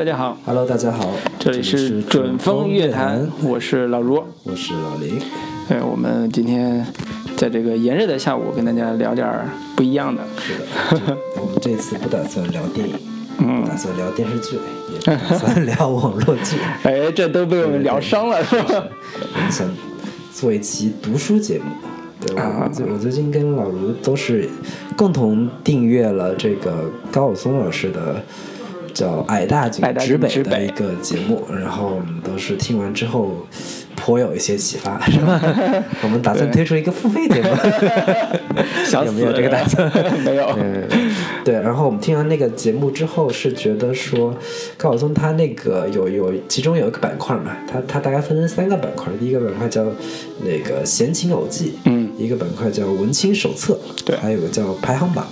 大家好，Hello，大家好，这里是准风乐坛，我是老卢。我是老林。哎，我们今天在这个炎热的下午，跟大家聊点儿不一样的。是的，我们这次不打算聊电影，嗯打算聊电视剧，也打算聊网络剧，哎，这都被我们聊伤了，是吧？我们想做一期读书节目。对，啊我最我最近跟老卢都是共同订阅了这个高晓松老师的叫《矮大紧直北的一个节目，然后我们都是听完之后颇有一些启发，是吧？我们打算推出一个付费节目，有没有这个打算？没有。嗯，对，然后我们听完那个节目之后，是觉得说高晓松他那个有有其中有一个板块嘛，他他大概分成三个板块，第一个板块叫那个闲情偶记，嗯，一个板块叫文青手册，对还有个叫排行榜。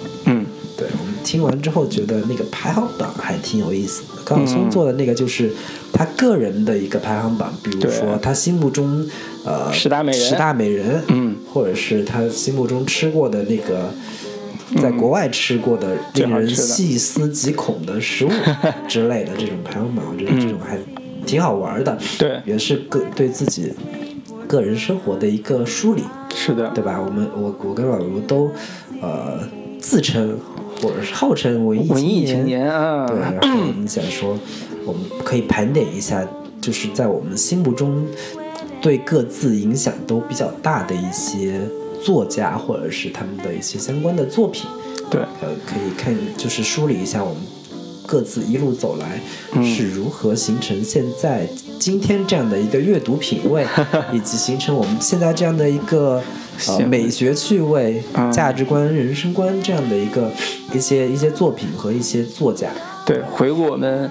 听完之后觉得那个排行榜还挺有意思的。高晓松做的那个就是他个人的一个排行榜，比如说他心目中呃十大美人十大美人，嗯，或者是他心目中吃过的那个。在国外吃过的令人细思极恐的食物 之类的这种排行榜，我觉得这种还挺好玩的。对也是个对自己个人生活的一个梳理。是的，对吧？我们我我跟老卢都呃自称或者是号称文艺文艺青青年啊，对，然后我们想说，我们可以盘点一下，就是在我们心目中对各自影响都比较大的一些作家，或者是他们的一些相关的作品。对，呃，可以看就是梳理一下我们各自一路走来嗯。是如何形成现在今天这样的一个阅读品味，以及形成我们现在这样的一个呃行美学趣味、嗯价值观、人生观这样的一个一些一些作品和一些作家。对，回顾我们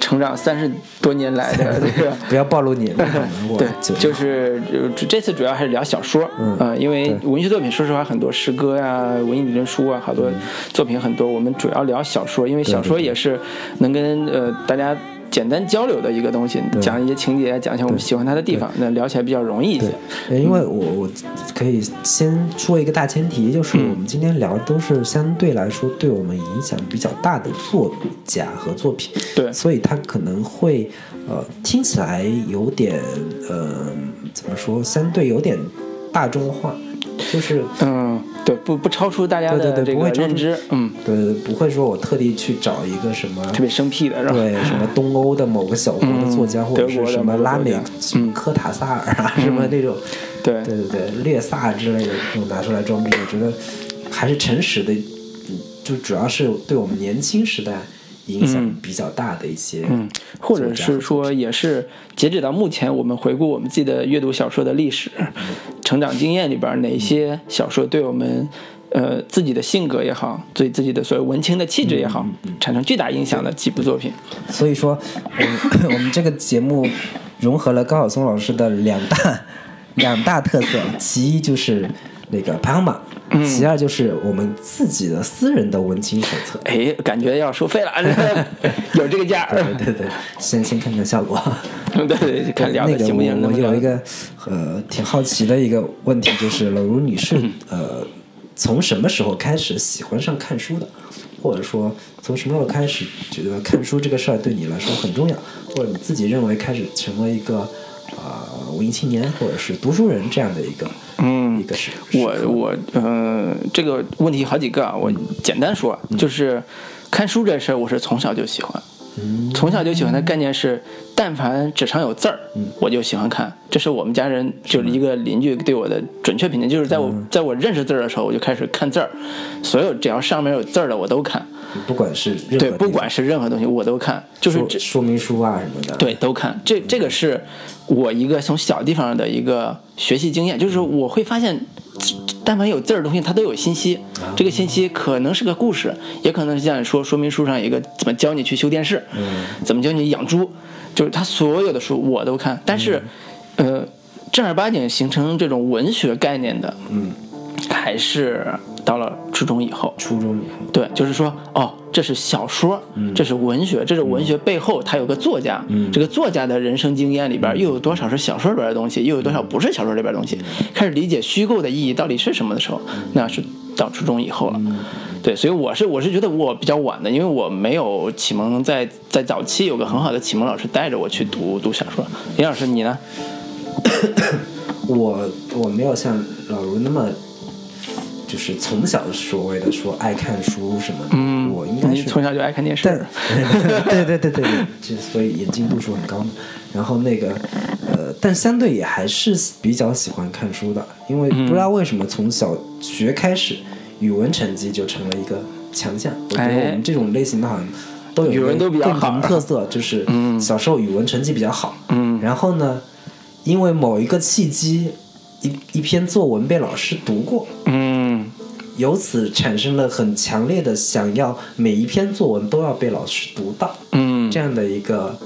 成长三十多年来的 这个。不要暴露年龄，我对，就就是呃这次主要还是聊小说，嗯呃因为文学作品，说实话，很多诗歌呀、文艺理论书啊，好多作品很多。我们主要聊小说，因为小说也是能跟呃大家简单交流的一个东西，讲一些情节，讲一下我们喜欢它的地方，那聊起来比较容易一些。对。，呃因为我我可以先说一个大前提，就是嗯。我们今天聊的都是相对来说对我们影响比较大的作家和作品，对。所以它可能会呃听起来有点呃怎么说，相对有点大众化，就是嗯，对，不不超出大家对对的这个认知，嗯，对不会说我特地去找一个什么特别生僻的？对，什么 东欧的某个小国的作家，嗯或者是什么拉美某个作家什么科塔萨尔啊，什么那种，对。对对对，略萨之类的这种拿出来装逼，我觉得还是诚实的，嗯就主要是对我们年轻时代影响比较大的一些，嗯，或者是说，也是截止到目前，我们回顾我们自己的阅读小说的历史、成长经验里边，哪些小说对我们呃自己的性格也好，对自己的所谓文青的气质也好，产生巨大影响的几部作品。所以说，我们 我们这个节目融合了高晓松老师的两大 两大特色，其一就是那个排行榜，其二就是我们自己的私人的文青手册。哎，感觉要收费了，有这个价儿。对对对，先先看看效果。对对，看聊那个的行不行？我有一个呃挺好奇的一个问题，就是老卢女士呃从什么时候开始喜欢上看书的？或者说从什么时候开始觉得看书这个事儿对你来说很重要，或者你自己认为开始成为一个啊、呃文艺青年或者是读书人这样的一个嗯一个时我我呃，这个问题好几个啊，我简单说，就是看书这事儿，我是从小就喜欢，从小就喜欢的概念是，但凡纸上有字儿，我就喜欢看。这是我们家人就是一个邻居对我的准确评价，就是在我在我认识字儿的时候，我就开始看字儿，所有只要上面有字儿的我都看，不管是任何对，不管是任何东西我都看，就是说这说明书啊什么的，对，都看。这这个是我一个从小地方的一个学习经验，就是我会发现，但凡有字儿的东西，它都有信息。这个信息可能是个故事，也可能是像你说说明书上一个怎么教你去修电视，怎么教你养猪，就是它所有的书我都看。但是，呃，正儿八经形成这种文学概念的，嗯，还是到了初中以后。初中以后，对，就是说，哦，这是小说，这是文学，这是文学背后它有个作家，这个作家的人生经验里边又有多少是小说里边的东西，又有多少不是小说里边的东西，开始理解虚构的意义到底是什么的时候，那是到初中以后了。对，所以我是我是觉得我比较晚的，因为我没有启蒙在在早期有个很好的启蒙老师带着我去读读小说。林老师你呢？我我没有像老卢那么，就是从小所谓的说爱看书什么的，嗯，我应该是从小就爱看电视。对对对对对，就所以眼睛度数很高嘛。然后那个呃，但相对也还是比较喜欢看书的，因为不知道为什么从小学开始，语文成绩就成了一个强项。我觉得我们这种类型的好像都有语文都比较共好同特色，就是小时候语文成绩比较好。嗯然后呢，因为某一个契机，一一篇作文被老师读过，嗯由此产生了很强烈的想要每一篇作文都要被老师读到嗯这样的一个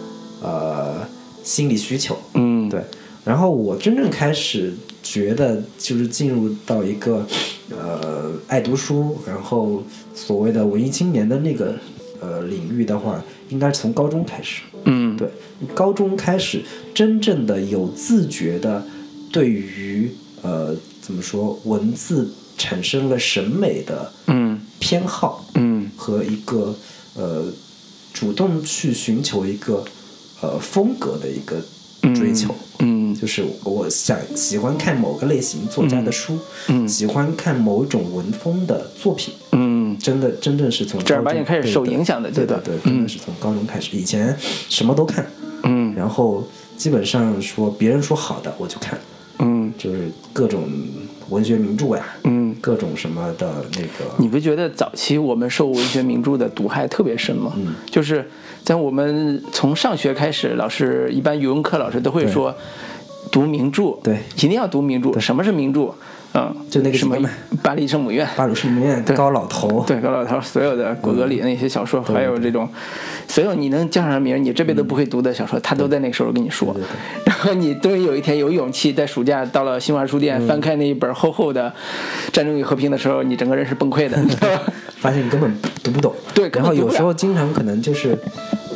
呃心理需求。嗯，对，然后我真正开始觉得就是进入到一个呃爱读书，然后所谓的文艺青年的那个呃领域的话，应该是从高中开始。嗯对，高中开始真正的有自觉的对于呃怎么说文字产生了审美的嗯。偏好嗯。和一个呃主动去寻求一个呃风格的一个追求。嗯。就是我想喜欢看某个类型作家的书，嗯。喜欢看某种文风的作品，嗯。真的真正是从正儿高中八经开始受影响的阶段对对对，真的是从高中开始。以前什么都看，嗯。然后基本上说别人说好的我就看，嗯。就是各种文学名著呀，嗯，各种什么的那个，你不觉得早期我们受文学名著的毒害特别深吗？嗯就是在我们从上学开始，老师一般语文课老师都会说，读名著，对一定要读名著。什么是名著？嗯，就那个什么巴黎圣母院，巴黎圣母院、高老头，对高老头所有的果戈里那些小说，还有这种所有你能叫上名，你这辈子都不会读的小说，他都在那个时候跟你说。然后你终于有一天有勇气在暑假到了新华书店，翻开那一本厚厚的《战争与和平》的时候，你整个人是崩溃的？发现你根本读不懂，对然后有时候经常可能就是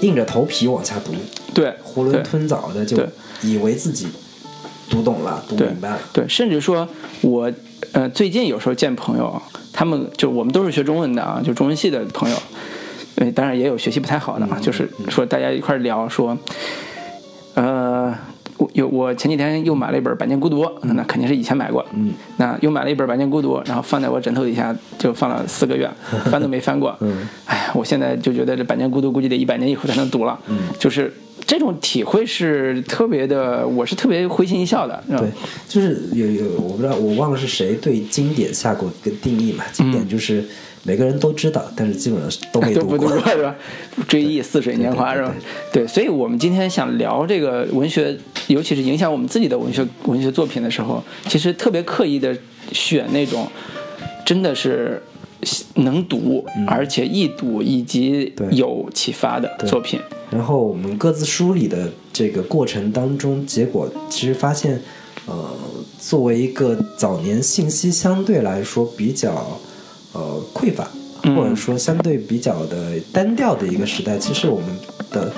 硬着头皮往下读，对，囫囵吞枣的就以为自己读懂了、读对明白了，对，甚至说我呃最近有时候见朋友，他们就我们都是学中文的啊，就中文系的朋友，呃，当然也有学习不太好的嘛，就是说大家一块聊说，呃。我有我前几天又买了一本《百年孤独》，那肯定是以前买过。嗯，那又买了一本《百年孤独》，然后放在我枕头底下就放了四个月，翻都没翻过。嗯，哎呀，我现在就觉得这《百年孤独》估计得一百年以后才能读了。嗯，就是这种体会是特别的，我是特别会心一笑的。对，就是有有我不知道我忘了是谁对经典下过一个定义嘛？经典就是每个人都知道，但是基本上都没读 过都不读。过是吧？追忆似水年华是吧？对，所以我们今天想聊这个文学，尤其是影响我们自己的文学文学作品的时候，其实特别刻意的选那种真的是能读，而且易读以及有启发的作品。然后我们各自梳理的这个过程当中，结果其实发现，呃，作为一个早年信息相对来说比较呃匮乏，嗯。或者说相对比较的单调的一个时代，其实我们的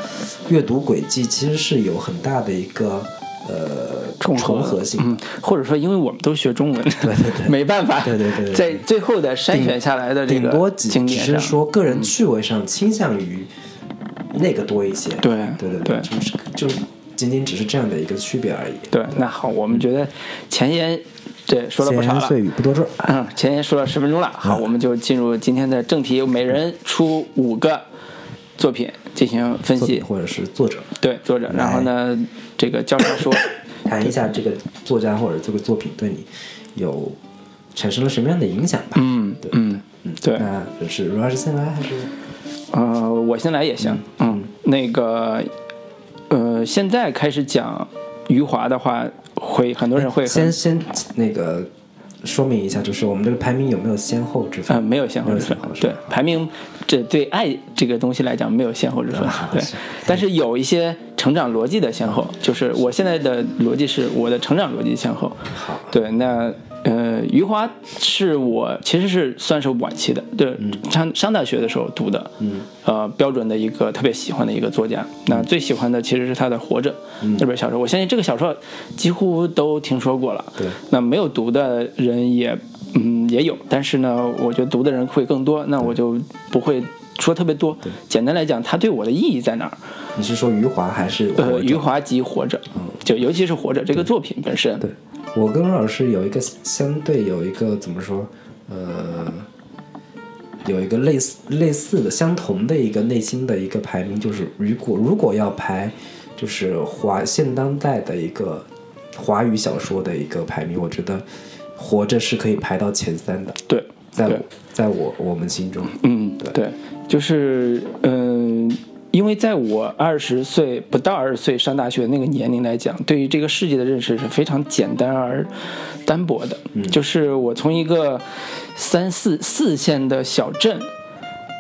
阅读轨迹其实是有很大的一个呃重重合性。嗯，或者说，因为我们都学中文，对对对 没办法，对对对对在最后的筛选下来的这个顶多只只是经典上，说个人趣味上倾向于那个多一些。对对对对就是就仅仅只是这样的一个区别而已。对，那好，我们觉得前言对说了不少了，闲言碎语不多说。嗯，前言说了十分钟了，好，我们就进入今天的正题，每人出五个作品进行分析，或者是作者，对作者，然后呢，这个教授说，谈一下这个作家或者这个作品对你有产生了什么样的影响吧。嗯对嗯嗯，对那就是如果是先来还是？呃，我先来也行，嗯，那个，呃，现在开始讲余华的话，会很多人会先先那个说明一下，就是我们这个排名有没有先后之分？嗯，没有先后之分对，排名这对爱这个东西来讲没有先后之分。对，但是有一些成长逻辑的先后，就是我现在的逻辑是我的成长逻辑先后。好，对，那呃，余华是我其实是算是晚期的，对，上上大学的时候读的，嗯，呃，标准的一个特别喜欢的一个作家。那最喜欢的其实是他的《活着》那本小说，我相信这个小说几乎都听说过了。对，那没有读的人也，嗯，嗯，也有，但是呢，我觉得读的人会更多，那我就不会说特别多。简单来讲，它对我的意义在哪儿？你是说余华还是活呃，余华及《活着》，嗯就尤其是《活着》这个作品本身。对，我跟罗老师有一个相对有一个怎么说，呃，有一个类似类似的相同的一个内心的一个排名，就是如果如果要排，就是华现当代的一个华语小说的一个排名，我觉得《活着》是可以排到前三的，对，对在我在我我们心中，嗯，对，就是嗯、因为在我二十岁不到二十岁上大学那个年龄来讲，对于这个世界的认识是非常简单而单薄的。就是我从一个三四四线的小镇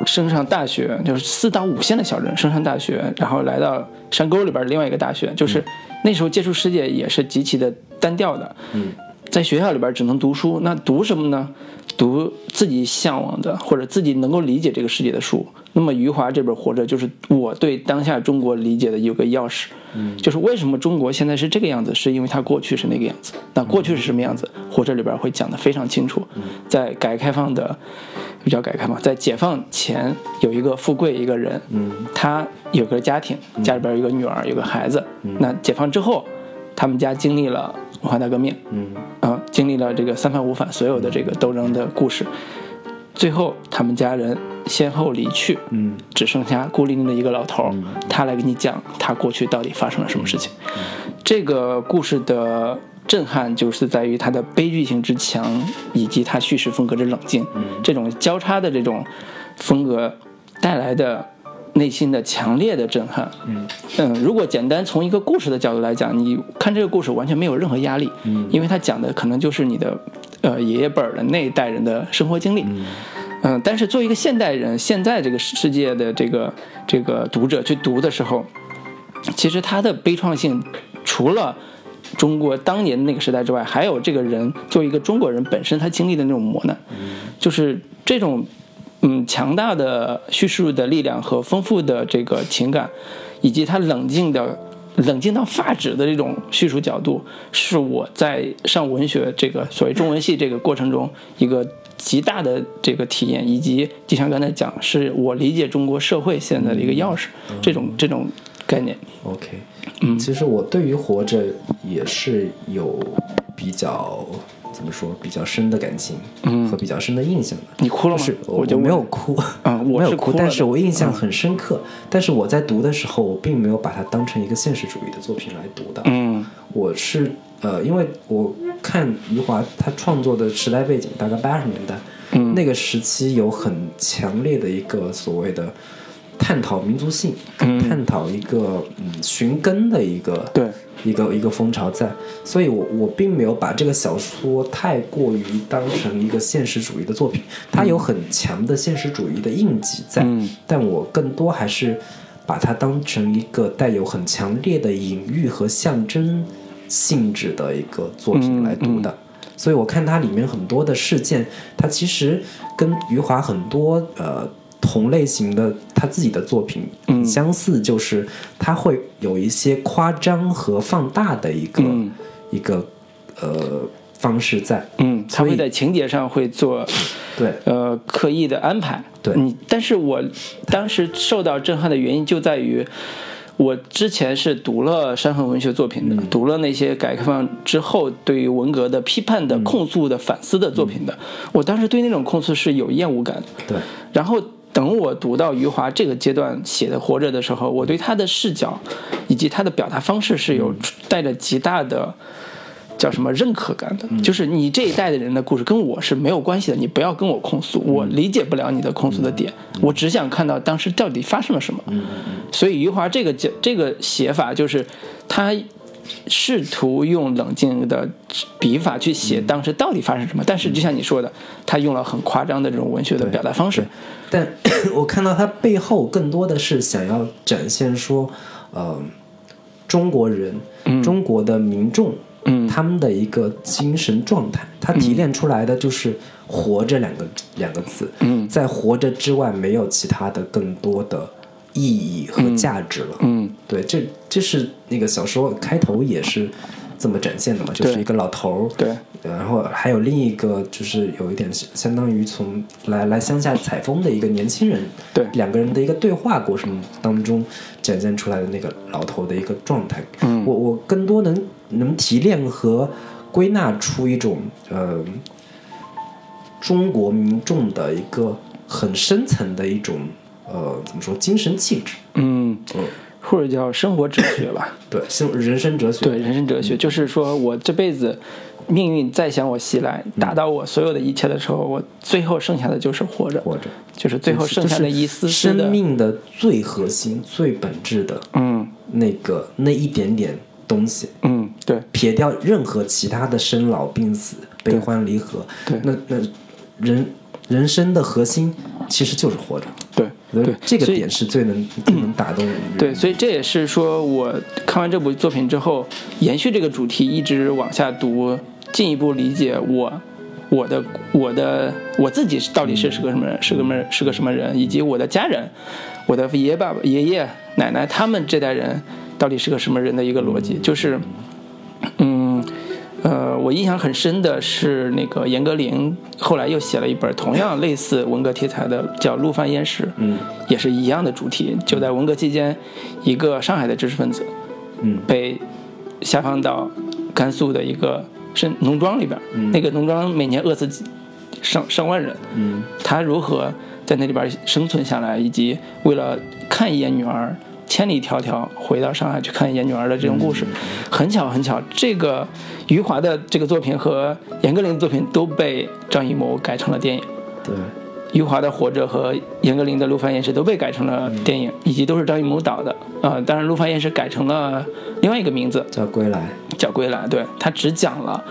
升上大学，就是四到五线的小镇升上大学，然后来到山沟里边另外一个大学，就是那时候接触世界也是极其的单调的。嗯，在学校里边只能读书，那读什么呢？读自己向往的或者自己能够理解这个世界的书。那么余华这本《活着》就是我对当下中国理解的有个钥匙，嗯，就是为什么中国现在是这个样子，是因为它过去是那个样子。那过去是什么样子，《活着》里边会讲得非常清楚。在改革开放的，比较改革开放，在解放前有一个富贵一个人，嗯，他有个家庭，家里边有个女儿，有个孩子。那解放之后，他们家经历了文化大革命，嗯。啊，经历了这个三反五反所有的这个斗争的故事，最后他们家人先后离去，嗯。只剩下孤零零的一个老头儿，他来给你讲他过去到底发生了什么事情。这个故事的震撼就是在于它的悲剧性之强，以及它叙事风格之冷静，这种交叉的这种风格带来的内心的强烈的震撼。嗯。如果简单从一个故事的角度来讲，你看这个故事完全没有任何压力，因为它讲的可能就是你的呃爷爷辈儿的那一代人的生活经历。嗯，但是作为一个现代人，现在这个世界的这个这个读者去读的时候，其实他的悲怆性，除了中国当年的那个时代之外，还有这个人作为一个中国人本身他经历的那种磨难，就是这种嗯强大的叙述的力量和丰富的这个情感，以及他冷静的。冷静到发指的这种叙述角度，是我在上文学这个所谓中文系这个过程中一个极大的这个体验，以及就像刚才讲，是我理解中国社会现在的一个钥匙，这种这种概念。，OK，嗯，其实我对于活着也是有比较怎么说比较深的感情，嗯，和比较深的印象的。你哭了吗？是，我就没有哭，嗯我没有哭，但是我印象很深刻。但是我在读的时候，我并没有把它当成一个现实主义的作品来读的。嗯我是呃，因为我看余华他创作的时代背景大概八十年代，嗯那个时期有很强烈的一个所谓的探讨民族性，嗯。探讨一个嗯寻根的一个对。一个一个风潮在，所以我我并没有把这个小说太过于当成一个现实主义的作品，它有很强的现实主义的印记在，嗯。但我更多还是把它当成一个带有很强烈的隐喻和象征性质的一个作品来读的。所以我看它里面很多的事件，它其实跟余华很多呃同类型的他自己的作品很相似，就是他会有一些夸张和放大的一个、嗯。一个呃方式在。嗯，他会在情节上会做对，呃刻意的安排。对。你，但是我当时受到震撼的原因就在于，我之前是读了伤痕文学作品的，嗯。读了那些改革开放之后对于文革的批判嗯。的、控诉的、反思的作品的，我当时对那种控诉是有厌恶感的。对，然后等我读到余华这个阶段写的《活着》的时候，我对他的视角以及他的表达方式是有带着极大的。叫什么认可感的？就是你这一代的人的故事跟我是没有关系的，你不要跟我控诉，我理解不了你的控诉的点，我只想看到当时到底发生了什么。所以余华这个这这个写法就是他试图用冷静的笔法去写当时到底发生什么，但是就像你说的，他用了很夸张的这种文学的表达方式。但 我看到他背后更多的是想要展现说，呃，中国人、中国的民众，嗯他们的一个精神状态，他提炼出来的就是“活着”两个两个字。嗯在活着之外，没有其他的更多的意义和价值了。嗯。对，这这是那个小说开头也是这么展现的嘛，就是一个老头儿，对，然后还有另一个就是有一点相相当于从来来乡下采风的一个年轻人，对。两个人的一个对话过程当中展现出来的那个老头的一个状态，嗯。我我更多能能提炼和归纳出一种呃中国民众的一个很深层的一种呃怎么说精神气质，嗯，嗯，或者叫生活哲学吧。对，生人生哲学，对，人生哲学就是说我这辈子命运再向我袭来，打倒我所有的一切的时候，我最后剩下的就是活着，活着。就是最后剩下的一丝丝生，命的最核心、最本质的嗯。那个那一点点东西，嗯，对。撇掉任何其他的生老病死、悲欢离合，对。那那人人生的核心其实就是活着。对对这个点是最能 最能打动人。对，所以这也是说我看完这部作品之后，延续这个主题一直往下读，进一步理解我。我的我的我自己到底是是个什么人，是个什么是个什么人，以及我的家人，我的爷爷爸爸、爷爷奶奶他们这代人到底是个什么人的一个逻辑，就是，嗯，呃，我印象很深的是那个严歌苓后来又写了一本同样类似文革题材的，叫《陆犯焉识》，嗯。也是一样的主题，就在文革期间，一个上海的知识分子嗯。被下放到甘肃的一个是农庄里边，那个农庄每年饿死几上上万人，嗯。他如何在那里边生存下来，以及为了看一眼女儿，千里迢迢回到上海去看一眼女儿的这种故事，很巧很巧，这个余华的这个作品和严歌苓的作品都被张艺谋改成了电影。对，余华的《活着》和严歌苓的《陆犯焉识》都被改成了电影，以及都是张艺谋导的。啊、当然，《陆犯焉识》改成了另外一个名字叫归来。叫《归来》，对他只讲了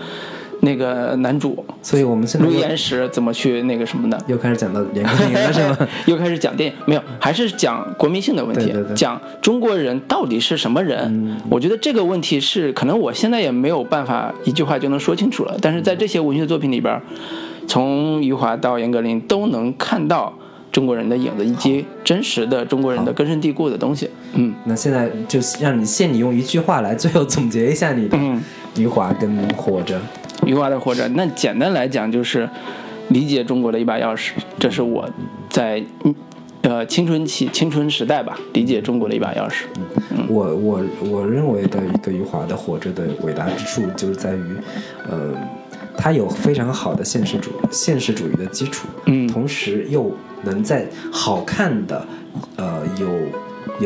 那个男主所以我们现在陆又焉识怎么去那个什么的。又开始讲到严歌苓了，是吗？又开始讲电影，没有，还是讲国民性的问题，对对对讲中国人到底是什么人。我觉得这个问题是可能我现在也没有办法一句话就能说清楚了，但是在这些文学作品里边，从余华到严歌苓都能看到中国人的影子，以及真实的中国人的根深蒂固的东西。嗯那现在就让你限你用一句话来最后总结一下你的嗯，余华跟活着。余华的《活着》，那简单来讲就是理解中国的一把钥匙，这是我在嗯呃青春期、青春时代吧，理解中国的一把钥匙。我我我认为的一个余华的活着的伟大之处，就是在于，呃，他有非常好的现实主现实主义的基础，嗯。同时又能在好看的，呃，有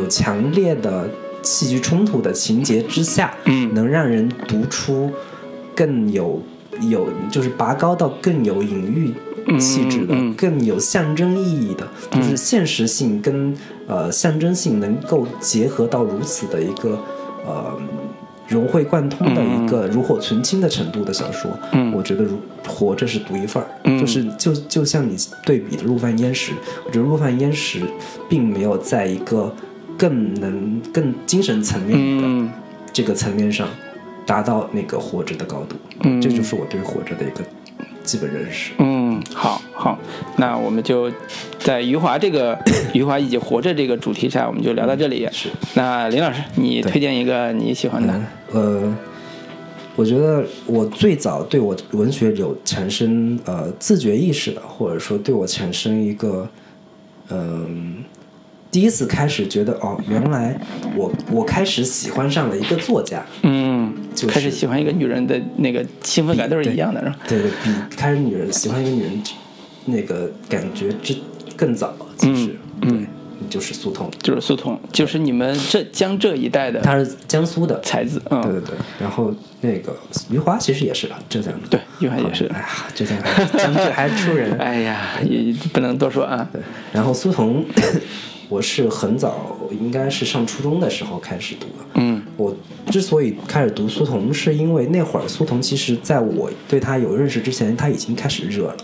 有强烈的戏剧冲突的情节之下，嗯。能让人读出更有有就是拔高到更有隐喻气质的、嗯嗯嗯。更有象征意义的，就是现实性跟呃象征性能够结合到如此的一个呃融会贯通的一个炉火纯青的程度的小说，嗯。我觉得如活着是独一份儿，嗯。就是就就像你对比的《陆犯焉识》，我觉得《陆犯焉识》并没有在一个更能更精神层面的嗯。这个层面上达到那个活着的高度，嗯这就是我对活着的一个基本认识。嗯，好好，那我们就在余华这个 余华以及活着这个主题下，我们就聊到这里。是。那林老师，你推荐一个你喜欢的？呃，我觉得我最早对我文学有产生呃自觉意识的，或者说对我产生一个嗯、第一次开始觉得哦，原来我我开始喜欢上了一个作家，嗯，就是开始喜欢一个女人的那个兴奋感都是一样的，是吧？对对，比开始女人喜欢一个女人那个感觉之更早，其实，嗯对，就是苏童，就是苏童，就是你们浙江浙一带的他是江苏的，才子，嗯，对对对，然后那个余华其实也是浙江的，对，余华也是。哎呀，浙江还江浙还出人，哎呀，也不能多说啊。对，然后苏童，我是很早，应该是上初中的时候开始读的。嗯我之所以开始读苏童，是因为那会儿苏童其实在我对他有认识之前，他已经开始热了。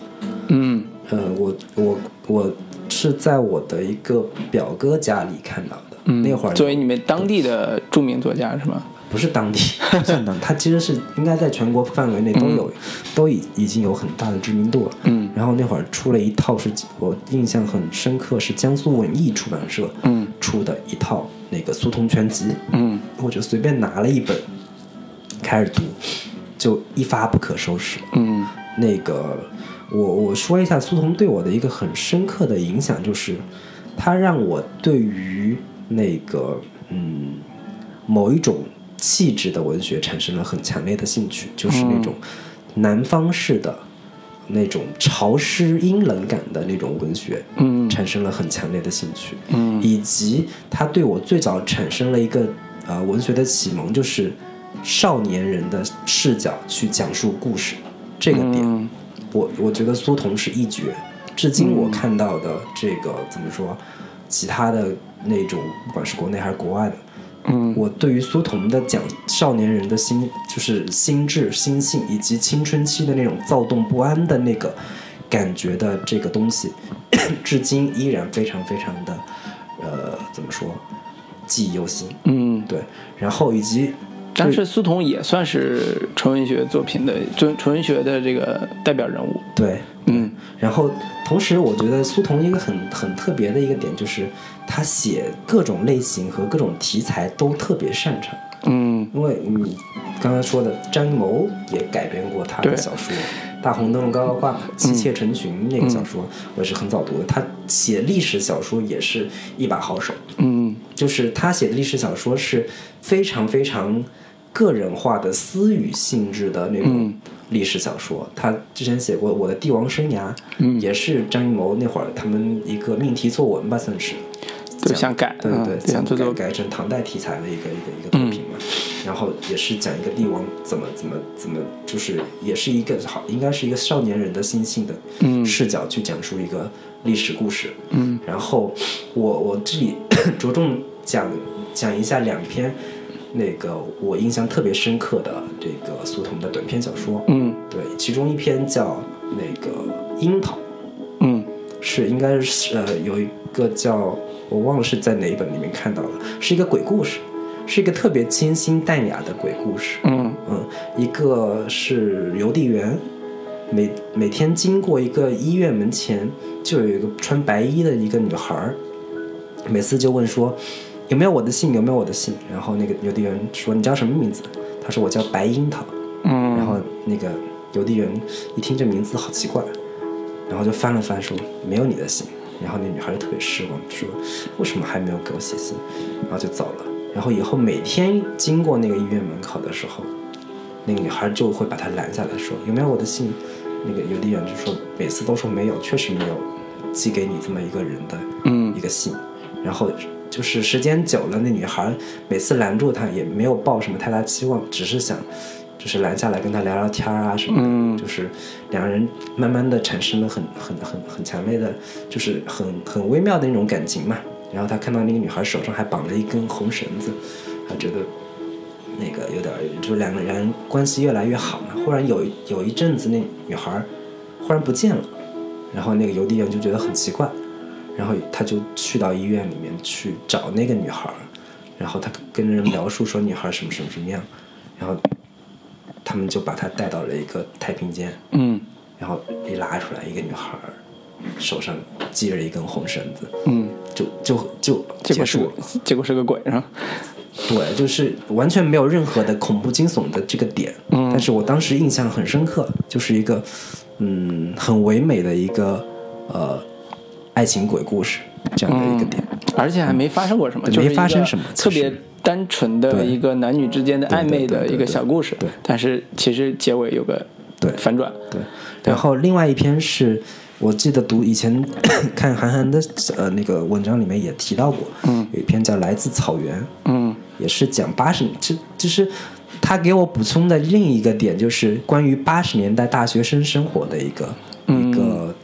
嗯呃，我我我是在我的一个表哥家里看到的。嗯，那会儿作为你们当地的著名作家是吗？不是当地，不算当地，他其实是应该在全国范围内都有，都已已经有很大的知名度了。嗯。然后那会儿出了一套是我印象很深刻，是江苏文艺出版社嗯。出的一套那个苏童全集，嗯。我就随便拿了一本开始读，就一发不可收拾。嗯。那个，我我说一下苏童对我的一个很深刻的影响，就是他让我对于那个嗯某一种气质的文学产生了很强烈的兴趣，就是那种南方式的那种潮湿阴冷感的那种文学，嗯产生了很强烈的兴趣。嗯以及他对我最早产生了一个呃文学的启蒙，就是少年人的视角去讲述故事这个点，嗯我我觉得苏童是一绝。至今我看到的这个、怎么说，其他的那种不管是国内还是国外的，嗯我对于苏童的讲少年人的心，就是心智、心性以及青春期的那种躁动不安的那个感觉的这个东西，至今依然非常非常的，呃，怎么说，记忆犹新。嗯，对，然后以及但是苏童也算是纯文学作品的纯纯文学的这个代表人物。对，嗯然后同时我觉得苏童一个很很特别的一个点就是，他写各种类型和各种题材都特别擅长。嗯因为你，刚刚说的张艺谋也改编过他的小说《大红灯笼高高挂》，妻妾成群》那个小说，我也是很早读的。他写历史小说也是一把好手，嗯就是他写的历史小说是非常非常个人化的私语性质的那种历史小说。他之前写过《我的帝王生涯》，嗯也是张艺谋那会儿他们一个命题作文吧，算是。就想改，对对对，想改改成唐代题材的一个一个一个作品嘛，然后也是讲一个帝王怎么怎么怎么，就是也是一个好，应该是一个少年人的心性的嗯视角去讲述一个历史故事。嗯然后我我这里 着重讲讲一下两篇那个我印象特别深刻的这个苏童的短篇小说。嗯对，其中一篇叫那个樱桃。嗯是应该是呃有一个叫我忘了是在哪一本里面看到的，是一个鬼故事，是一个特别清新淡雅的鬼故事。嗯嗯，一个是邮递员，每每天经过一个医院门前，就有一个穿白衣的一个女孩儿，每次就问说有没有我的信，有没有我的信。然后那个邮递员说你叫什么名字？他说我叫白樱桃。嗯，然后那个邮递员一听这名字好奇怪，然后就翻了翻说没有你的信。然后那女孩就特别失望，说为什么还没有给我写信？然后就走了。然后以后每天经过那个医院门口的时候，那个女孩就会把他拦下来说有没有我的信？那个邮递员就说每次都说没有，确实没有寄给你这么一个人的嗯一个信。然后就是时间久了，那女孩每次拦住他也没有抱什么太大期望，只是想就是拦下来跟他聊聊天啊什么的。就是两个人慢慢的产生了很很很很强烈的，就是很很微妙的那种感情嘛。然后他看到那个女孩手上还绑了一根红绳子，他觉得那个有点就是两个人关系越来越好嘛。忽然有有一阵子，那女孩忽然不见了，然后那个邮递员就觉得很奇怪，然后他就去到医院里面去找那个女孩，然后他跟人描述说女孩什么什么什么样，然后他们就把她带到了一个太平间，嗯。然后一拉出来一个女孩，手上系着一根红绳子，嗯，就就就结束了。结果是个鬼是吧？对，就是完全没有任何的恐怖惊悚的这个点，嗯。但是我当时印象很深刻，就是一个嗯很唯美的一个呃爱情鬼故事这样的一个点。而且还没发生过什么，对就是没发生什么特别单纯的一个男女之间的暧昧的一个小故事对，但是其实结尾有个对。反转，对，然后另外一篇是我记得读以前 看韩寒的呃那个文章里面也提到过，嗯，有一篇叫《来自草原》，嗯。也是讲八十，就就是他给我补充的另一个点，就是关于八十年代大学生生活的一个、一个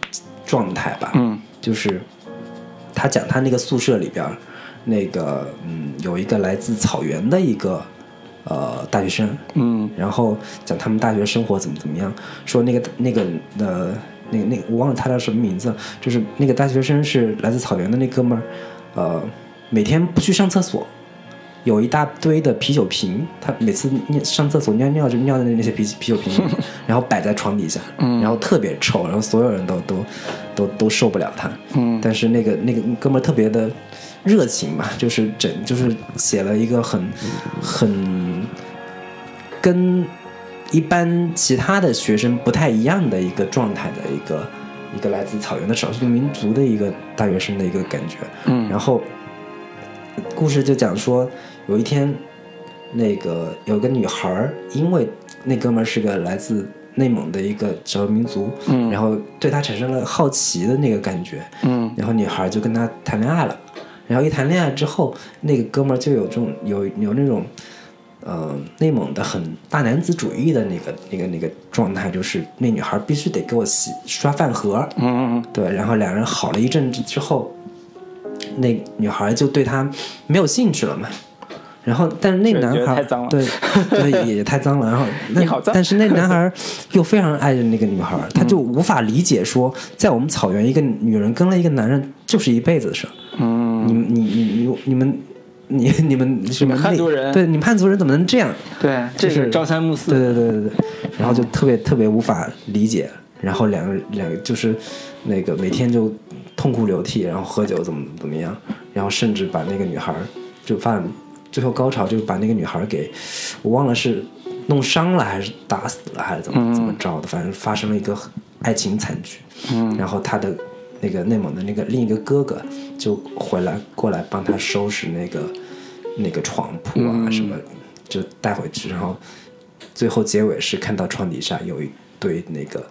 状态吧。嗯。就是他讲他那个宿舍里边儿，那个嗯有一个来自草原的一个呃大学生，嗯然后讲他们大学生活怎么怎么样，说那个那个呃那个那个我忘了他叫什么名字，就是那个大学生是来自草原的那哥们儿，呃每天不去上厕所。有一大堆的啤酒瓶，他每次尿上厕所尿尿就尿在那些啤啤酒瓶里，然后摆在床底下，然后特别臭，然后所有人都都都都受不了他。嗯但是那个那个哥们儿特别的热情嘛，就是整就是写了一个很很跟一般其他的学生不太一样的一个状态的一个一个来自草原的少数民族的一个大学生的一个感觉。嗯。然后故事就讲说，有一天，那个有个女孩儿，因为那哥们儿是个来自内蒙的一个少数民族，嗯。然后对他产生了好奇的那个感觉，嗯。然后女孩就跟他谈恋爱了，然后一谈恋爱之后，那个哥们儿就有这种有有那种。呃，内蒙的很大男子主义的那个、那个、那个状态，就是那女孩必须得给我洗刷饭盒，嗯嗯对，然后两人好了一阵子之后，那女孩就对他没有兴趣了嘛。然后，但是那男孩对 对也也太脏了。然后，那你好脏但是那男孩又非常爱着那个女孩，他就无法理解说，在我们草原，一个女人跟了一个男人就是一辈子的事儿。嗯，你你你你你们你你们什么你们汉族人对，你们汉族人怎么能这样？对，这就是是朝三暮四。对对对对对，然后就特别特别无法理解，然后两个两个就是那个每天就痛哭流涕，然后喝酒怎么怎么样，然后甚至把那个女孩儿就发最后高潮就把那个女孩儿给我忘了是弄伤了还是打死了还是怎么怎么着的，反正发生了一个爱情惨剧，嗯。然后他的那个内蒙的那个另一个哥哥就回来过来帮他收拾那个那个床铺啊嗯什么，就带回去，然后最后结尾是看到床底下有一堆那个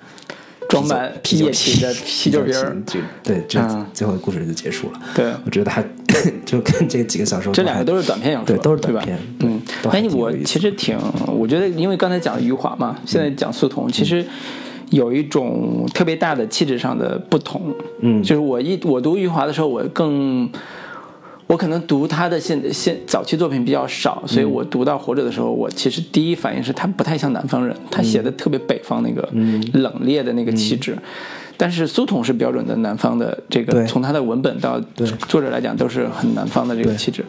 装满啤酒瓶的啤啤酒瓶儿就对，这嗯最后的故事就结束了。对，我觉得他 就跟这几个小说还这两个都是短篇小说，对都是短篇？嗯哎，我其实挺，我觉得因为刚才讲余华嘛，现在讲苏童，其实有一种特别大的气质上的不同。嗯就是我一我读余华的时候，我更。我可能读他的现现早期作品比较少，所以我读到《活着》的时候，我其实第一反应是他不太像南方人，他写的特别北方那个冷冽的那个气质。但是苏童是标准的南方的这个，从他的文本到作者来讲都是很南方的这个气质。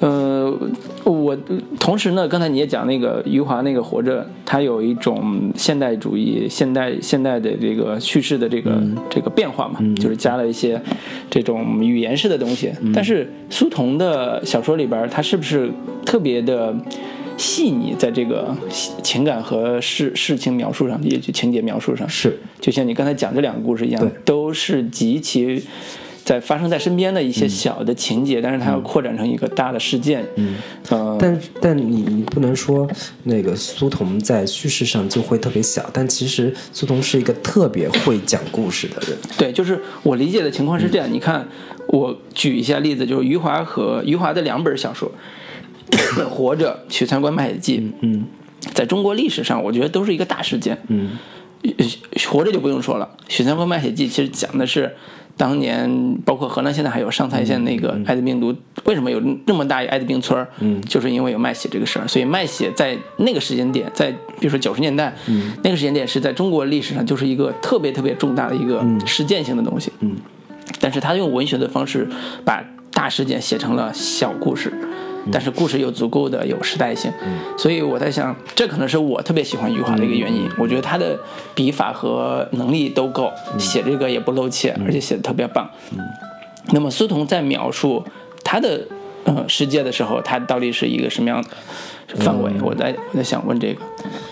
呃，我同时呢，刚才你也讲那个余华那个《活着》，它有一种现代主义、现代现代的这个叙事的这个、这个变化嘛，就是加了一些这种语言式的东西。但是苏童的小说里边，他是不是特别的细腻，在这个情感和事事情描述上，也就情节描述上，是。就像你刚才讲这两个故事一样，都是极其在发生在身边的一些小的情节，但是它要扩展成一个大的事件。嗯，呃，但但你你不能说那个苏童在叙事上就会特别小，但其实苏童是一个特别会讲故事的人。对，就是我理解的情况是这样。你看，我举一下例子，就是余华和余华的两本小说，《活着》《许三观卖血记》，嗯在中国历史上，我觉得都是一个大事件。嗯呃活着就不用说了，《许三观卖血记》其实讲的是当年，包括河南现在还有上蔡县那个艾滋病毒，为什么有那么大一艾滋病村儿？嗯。就是因为有卖血这个事儿，所以卖血在那个时间点，在比如说九十年代，嗯。那个时间点是在中国历史上就是一个特别特别重大的一个实践性的东西。嗯。但是他用文学的方式把大事件写成了小故事，但是故事又足够的有时代性，所以我在想，这可能是我特别喜欢余华的一个原因。我觉得他的笔法和能力都够，写这个也不露怯，而且写的特别棒。那么苏童在描述他的呃世界的时候，它到底是一个什么样的范围？我在我在想问这个。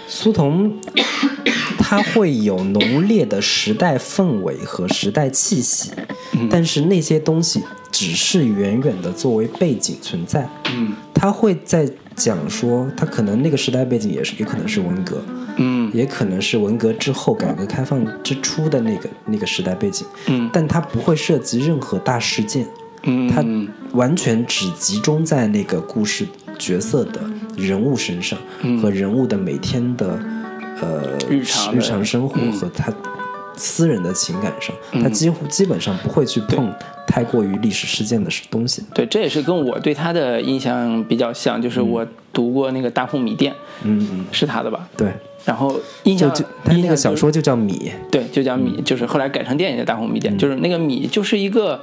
苏童他会有浓烈的时代氛围和时代气息，但是那些东西只是远远的作为背景存在。嗯他会在讲说，他可能那个时代背景也是，也可能是文革，嗯也可能是文革之后改革开放之初的那个那个时代背景，嗯但它不会涉及任何大事件，嗯，它完全只集中在那个故事角色的人物身上、和人物的每天的呃日常日常生活和他私人的情感上，他几乎基本上不会去碰太过于历史事件的东西。对，这也是跟我对他的印象比较像，就是我读过那个《大户米店》，嗯嗯，是他的吧？对，然后印象就就他那个小说就叫米，对，就叫米，就是后来改成电影的《大红米店》，嗯。就是那个米，就是一个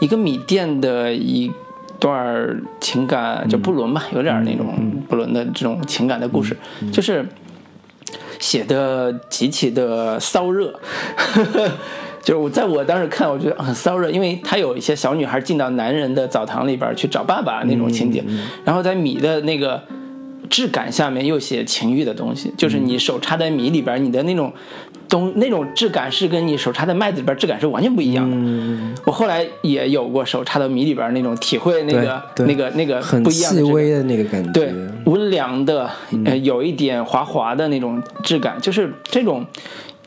一个米店的一段情感，就布伦吧，有点那种布伦的这种情感的故事，就是写的极其的骚热。就是我在我当时看，我觉得很骚热，因为他有一些小女孩进到男人的澡堂里边去找爸爸那种情节，然后在米的那个质感下面又写情欲的东西，就是你手插在米里边，你的那种东那种质感是跟你手插在麦子里边质感是完全不一样的。嗯，我后来也有过手插到米里边那种体会，那个那个那个很不一样。细微的那个感觉，对，温凉的，呃，有一点滑滑的那种质感，就是这种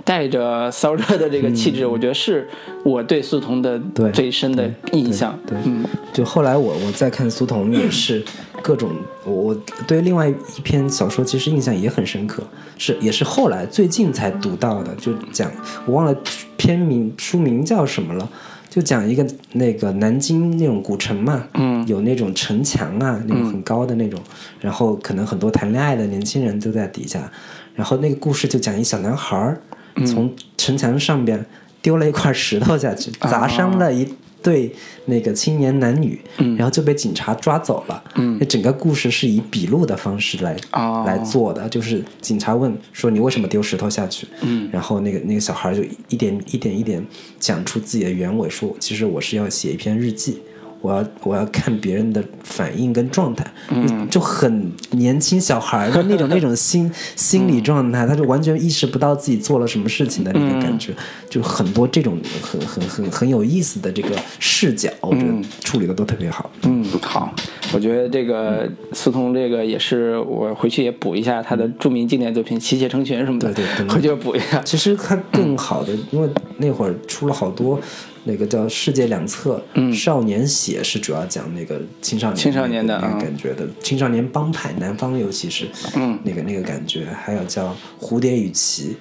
带着骚热的这个气质，我觉得是我对苏童的对最深的印象。对，嗯就后来我我再看苏童也是各种，我我对另外一篇小说其实印象也很深刻，是也是后来最近才读到的，就讲我忘了篇名书名叫什么了。就讲一个那个南京那种古城嘛，嗯有那种城墙啊，那种很高的那种，然后可能很多谈恋爱的年轻人都在底下，然后那个故事就讲一小男孩儿从城墙上边丢了一块石头下去，砸伤了一对那个青年男女，然后就被警察抓走了。嗯那整个故事是以笔录的方式来、哦来做的，就是警察问说你为什么丢石头下去？嗯然后那个那个小孩就一点一点一点讲出自己的原委，说其实我是要写一篇日记，我要我要看别人的反应跟状态，嗯。就很年轻小孩的那种 那种心心理状态，他就完全意识不到自己做了什么事情的那个感觉，就很多这种很很很很有意思的这个视角，我觉得处理的都特别好。嗯，好，我觉得这个苏童这个也是我回去也补一下他的著名经典作品《妻妾成群》什么的，对对对。回去补一下。其实他更好的，因为那会儿出了好多那个叫《世界两侧》，少年写是主要讲那个青少年青少年的那个感觉的，青少年帮派，南方尤其是嗯。那个那个感觉，还有叫《蝴蝶与旗》。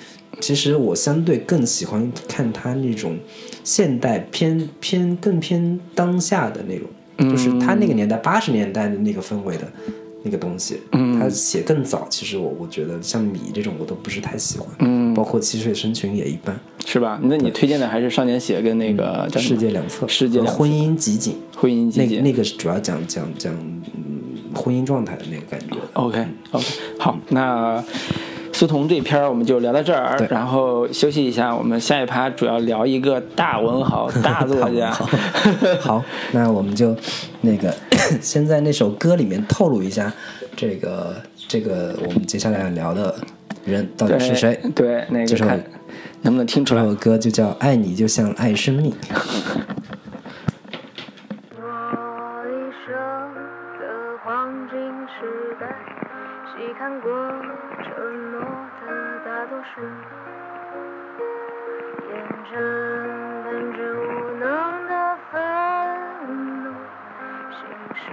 其实我相对更喜欢看他那种现代偏偏更偏当下的那种，就是他那个年代八十年代的那个氛围的那个东西。嗯他写更早，其实我我觉得像米这种我都不是太喜欢。嗯，包括七水深群也一般。是吧？那你推荐的还是少年写跟那个世界两侧，世界婚姻集锦，婚姻集锦。那那个是主要讲讲讲嗯婚姻状态的那个感觉。OK OK，好，那苏童这篇我们就聊到这儿对，然后休息一下，我们下一趴主要聊一个大文豪、大作家。好，好，那我们就那个 先在那首歌里面透露一下，这个这个我们接下来要聊的人到底是谁？对，那这首个看能不能听出来？这首歌就叫《爱你就像爱生命》。我一生的黄金时代，细看过承诺的大多数，眼睁瞪着无能的愤怒，心事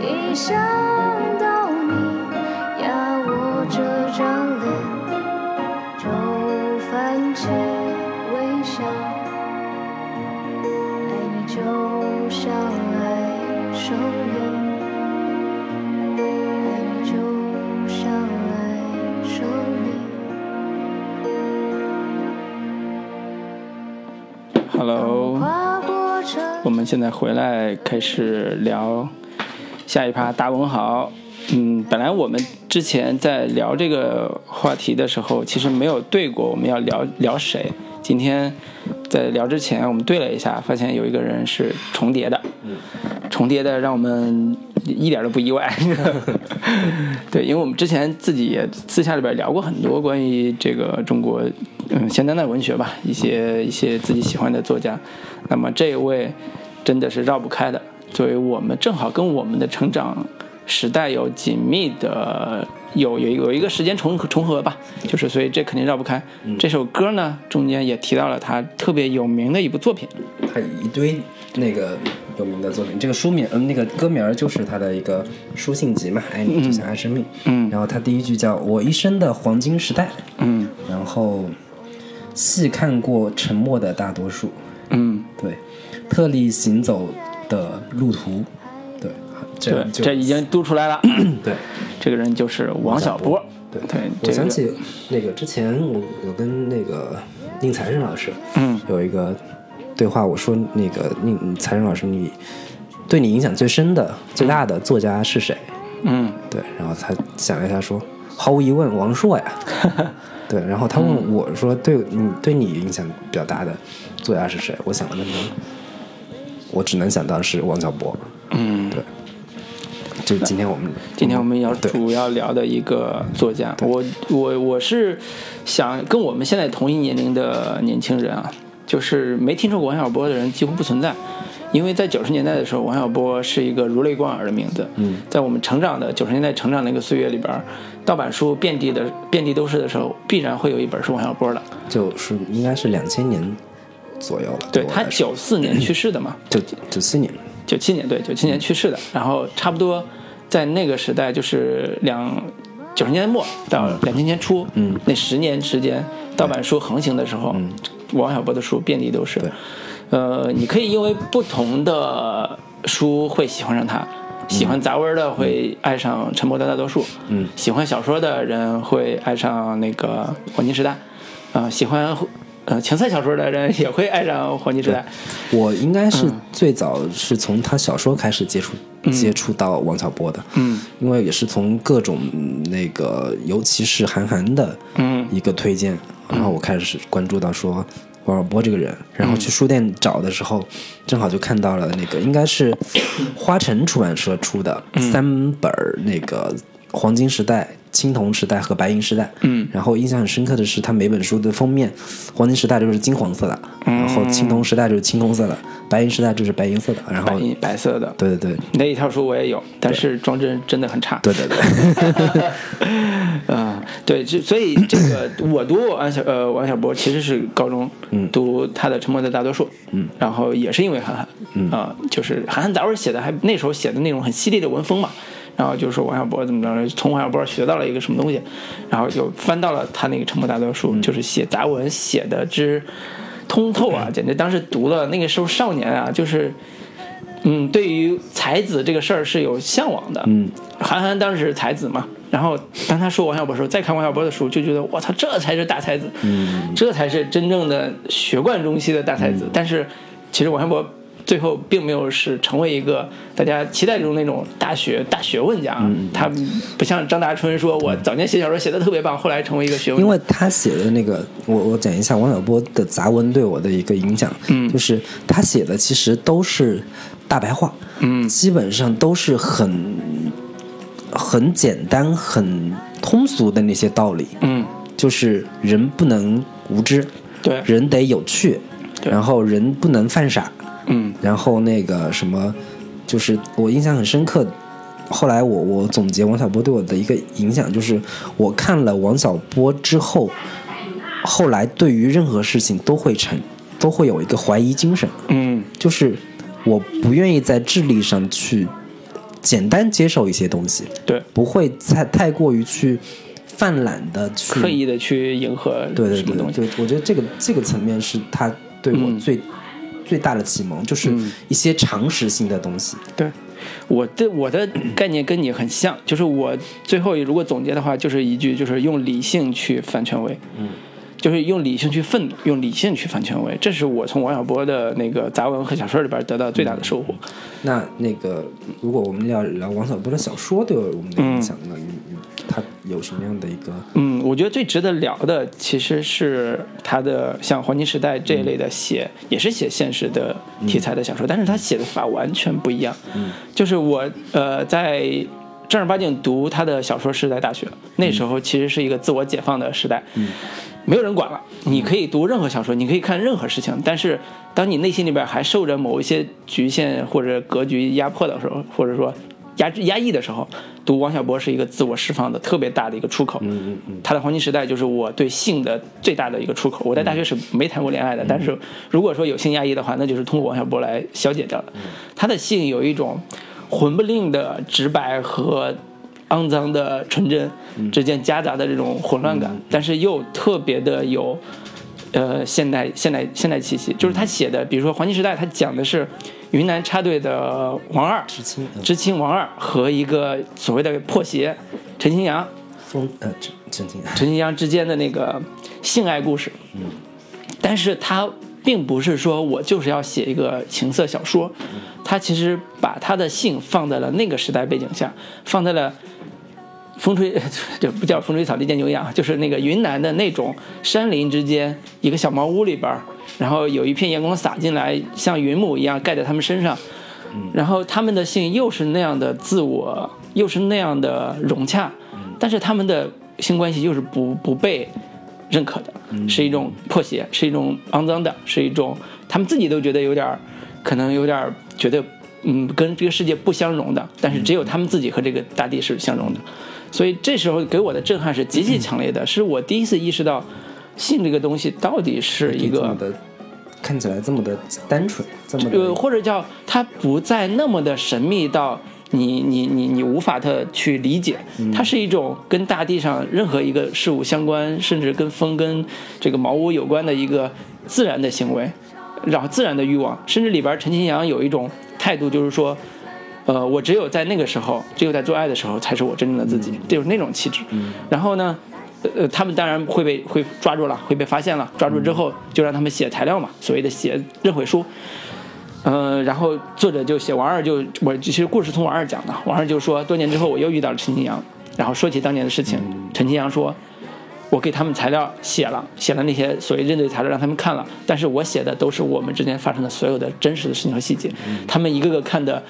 一切。一想现在回来开始聊下一趴大文豪。嗯，本来我们之前在聊这个话题的时候，其实没有对过我们要聊聊谁。今天在聊之前，我们对了一下，发现有一个人是重叠的。重叠的，让我们一点都不意外。对，因为我们之前自己也私下里边聊过很多关于这个中国嗯现当代文学吧，一些一些自己喜欢的作家。那么这一位真的是绕不开的，作为我们正好跟我们的成长时代有紧密的有有有一个时间重重合吧，就是所以这肯定绕不开。这首歌呢中间也提到了他特别有名的一部作品，他一堆那个有名的作品，这个书名，嗯，那个歌名儿就是他的一个书信集嘛，爱你就像爱生命。嗯。然后他第一句叫“我一生的黄金时代”，嗯。然后细看过沉默的大多数，嗯，对，特立行走的路途，对，这，就这已经读出来了。对。这个人就是王小波。对对，这个我想起那个之前我我跟那个宁财神老师，嗯有一个对话，我说那个宁财神老师，你对你影响最深的、最大的作家是谁？嗯对，然后他想了一下说，毫无疑问王朔呀。对，然后他问我说，对你对你影响比较大的作家是谁？我想了半天，我只能想到是王小波。嗯。对，就是今天我们今天我们要主要聊的一个作家，我我我是想跟我们现在同一年龄的年轻人啊，就是没听说过王小波的人几乎不存在，因为在九十年代的时候，王小波是一个如雷贯耳的名字。嗯，在我们成长的九十年代成长的一个岁月里边，盗版书遍地的遍地都是的时候，必然会有一本是王小波的。就是应该是两千年左右了。对他九四年 去世的嘛，九九七年，九七年对，九七年去世的，然后差不多在那个时代就是两九十年代末到两千年初，嗯。那十年时间，盗版书横行的时候，王小波的书遍地都是。对。呃，你可以因为不同的书会喜欢上他，喜欢杂文的会爱上《沉默的大多数》，嗯。喜欢小说的人会爱上那个《黄金时代》，啊、喜欢呃情色小说的人也会爱上《黄金时代》。我应该是最早是从他小说开始接触、接触到王小波的，嗯。因为也是从各种嗯那个，尤其是韩寒的嗯。一个推荐，然后我开始关注到说王小波这个人，然后去书店找的时候，正好就看到了那个应该是花城出版社出的三本儿那个黄金时代。青铜时代和白银时代，嗯。然后印象很深刻的是，他每本书的封面，黄金时代就是金黄色的，然后青铜时代就是青铜色的，白银时代就是白银色的，然后白银白色的，对对对。那一套书我也有，但是装帧真的很差。对对对，啊、对，这 所以这个我读王小呃王小波其实是高中读他的《沉默的大多数》，嗯，然后也是因为韩寒，嗯。啊、就是韩寒杂文写的还那时候写的那种很犀利的文风嘛，然后就说王小波怎么着，从王小波学到了一个什么东西，然后就翻到了他那个《沉默大多数》，就是写杂文写的之通透啊，简直当时读了那个时候少年啊，就是。嗯，对于才子这个事儿是有向往的。嗯，韩寒当时是才子嘛，然后当他说王小波的时候，再看王小波的书，就觉得我操，这才是大才子，嗯，这才是真正的学贯中西的大才子。但是其实王小波最后并没有是成为一个大家期待中那种大学大学问家，嗯他不像张大春说，我早年写小说写的特别棒，后来成为一个学问。因为他写的那个，我我讲一下王小波的杂文对我的一个影响，嗯。就是他写的其实都是大白话，嗯。基本上都是很很简单、很通俗的那些道理，嗯，就是人不能无知，对，人得有趣，对。然后人不能犯傻，嗯然后那个什么，就是我印象很深刻。后来我我总结王小波对我的一个影响，就是我看了王小波之后，后来对于任何事情都会成都会有一个怀疑精神，嗯就是我不愿意在智力上去简单接受一些东西，对，不会太太过于去泛滥的去刻意的去迎合对对。对对，我觉得这个这个层面是他对我嗯最、最大的启蒙，就是一些常识性的东西。对，我的我的概念跟你很像，就是我最后如果总结的话，就是一句，就是用理性去反权威，嗯，就是用理性去愤怒，用理性去反权威，这是我从王小波的那个杂文和小说里边得到最大的收获。那那个，如果我们要聊王小波的小说对我们的影响，那你你它有什么样的一个嗯，我觉得最值得聊的其实是他的像《黄金时代》这一类的写，也是写现实的题材的小说，但是他写的法完全不一样。嗯，就是我呃在正儿八经读他的小说是在大学，那时候其实是一个自我解放的时代。嗯。没有人管了，你可以读任何小说，你可以看任何事情，但是当你内心里边还受着某一些局限或者格局压迫的时候，或者说压制压抑的时候，读王小波是一个自我释放的特别大的一个出口。嗯嗯嗯他的黄金时代就是我对性的最大的一个出口。我在大学是没谈过恋爱的，但是如果说有性压抑的话，那就是通过王小波来消解掉的。他的性有一种混不吝的直白和肮脏的纯真之间夹杂的这种混乱感，但是又特别的有。呃，现代现代现代气息，就是他写的，比如说《黄金时代》，他讲的是云南插队的王二，知青嗯知青王二和一个所谓的破鞋陈清扬，风呃陈陈清陈清扬之间的那个性爱故事。嗯，但是他并不是说我就是要写一个情色小说，他其实把他的性放在了那个时代背景下，放在了。风吹，就不叫风吹草低见牛羊，就是那个云南的那种山林之间一个小茅屋里边儿，然后有一片阳光洒进来，像云母一样盖在他们身上，然后他们的性又是那样的自我，又是那样的融洽，但是他们的性关系又是不不被认可的，是一种破鞋，是一种肮脏的，是一种他们自己都觉得有点，可能有点觉得嗯跟这个世界不相容的，但是只有他们自己和这个大地是相容的。所以这时候给我的震撼是极其强烈的，是我第一次意识到，性这个东西到底是一个看起来这么的单纯，这么呃，的或者叫它不再那么的神秘到你你你你无法的去理解，它是一种跟大地上任何一个事物相关，甚至跟风跟这个茅屋有关的一个自然的行为，然后自然的欲望，甚至里边陈清扬有一种态度，就是说。呃，我只有在那个时候，只有在做爱的时候，才是我真正的自己，就是那种气质。然后呢，呃，他们当然会被会抓住了，会被发现了。抓住之后，就让他们写材料嘛，所谓的写认悔书。呃，然后作者就写王二就我其实故事从王二讲的，王二就说多年之后我又遇到了陈清扬，然后说起当年的事情，陈清扬说。我给他们材料写了，写了那些所谓认罪材料让他们看了，但是我写的都是我们之间发生的所有的真实的事情和细节，他们一个个看的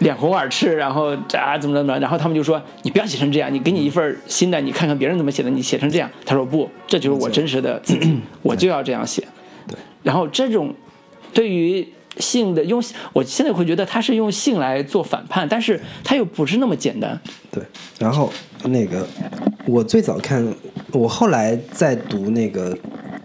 脸红耳赤，然后啊怎么怎么，然后他们就说你不要写成这样，你给你一份新的，你看看别人怎么写的，你写成这样。他说不，这就是我真实的自己，我就要这样写。对，然后这种对于性的用，我现在会觉得他是用性来做反叛，但是他又不是那么简单。对，然后那个我最早看，我后来在读那个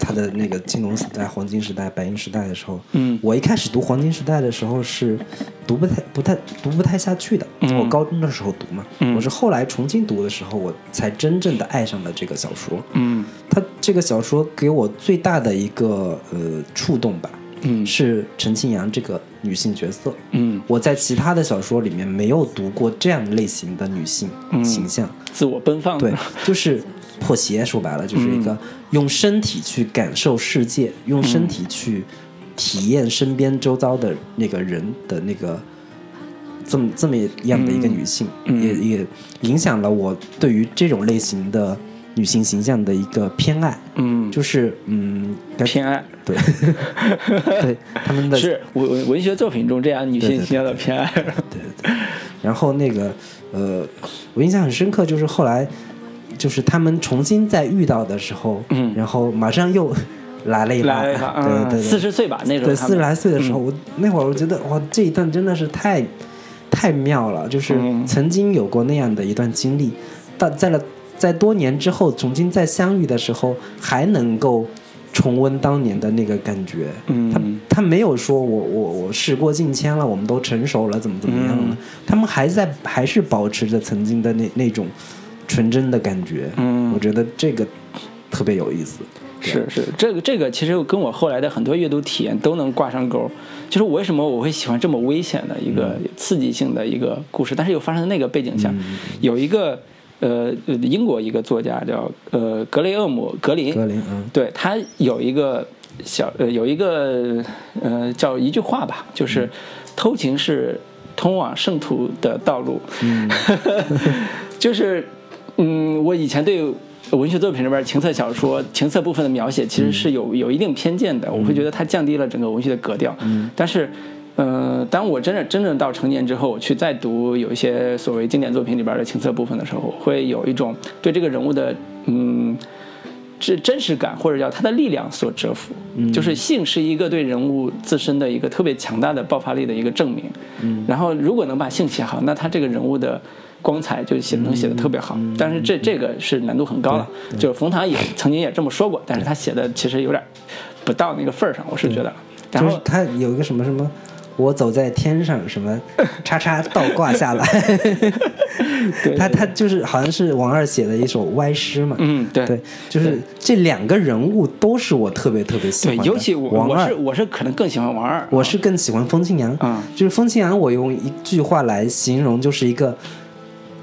他的那个青铜时代、黄金时代、白银时代的时候，嗯。我一开始读黄金时代的时候是读不太、不太、读不太下去的。嗯。我高中的时候读嘛，嗯。我是后来重新读的时候，我才真正的爱上了这个小说。嗯。他这个小说给我最大的一个呃触动吧，嗯。是陈庆阳这个女性角色。嗯，我在其他的小说里面没有读过这样类型的女性嗯。形象，自我奔放。对，就是破鞋，说白了就是一个用身体去感受世界，用身体去体验身边周遭的那个人的那个这么这么样的一个女性，嗯。也也影响了我对于这种类型的女性形象的一个偏爱，嗯，就是嗯，偏爱。对。对他们的是文文文学作品中这样女性形象的偏爱。对对对。然后那个呃，我印象很深刻，就是后来就是他们重新再遇到的时候，嗯。然后马上又来了一把，来了一把，对对对，四十岁吧那时候，对四十来岁的时候，我那会儿我觉得哇，这一段真的是太太妙了，就是嗯。曾经有过那样的一段经历，到在了在多年之后重新再相遇的时候，还能够重温当年的那个感觉。嗯。他他没有说我我我事过境迁了，我们都成熟了，怎么怎么样了？嗯。他们还在还是保持着曾经的那那种纯真的感觉。嗯。我觉得这个特别有意思。是是，这个这个其实跟我后来的很多阅读体验都能挂上钩。就是为什么我会喜欢这么危险的一个刺激性的一个故事，但是又发生在那个背景下，有一个呃呃英国一个作家叫呃格雷厄姆格林，格林，嗯。对他有一个小呃有一个呃叫一句话吧，就是偷情是通往圣徒的道路，嗯 就是嗯，我以前对文学作品里边情色小说、情色部分的描写其实是有有一定偏见的，我会觉得它降低了整个文学的格调。嗯，但是。呃，当我真的真正到成年之后，去再读有一些所谓经典作品里边的情色部分的时候，会有一种对这个人物的嗯，真真实感，或者叫他的力量所折服。就是性是一个对人物自身的一个特别强大的爆发力的一个证明。嗯，然后如果能把性写好，那他这个人物的光彩就写能写的特别好。但是这这个是难度很高了。就是冯唐也曾经也这么说过，但是他写的其实有点不到那个份儿上，我是觉得。然后就是他有一个什么什么，我走在天上，什么 叉叉倒挂下来，对他他就是好像是王二写的一首歪诗嘛，嗯，对。对，就是这两个人物都是我特别特别喜，欢的，尤其我王二。我是。我是可能更喜欢王二，我是更喜欢风清扬，嗯。就是风清扬，我用一句话来形容，就是一个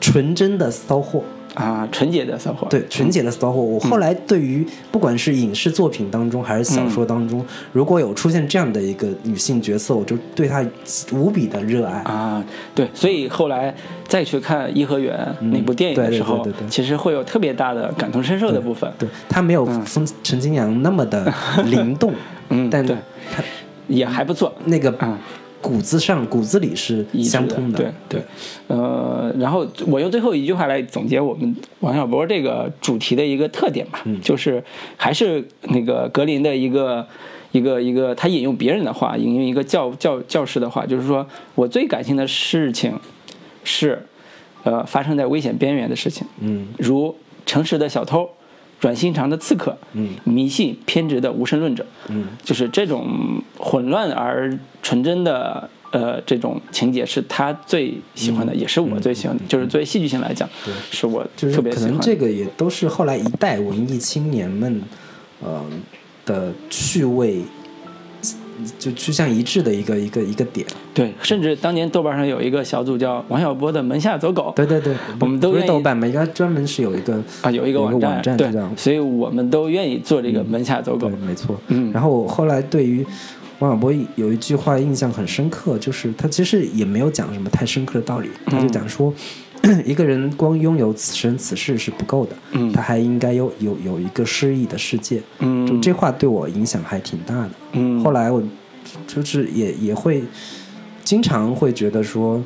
纯真的骚货，啊纯洁的骚货，对，纯洁的骚货。我后来对于不管是影视作品当中还是小说当中，如果有出现这样的一个女性角色，我就对她无比的热爱。啊，对，所以后来再去看《颐和园》那部电影的时候对对对，其实会有特别大的感同身受的部分，对，她没有风陈金阳那么的灵动，嗯，但对，她也还不错，那个嗯骨子上骨子里是相通的对对，呃，然后我用最后一句话来总结我们王小波这个主题的一个特点吧，就是还是那个格林的一个一个一个，他引用别人的话，引用一个教教教师的话，就是说我最感性的事情是，呃，发生在危险边缘的事情，嗯。如诚实的小偷。软心肠的刺客，嗯，迷信偏执的无神论者，嗯，就是这种混乱而纯真的呃这种情节是他最喜欢的，也是我最喜欢的。就是作为戏剧性来讲，是我嗯就是特别喜欢可。能这个也都是后来一代文艺青年们，呃的趣味，就趋向一致的一个一个一个点。对，甚至当年豆瓣上有一个小组叫王小波的门下走狗，对对对，我们都愿意是豆瓣嘛，应该专门是有一个啊有一个网站，网站对，所以我们都愿意做这个门下走狗，。没错。嗯然后我后来对于王小波有一句话印象很深刻，就是他其实也没有讲什么太深刻的道理，他就讲说，一个人光拥有此生此世是不够的，嗯。他还应该有有有一个诗意的世界。嗯。就这话对我影响还挺大的。嗯。后来我就是也也会经常会觉得说，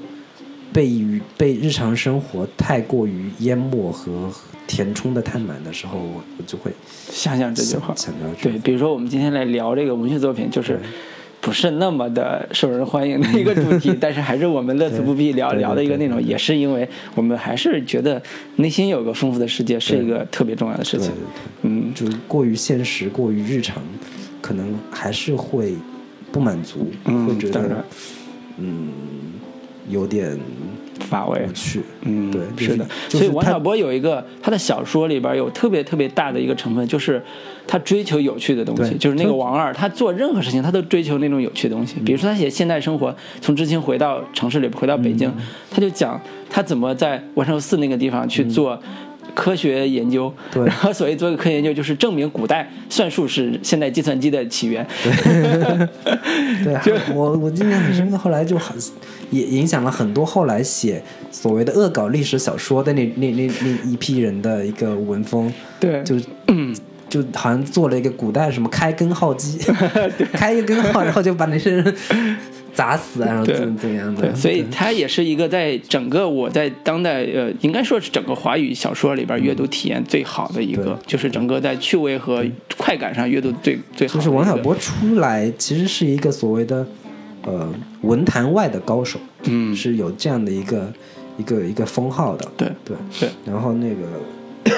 被与被日常生活太过于淹没和填充的太满的时候，我我就会想想这句话，想到对，比如说我们今天来聊这个文学作品，就是不是那么的受人欢迎的一个主题，但是还是我们乐此不疲聊聊的一个内容，也是因为我们还是觉得内心有个丰富的世界是一个特别重要的事情。嗯，就是过于现实、过于日常，可能还是会不满足，嗯会觉当然得嗯有点乏味无。趣。嗯，对，是的。就是所以王小波有一个他的小说里边有特别特别大的一个成分，就是他追求有趣的东西，就是那个王二，他做任何事情他都追求那种有趣的东西。比如说他写现代生活，从知青回到城市里，回到北京，他就讲他怎么在万寿寺那个地方去做。科学研究，对然后所谓做一个科学研究，就是证明古代算术是现代计算机的起源。对，还我我印象很深刻，后来就很也影响了很多后来写所谓的恶搞历史小说的那那那那一批人的一个文风，对，就 就好像做了一个古代什么开根号机，开一根号，然后就把那些人砸死啊，然后怎么怎么样的，，所以它也是一个在整个我在当代呃，应该说是整个华语小说里边阅读体验最好的一个，对。就是整个在趣味和快感上阅读最最好。就是王小波出来其实是一个所谓的呃文坛外的高手，嗯，是有这样的一个一个一个封号的，对对。对。然后那个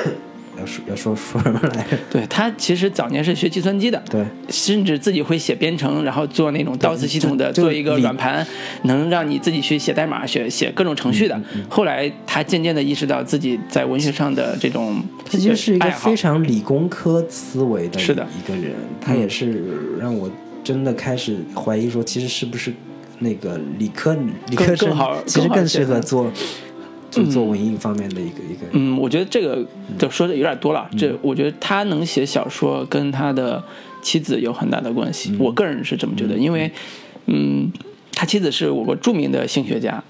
要说要说说什么来着？对，他其实早年是学计算机的，对，甚至自己会写编程，然后做那种 DOS 系统的，做一个软盘，能让你自己去写代码、写写各种程序的。嗯后来他渐渐的意识到自己在文学上的这种他其实是一个非常理工科思维的是的一个人，他也是让我真的开始怀疑说，其实是不是那个理科理科生更好其实更适合做就做文艺方面的一个一个。嗯，我觉得这个就说的有点多了。嗯这我觉得他能写小说，跟他的妻子有很大的关嗯系。我个人是这么觉得，因为，嗯，他他妻子是我国著名的性学家，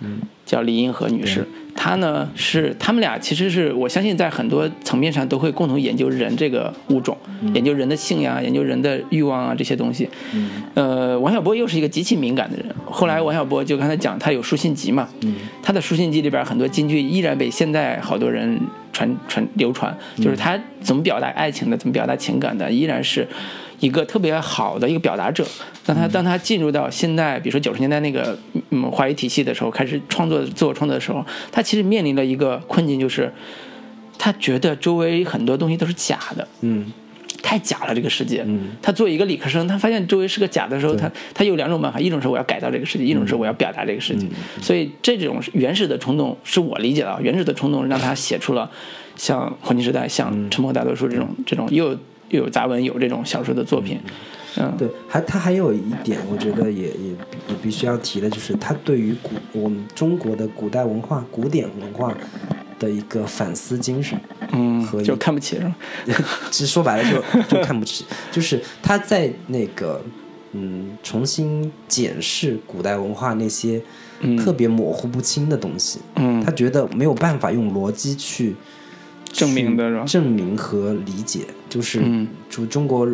叫李银河女士。她呢是他们俩其实是我相信在很多层面上都会共同研究人这个物种，研究人的性呀，研究人的欲望啊这些东西。呃，王小波又是一个极其敏感的人。后来王小波就刚才讲他有书信集嘛，他的书信集里边很多金句依然被现在好多人传传流传，就是他怎么表达爱情的，怎么表达情感的，依然是。一个特别好的一个表达者，当他当他进入到现在，比如说九十年代那个嗯华语体系的时候，开始创作自我创作的时候，他其实面临了一个困境，就是他觉得周围很多东西都是假的，嗯。太假了这个世界。嗯。他作为一个理科生，他发现周围是个假的时候，他他有两种办法，一种是我要改造这个世界，一种是我要表达这个世界。所以这种原始的冲动是我理解的啊，原始的冲动让他写出了像《黄金时代》、像《沉默大多数》这种这种又有又有杂文有这种小说的作品。嗯，对，还他还有一点，我觉得也也也必须要提的，就是他对于古我们中国的古代文化、古典文化的一个反思精神。嗯和，就看不起是吧？其实说白了就就看不起，就是他在那个嗯重新检视古代文化那些特别模糊不清的东西，嗯他觉得没有办法用逻辑去证明的是吧？证明和理解，就是嗯。就中国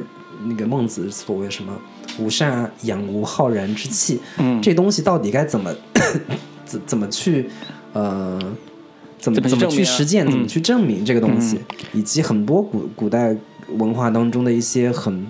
那个孟子所谓什么“吾善养吾浩然之气”，嗯。这东西到底该怎么怎 怎么去呃。怎么怎么去实践，怎么嗯去证明这个东西，以及很多古古代文化当中的一些很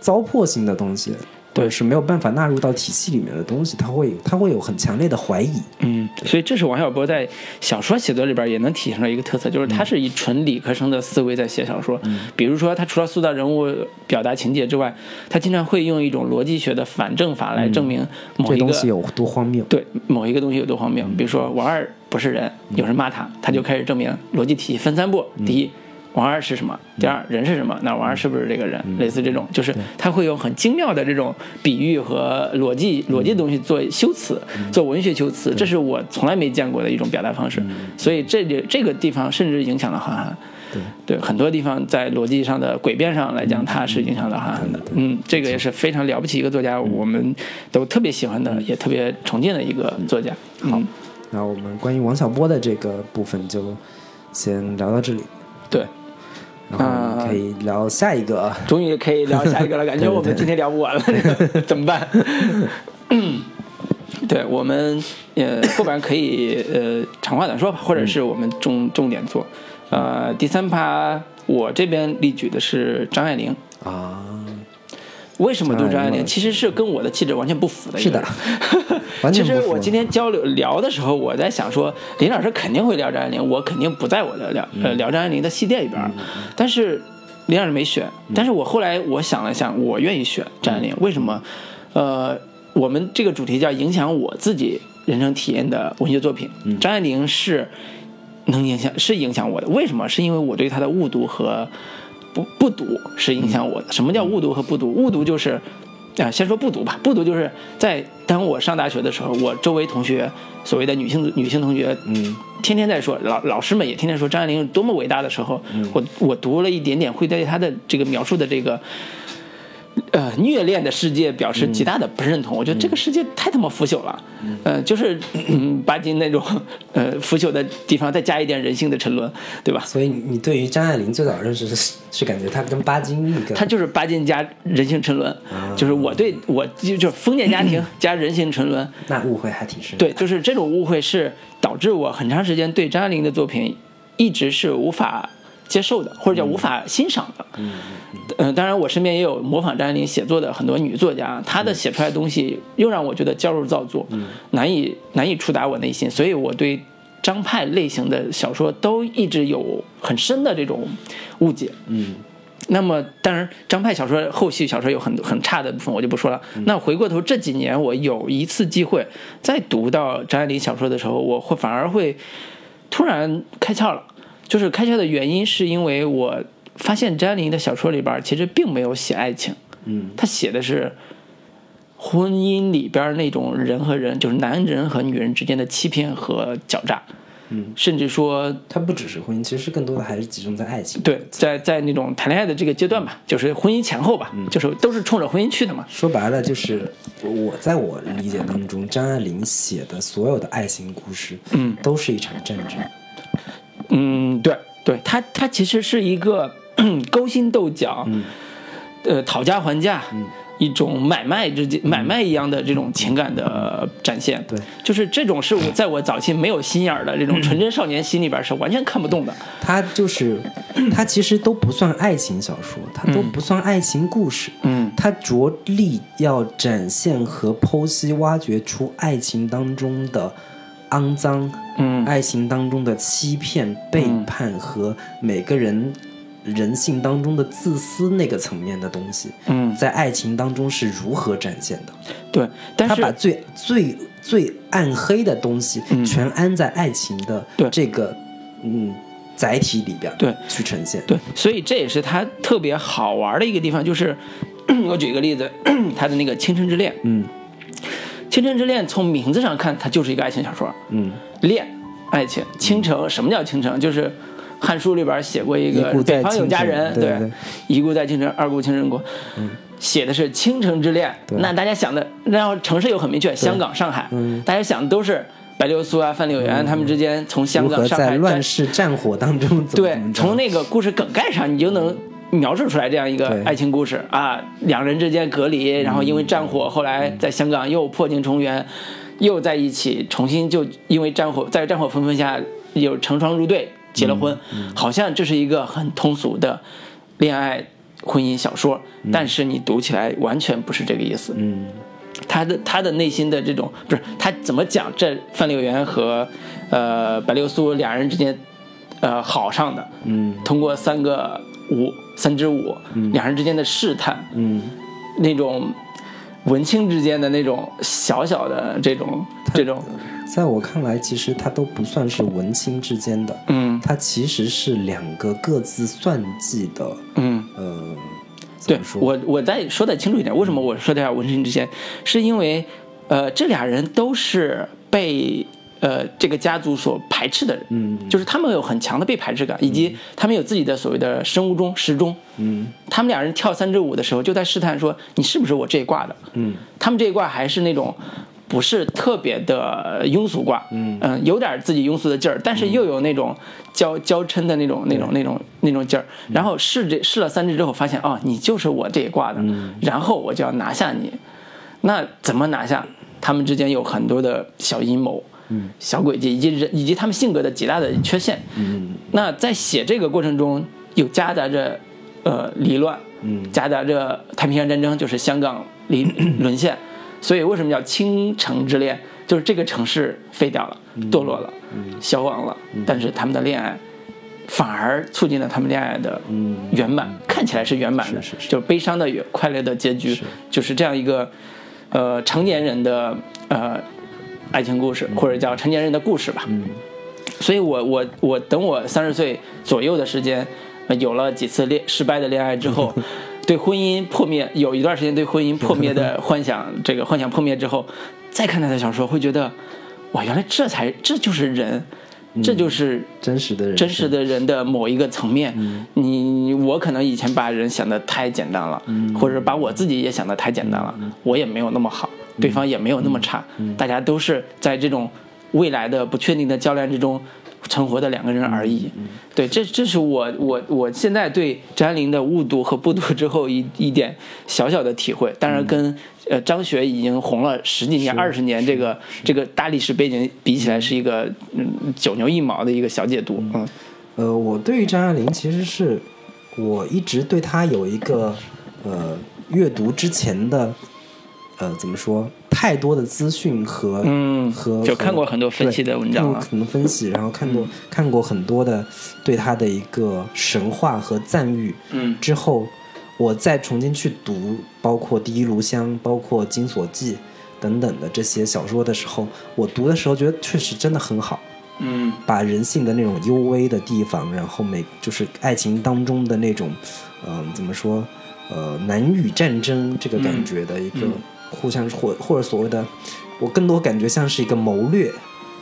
糟粕性的东西，或者是没有办法纳入到体系里面的东西，他会他会有很强烈的怀疑。嗯，所以这是王小波在小说写作里边也能体现出一个特色，就是他是以纯理科生的思维在写小说。嗯比如说，他除了塑造人物、表达情节之外，他经常会用一种逻辑学的反证法来证明某一个这东西有多荒谬？对某一个东西有多荒谬。比如说，王二不是人，有人骂他，他就开始证明逻辑体系分三步：第一，王二是什么？第二，人是什么？那王二是不是这个人？类似这种，就是他会用很精妙的这种比喻和逻辑逻辑的东西做修辞，做文学修辞，这是我从来没见过的一种表达方式。所以这里这个地方甚至影响了韩寒。对。很多地方在逻辑上的诡辩上来讲，他是影响到韩寒的。嗯，这个也是非常了不起一个作家，我们都特别喜欢的，也特别崇敬的一个作家。好，那我们关于王小波的这个部分就先聊到这里，对，然后可以聊下一个。终于可以聊下一个了，感觉 我们今天聊不完了，这个怎么办？嗯，对我们呃后边可以呃长话短说吧，或者是我们重重点做。呃，第三趴我这边例举的是张爱玲。啊，为什么读张爱玲？其实是跟我的气质完全不符的一个是的。完全其实我今天交流聊的时候，我在想说，林老师肯定会聊张爱玲，我肯定不在我的聊呃聊张爱玲的系列里边儿。但是林老师没选，但是我后来我想了想，我愿意选张爱玲，为什么？呃，我们这个主题叫影响我自己人生体验的文学作品，张爱玲是能影响是影响我的。为什么？是因为我对她的误读和不不读是影响我的。什么叫误读和不读？误读就是。啊，先说不读吧。不读就是在当我上大学的时候，我周围同学，所谓的女性女性同学，嗯，天天在说，老老师们也天天说张爱玲有多么伟大的时候，我我读了一点点，会对她的这个描述的这个。呃，虐恋的世界表示极大的不认同。我觉得这个世界太他妈腐朽了，呃，就是 嗯，巴金那种呃腐朽的地方，再加一点人性的沉沦，对吧？所以你对于张爱玲最早认识是是感觉她跟巴金一个，她就是巴金加人性沉沦，就是我对我就就是封建家庭 加人性沉沦，那误会还挺深。对，就是这种误会是导致我很长时间对张爱玲的作品一直是无法接受的，或者叫无法欣赏的。嗯嗯。当然我身边也有模仿张爱玲写作的很多女作家，她的写出来的东西又让我觉得矫揉造作，难以难以触达我内心，所以我对张派类型的小说都一直有很深的这种误解。嗯那么，当然，张派小说后续小说有很很差的部分，我就不说了。那回过头这几年，我有一次机会再读到张爱玲小说的时候，我会反而会突然开窍了。就是开窍的原因，是因为我发现张爱玲的小说里边其实并没有写爱情，嗯她写的是婚姻里边那种人和人，就是男人和女人之间的欺骗和狡诈。嗯，甚至说它不只是婚姻，其实更多的还是集中在爱情。对，在在那种谈恋爱的这个阶段吧，就是婚姻前后吧，就是都是冲着婚姻去的嘛。说白了就是我在我理解当中，张爱玲写的所有的爱情故事，嗯，都是一场战争。嗯，对对，它它其实是一个 勾心斗角，呃，讨价还价，嗯一种买卖之间买卖一样的这种情感的展现。对，就是这种是我在我早期没有心眼儿的这种 纯真少年心里边是完全看不懂的。它就是，它其实都不算爱情小说，它都不算爱情故事。嗯它着力要展现和剖析、挖掘出爱情当中的肮脏，嗯。爱情当中的欺骗、背叛和每个人人性当中的自私那个层面的东西，嗯，在爱情当中是如何展现的？对，但是他把最最最暗黑的东西全安在爱情的这个嗯载体里边，对。去呈现。对，所以这也是他特别好玩的一个地方，就是 我举一个例子，他的那个《倾城之恋》，嗯《倾城之恋》从名字上看，它就是一个爱情小说，嗯恋，爱情，倾城。什么叫倾城？就是《汉书》里边写过一个北方有佳人，对对一顾在倾城，二顾倾城国，写的是倾城之恋。那大家想的，然后城市又很明确，香港、上海，嗯大家想的都是白流苏啊、范柳原他们之间从香港、上海乱世战火当中怎么对从那个故事梗概上，你就能描述出来这样一个爱情故事啊，两人之间隔离，然后因为战火，后来在香港又破镜重圆，又在一起，重新就因为战火，在战火纷纷下又成双入对，结了婚，好像这是一个很通俗的恋爱婚姻小说，但是你读起来完全不是这个意思。嗯。他的他的内心的这种不是他怎么讲这范柳原和呃白流苏两人之间呃好上的，嗯。通过三个舞三支舞，两人之间的试探，嗯，那种文青之间的那种小小的这种这种在我看来，其实它都不算是文青之间的，嗯它其实是两个各自算计的，嗯。呃，对？我，我再说的清楚一点，为什么我说的要文青之间，是因为，呃，这俩人都是被呃这个家族所排斥的人，嗯就是他们有很强的被排斥感，以及他们有自己的所谓的生物钟、时钟。嗯他们俩人跳三支舞的时候，就在试探说你是不是我这一挂的。嗯他们这一挂还是那种不是特别的庸俗挂，嗯有点自己庸俗的劲儿，但是又有那种娇娇嗔的那种那种那种那种劲儿。然后试这试了三支之后，发现哦，你就是我这一挂的，然后我就要拿下你。那怎么拿下？他们之间有很多的小阴谋。小诡计以及人以及他们性格的极大的缺陷。嗯。那在写这个过程中，有夹杂着呃离乱，嗯。夹杂着太平洋战争，就是香港离沦陷，所以为什么叫倾城之恋？就是这个城市废掉了，堕落了，消亡了，但是他们的恋爱反而促进了他们恋爱的嗯。圆满，看起来是圆满的，是是是。就是悲伤的圆，快乐的结局，是。就是这样一个呃成年人的呃爱情故事，或者叫成年人的故事吧。嗯。所以我我我等我三十岁左右的时间，呃有了几次恋失败的恋爱之后，对婚姻破灭有一段时间对婚姻破灭的幻想，这个幻想破灭之后，再看他的小说，会觉得，哇，原来这才这就是人，这就是真实的人，真实的人的某一个层面。你我可能以前把人想的太简单了，或者把我自己也想的太简单了，我也没有那么好，对方也没有那么差，大家都是在这种未来的不确定的较量之中。存活的两个人而已，对，这这是我我我现在对张爱玲的误读和不读之后一一点小小的体会，当然跟呃张学已经红了十几年、二十年这个这个大历史背景比起来，是一个嗯九牛一毛的一个小解读，嗯呃，我对于张爱玲其实是我一直对她有一个呃阅读之前的呃怎么说太多的资讯和嗯和和就看过很多分析的文章啊对看过很多分析，然后看过、看过很多的对他的一个神话和赞誉，嗯之后我再重新去读，包括《第一炉香》、包括《金锁记》等等的这些小说的时候，我读的时候觉得确实真的很好。嗯把人性的那种幽微的地方，然后每就是爱情当中的那种，嗯、怎么说，呃，男女战争这个感觉的一个互相或或者所谓的，我更多感觉像是一个谋略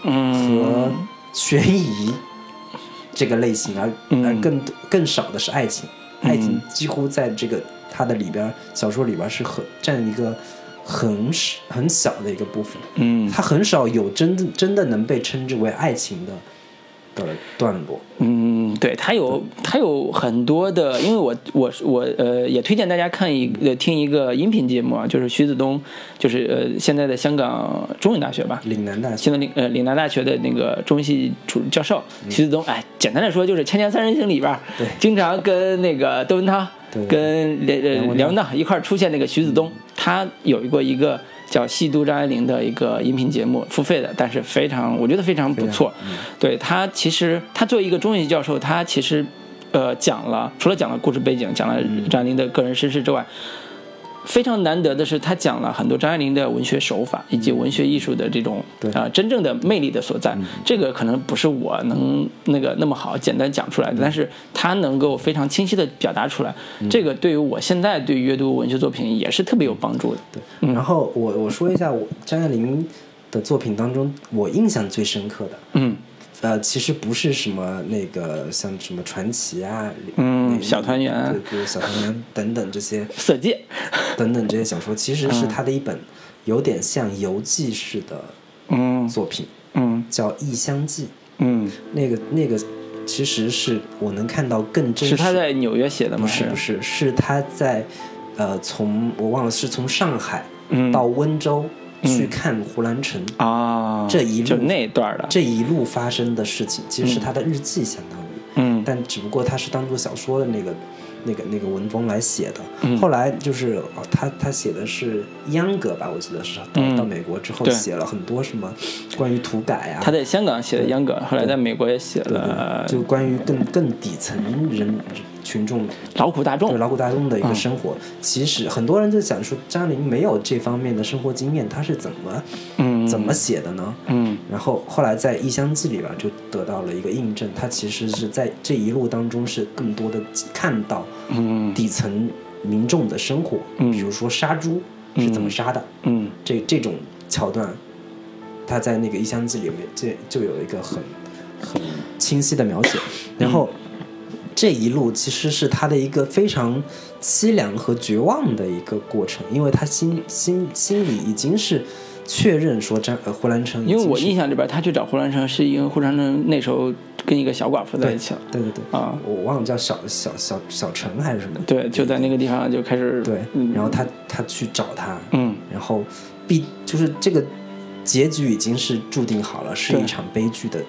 嗯。和嗯悬疑这个类型，而嗯。而更更少的是爱情，爱情几乎在这个它的里边小说里边是很占一个很少很小的一个部分，嗯。它很少有真的真的能被称之为爱情的的段落。嗯，对，它有它有很多的，因为我我我呃也推荐大家看一呃听一个音频节目啊，就是徐子东，就是呃现在的香港中文大学吧，岭南大学。现在岭呃岭南大学的那个中文系主教授徐子东，哎，简单的说就是《锵锵三人行》里边，对。经常跟那个窦文涛对。跟梁呃梁文道。梁文道一块出现那个徐子东，他有过一个叫《戏都张爱玲》的一个音频节目，付费的，但是非常我觉得非常不错。对他其实他作为一个中文系教授，他其实呃讲了除了讲了故事背景，讲了张爱玲的个人身世之外。非常难得的是，他讲了很多张爱玲的文学手法以及文学艺术的这种对。啊、真正的魅力的所在。这个可能不是我能那个那么好简单讲出来的，但是他能够非常清晰的表达出来。这个对于我现在对于阅读文学作品也是特别有帮助的。对，然后我我说一下我张爱玲的作品当中，我印象最深刻的，嗯呃，其实不是什么那个像什么传奇啊，嗯小团圆啊对，小团圆 等等这些色戒，等等这些小说，其实是他的一本有点像游记式的嗯作品，嗯叫《异乡记》。嗯，那个那个，其实是我能看到更真实是。他在纽约写的吗？不是不是，是他在呃从我忘了是从上海嗯到温州去看胡兰成。啊，这一路就那段的，这一路发生的事情，其实是他的日记，相当于，嗯但只不过他是当做小说的那个、那个、那个文风来写的。嗯后来就是哦他他写的是秧歌吧，我记得是到、嗯。到美国之后写了很多什么关于土改啊，他在香港写的秧歌，后来在美国也写了对，就关于更更底层人群众劳苦大众。对劳苦大众的一个嗯。生活。其实很多人就想说张爱玲没有这方面的生活经验，她是怎么、嗯，怎么写的呢？嗯。然后后来在《异乡记》里边就得到了一个印证，他其实是在这一路当中是更多的看到嗯。底层民众的生活，嗯。比如说杀猪是怎么杀的，嗯这这种桥段，他在那个《异乡记》里面这就有一个很很清晰的描写。然后这一路其实是他的一个非常凄凉和绝望的一个过程，因为他心心心里已经是确认说张呃胡兰成因为我印象里边，他去找胡兰成，是因为胡兰成那时候跟一个小寡妇在一起了。对对对，啊。我忘了叫小小小小陈还是什么，对，就在那个地方就开始对，嗯。然后他他去找他，嗯。然后必就是这个结局已经是注定好了，是一场悲剧的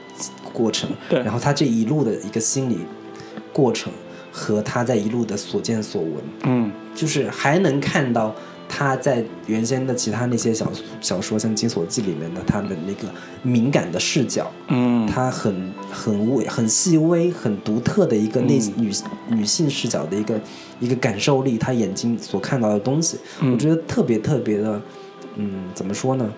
过程。对。然后他这一路的一个心理过程和他在一路的所见所闻，嗯。就是还能看到他在原先的其他那些小小说，像《金锁记》里面的他的那个敏感的视角，嗯。他很很微、很细微、很独特的一个内、嗯。女女性视角的一个一个感受力，他眼睛所看到的东西，嗯。我觉得特别特别的，嗯，怎么说呢？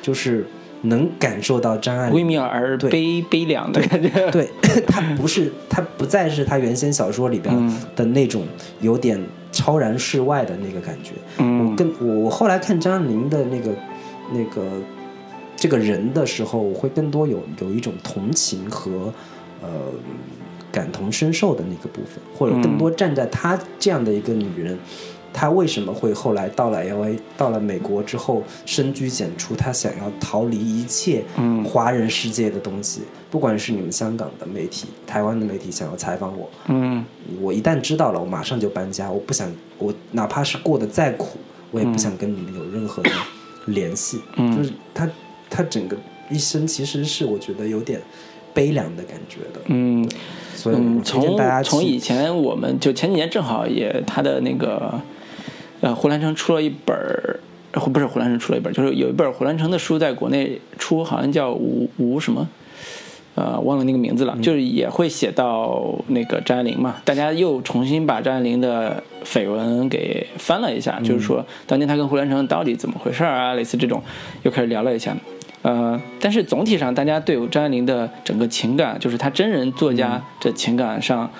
就是能感受到张爱微，妙而对。悲悲凉的感觉。对 他不是他不再是他原先小说里边嗯。的那种有点超然世外的那个感觉。嗯我跟我我后来看张爱玲的那个那个这个人的时候，我会更多有有一种同情和呃感同身受的那个部分，或者更多站在她这样的一个女人。她为什么会后来到了 L A，到了美国之后深居简出？他想要逃离一切嗯华人世界的东西，不管是你们香港的媒体、台湾的媒体想要采访我，嗯我一旦知道了，我马上就搬家。我不想，我哪怕是过得再苦，我也不想跟你们有任何的联系。嗯就是他，他整个一生其实是我觉得有点悲凉的感觉的。嗯所以从大家从以前我们就前几年正好也他的那个呃胡兰成出了一本儿。呃不是胡兰成出了一本儿，就是有一本胡兰成的书在国内出，好像叫吴吴什么，呃，忘了那个名字了，嗯就是也会写到那个张爱玲嘛，大家又重新把张爱玲的绯闻给翻了一下，嗯就是说当年她跟胡兰成到底怎么回事儿啊，类似这种，又开始聊了一下。呃，但是总体上，大家对张爱玲的整个情感，就是她真人作家这情感上，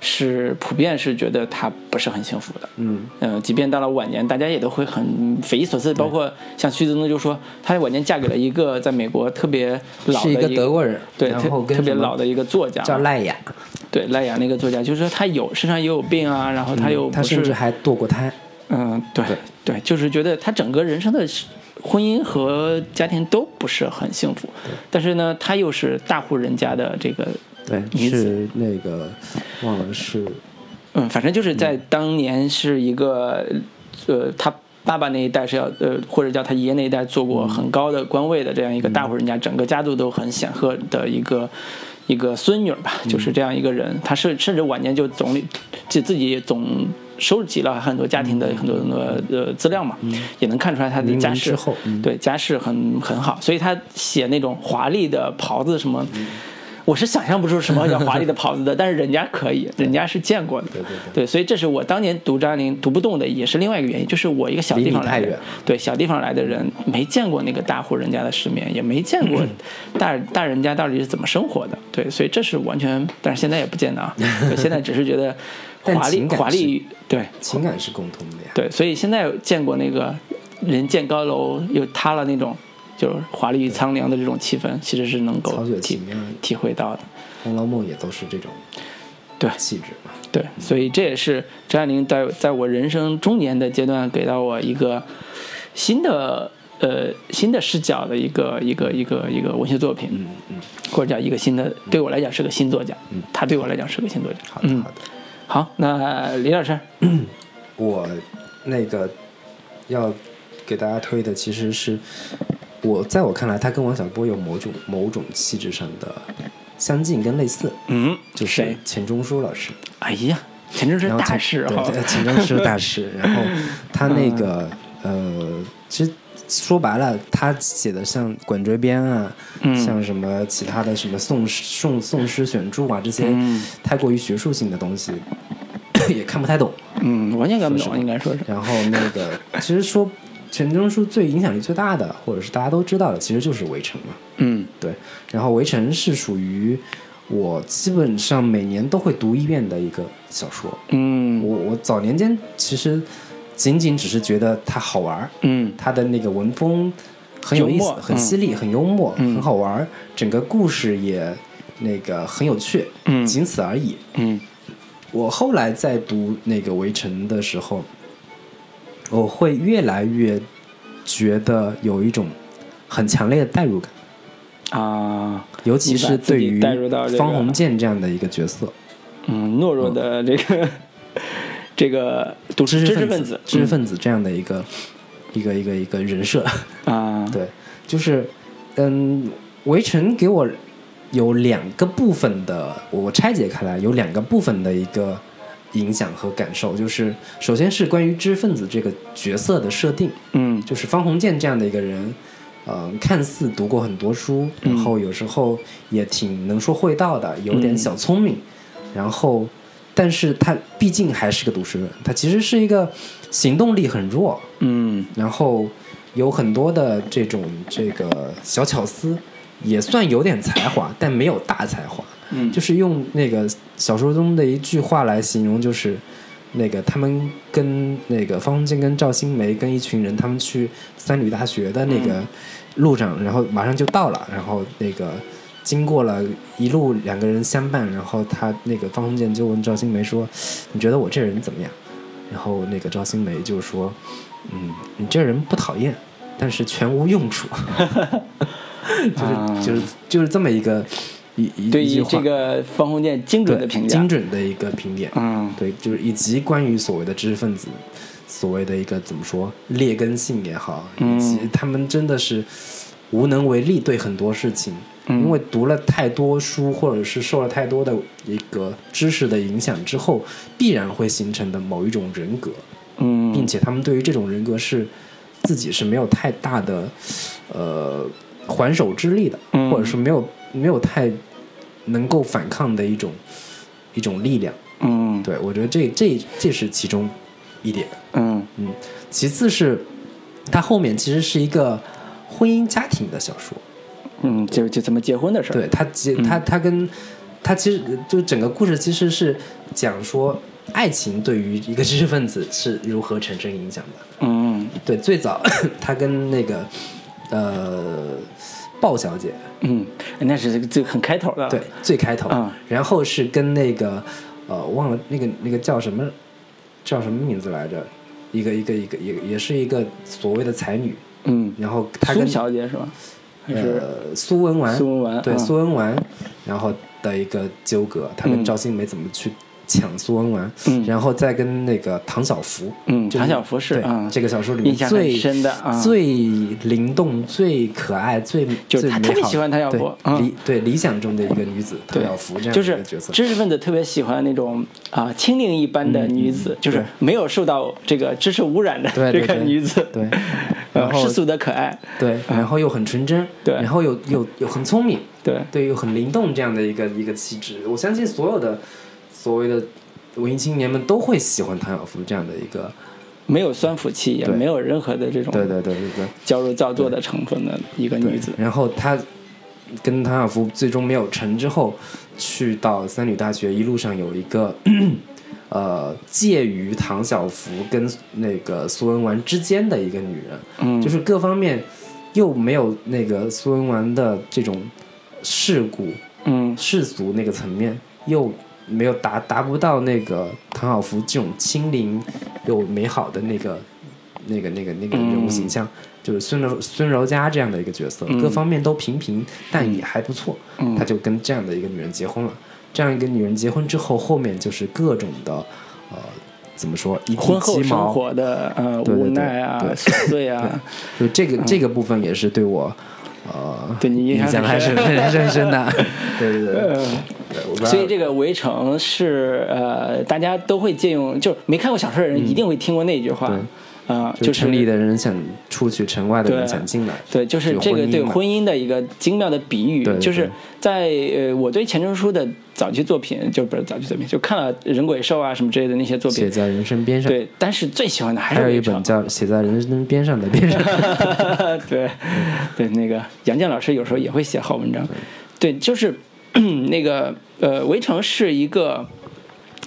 是普遍是觉得她不是很幸福的。嗯，呃，即便到了晚年，大家也都会很匪夷所思。包括像徐子东就说，她晚年嫁给了一个在美国特别老的是一个德国人，对，然后特别老的一个作家，叫赖雅，对赖雅那个作家，就是说他有身上也有病啊，然后他又他甚至还堕过胎。嗯，对对对，就是觉得他整个人生的婚姻和家庭都不是很幸福，但是呢，他又是大户人家的这个，对，女子是那个忘了是嗯，反正就是在当年是一个，呃，他爸爸那一代是要呃，或者叫他爷爷那一代做过很高的官位的这样一个大户人家，整个家族都很显赫的一个。一个孙女儿吧，就是这样一个人，他是甚至晚年就总理就自己总收集了很多家庭的很多很多呃资料嘛，也能看出来他的家世对家世很很好，所以他写那种华丽的袍子什么，我是想象不出什么叫华丽的袍子的，但是人家可以，人家是见过的，对对对，所以这是我当年读张爱玲读不动的，也是另外一个原因，就是我一个小地方来的。对小地方来的人没见过那个大户人家的世面，也没见过 大大人家到底是怎么生活的，对，所以这是完全，但是现在也不见得啊，对现在只是觉得华丽华丽，对。情感是共通的呀。对，所以现在见过那个人建高楼又塌了那种。就是华丽与苍凉的这种气氛，其实是能够体体会到的。《红楼梦》也都是这种对气质嘛。对，所以这也是张爱玲在在我人生中年的阶段给到我一个新的呃新的视角的一个一个一个一个文学作品，嗯嗯，或者叫一个新的，对我来讲是个新作家，嗯他对我来讲是个新作家。好的嗯好的。好，那李老师，我那个要给大家推的其实是我在我看来，他跟王小波有某种某种气质上的相近跟类似，嗯，就是？钱钟书老师。哎呀，钱钟书大师对，钱钟书大师。然后他那个呃，其实说白了，他写的像《管锥编》啊，嗯像什么其他的什么宋诗宋宋诗选注啊这些嗯太过于学术性的东西，也看不太懂。嗯，完全看不懂，应该说是，然后那个，其实说钱钟书最影响力最大的，或者是大家都知道的，其实就是《围城》嘛。嗯对，然后《围城》是属于我基本上每年都会读一遍的一个小说。嗯我我早年间其实仅仅只是觉得它好玩儿，嗯它的那个文风很有意思，很犀利，很幽默，嗯很好玩儿，整个故事也那个很有趣，嗯仅此而已。嗯我后来在读那个《围城》的时候，我会越来越觉得有一种很强烈的代入感，啊，尤其是对于方鸿渐这样的一个角色，嗯，懦弱的这个、这个读知识分子，知识分子这样的一个、一个一个一个人设。嗯啊，对，就是嗯，《围城》给我有两个部分的，我拆解开来有两个部分的一个影响和感受，就是首先是关于知识分子这个角色的设定，嗯就是方鸿渐这样的一个人。呃，看似读过很多书，然后有时候也挺能说会道的，有点小聪明，然后，但是他毕竟还是个读书人，他其实是一个行动力很弱，嗯然后有很多的这种这个小巧思，也算有点才华，但没有大才华。嗯，就是用那个小说中的一句话来形容，就是那个他们跟那个方鸿渐跟赵新梅跟一群人，他们去三闾大学的那个路上，然后马上就到了，然后那个。经过了一路两个人相伴，然后他那个方鸿渐就问赵新梅说：“你觉得我这人怎么样？”然后那个赵新梅就说：“嗯，你这人不讨厌，但是全无用处。就是”啊就是就是这么一个对于这个方鸿渐精准的评价，精准的一个评点。嗯。对，就是以及关于所谓的知识分子，所谓的一个怎么说劣根性也好，嗯以及他们真的是无能为力对很多事情，嗯。因为读了太多书或者是受了太多的一个知识的影响之后，必然会形成的某一种人格，嗯，并且他们对于这种人格是自己是没有太大的呃还手之力的，嗯。或者是没有没有太能够反抗的一种一种力量。嗯对，我觉得这这这是其中一点。嗯嗯，其次是它后面其实是一个婚姻家庭的小说，嗯，就就怎么结婚的事儿，对他结他他跟他其实就整个故事其实是讲说爱情对于一个知识分子是如何产生影响的。嗯对，最早 他跟那个呃鲍小姐，嗯，那是这个最很开头的，对，最开头，嗯。然后是跟那个呃忘了那个那个叫什么叫什么名字来着，一个一个一个也也是一个所谓的才女，嗯，然后她跟苏小姐是吧？呃苏文纨，苏文纨对嗯。苏文纨，然后的一个纠葛，她跟嗯。赵新梅怎么去抢苏文纨，嗯。然后再跟那个唐晓芙，嗯就是唐晓芙是这个小说里面最深的啊最灵动、最可爱、最就是他特别喜欢唐晓对芙嗯。理对理想中的一个女子唐对晓芙这样就是的一个角色，知识分子特别喜欢那种啊清灵一般的女子，就是没有受到这个知识污染的这个对对对女子，对，呃然后世俗的可爱，对，然后又很纯真，对。然后又又又很聪明，对，对，又很灵动这样的一个一个气质，我相信所有的所谓的文艺青年们都会喜欢唐晓芙这样的一个，没有酸腐气，也对。没有任何的这种对对对对对。矫揉造作的成分的一个女子。然后她跟唐晓芙最终没有成之后，去到三女大学，一路上有一个 呃介于唐晓芙跟那个苏文纨之间的一个女人，嗯，就是各方面又没有那个苏文纨的这种世故嗯。世俗那个层面，又没有达达不到那个唐晓芙这种清灵又美好的那个那个那个那个人物形象，就是孙柔孙柔嘉这样的一个角色，嗯各方面都平平，但也还不错。嗯他就跟这样的一个女人结婚了。这样一个女人结婚之后，后面就是各种的呃，怎么说一地婚后生。活的呃无对对对奈啊、对琐碎啊，就这个、这个部分也是对我呃对你印象还是深 很深深的。对对对所以这个《围城》是呃，大家都会借用，就没看过小说的人一定会听过那句话嗯，啊、就就是城里的人想出去，城外的人想进来。对，就是这个对婚姻的一个精妙的比喻，就是在呃，我对钱钟书的早期作品，就不是早期作品，就看了《人鬼兽》啊什么之类的那些作品，写在人生边上。对，但是最喜欢的还是《还有一本》。叫《写在人生边上的边上》。对，对，那个杨健老师有时候也会写好文章。对，就是 那个呃，《围城》是一个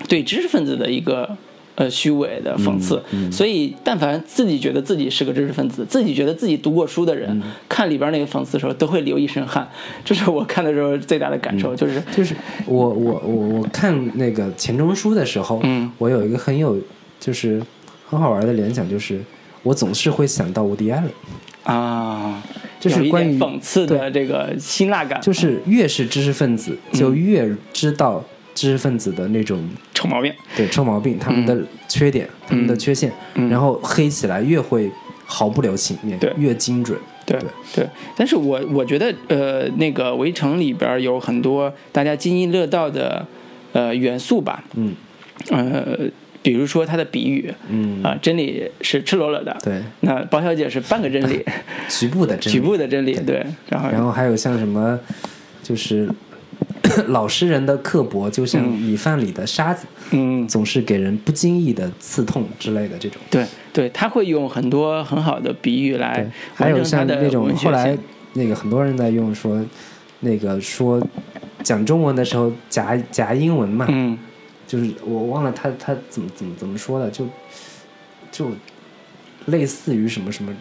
对知识分子的一个呃虚伪的讽刺，所以但凡自己觉得自己是个知识分子，自己觉得自己读过书的人，看里边那个讽刺的时候，都会流一身汗。这是我看的时候最大的感受，就是就是 我我我我看那个钱钟书的时候，嗯。我有一个很有就是很好玩的联想，就是我总是会想到伍迪·艾伦，啊，就是关于讽刺的这个辛辣感，就是越是知识分子，就越知道知识分子的那种臭毛病。对臭毛病，他们的缺点，他们的缺陷，然后黑起来越会毫不留情面对，越精准。对对，但是我我觉得呃，那个《围城》里边有很多大家津津乐道的呃元素吧，嗯。呃，比如说他的比喻，嗯。啊、真理是赤裸裸的，对，那包小姐是半个真理，局部的真理。局部的真理，对，然后然后还有像什么，就是 老实人的刻薄，就像米饭里的沙子，嗯，总是给人不经意的刺痛之类的这种。对对，他会用很多很好的比喻来，还有像那种后来那个很多人在用说，那个说讲中文的时候夹夹英文嘛，嗯就是我忘了他他怎么怎么怎么说的，就就类似于什么什么。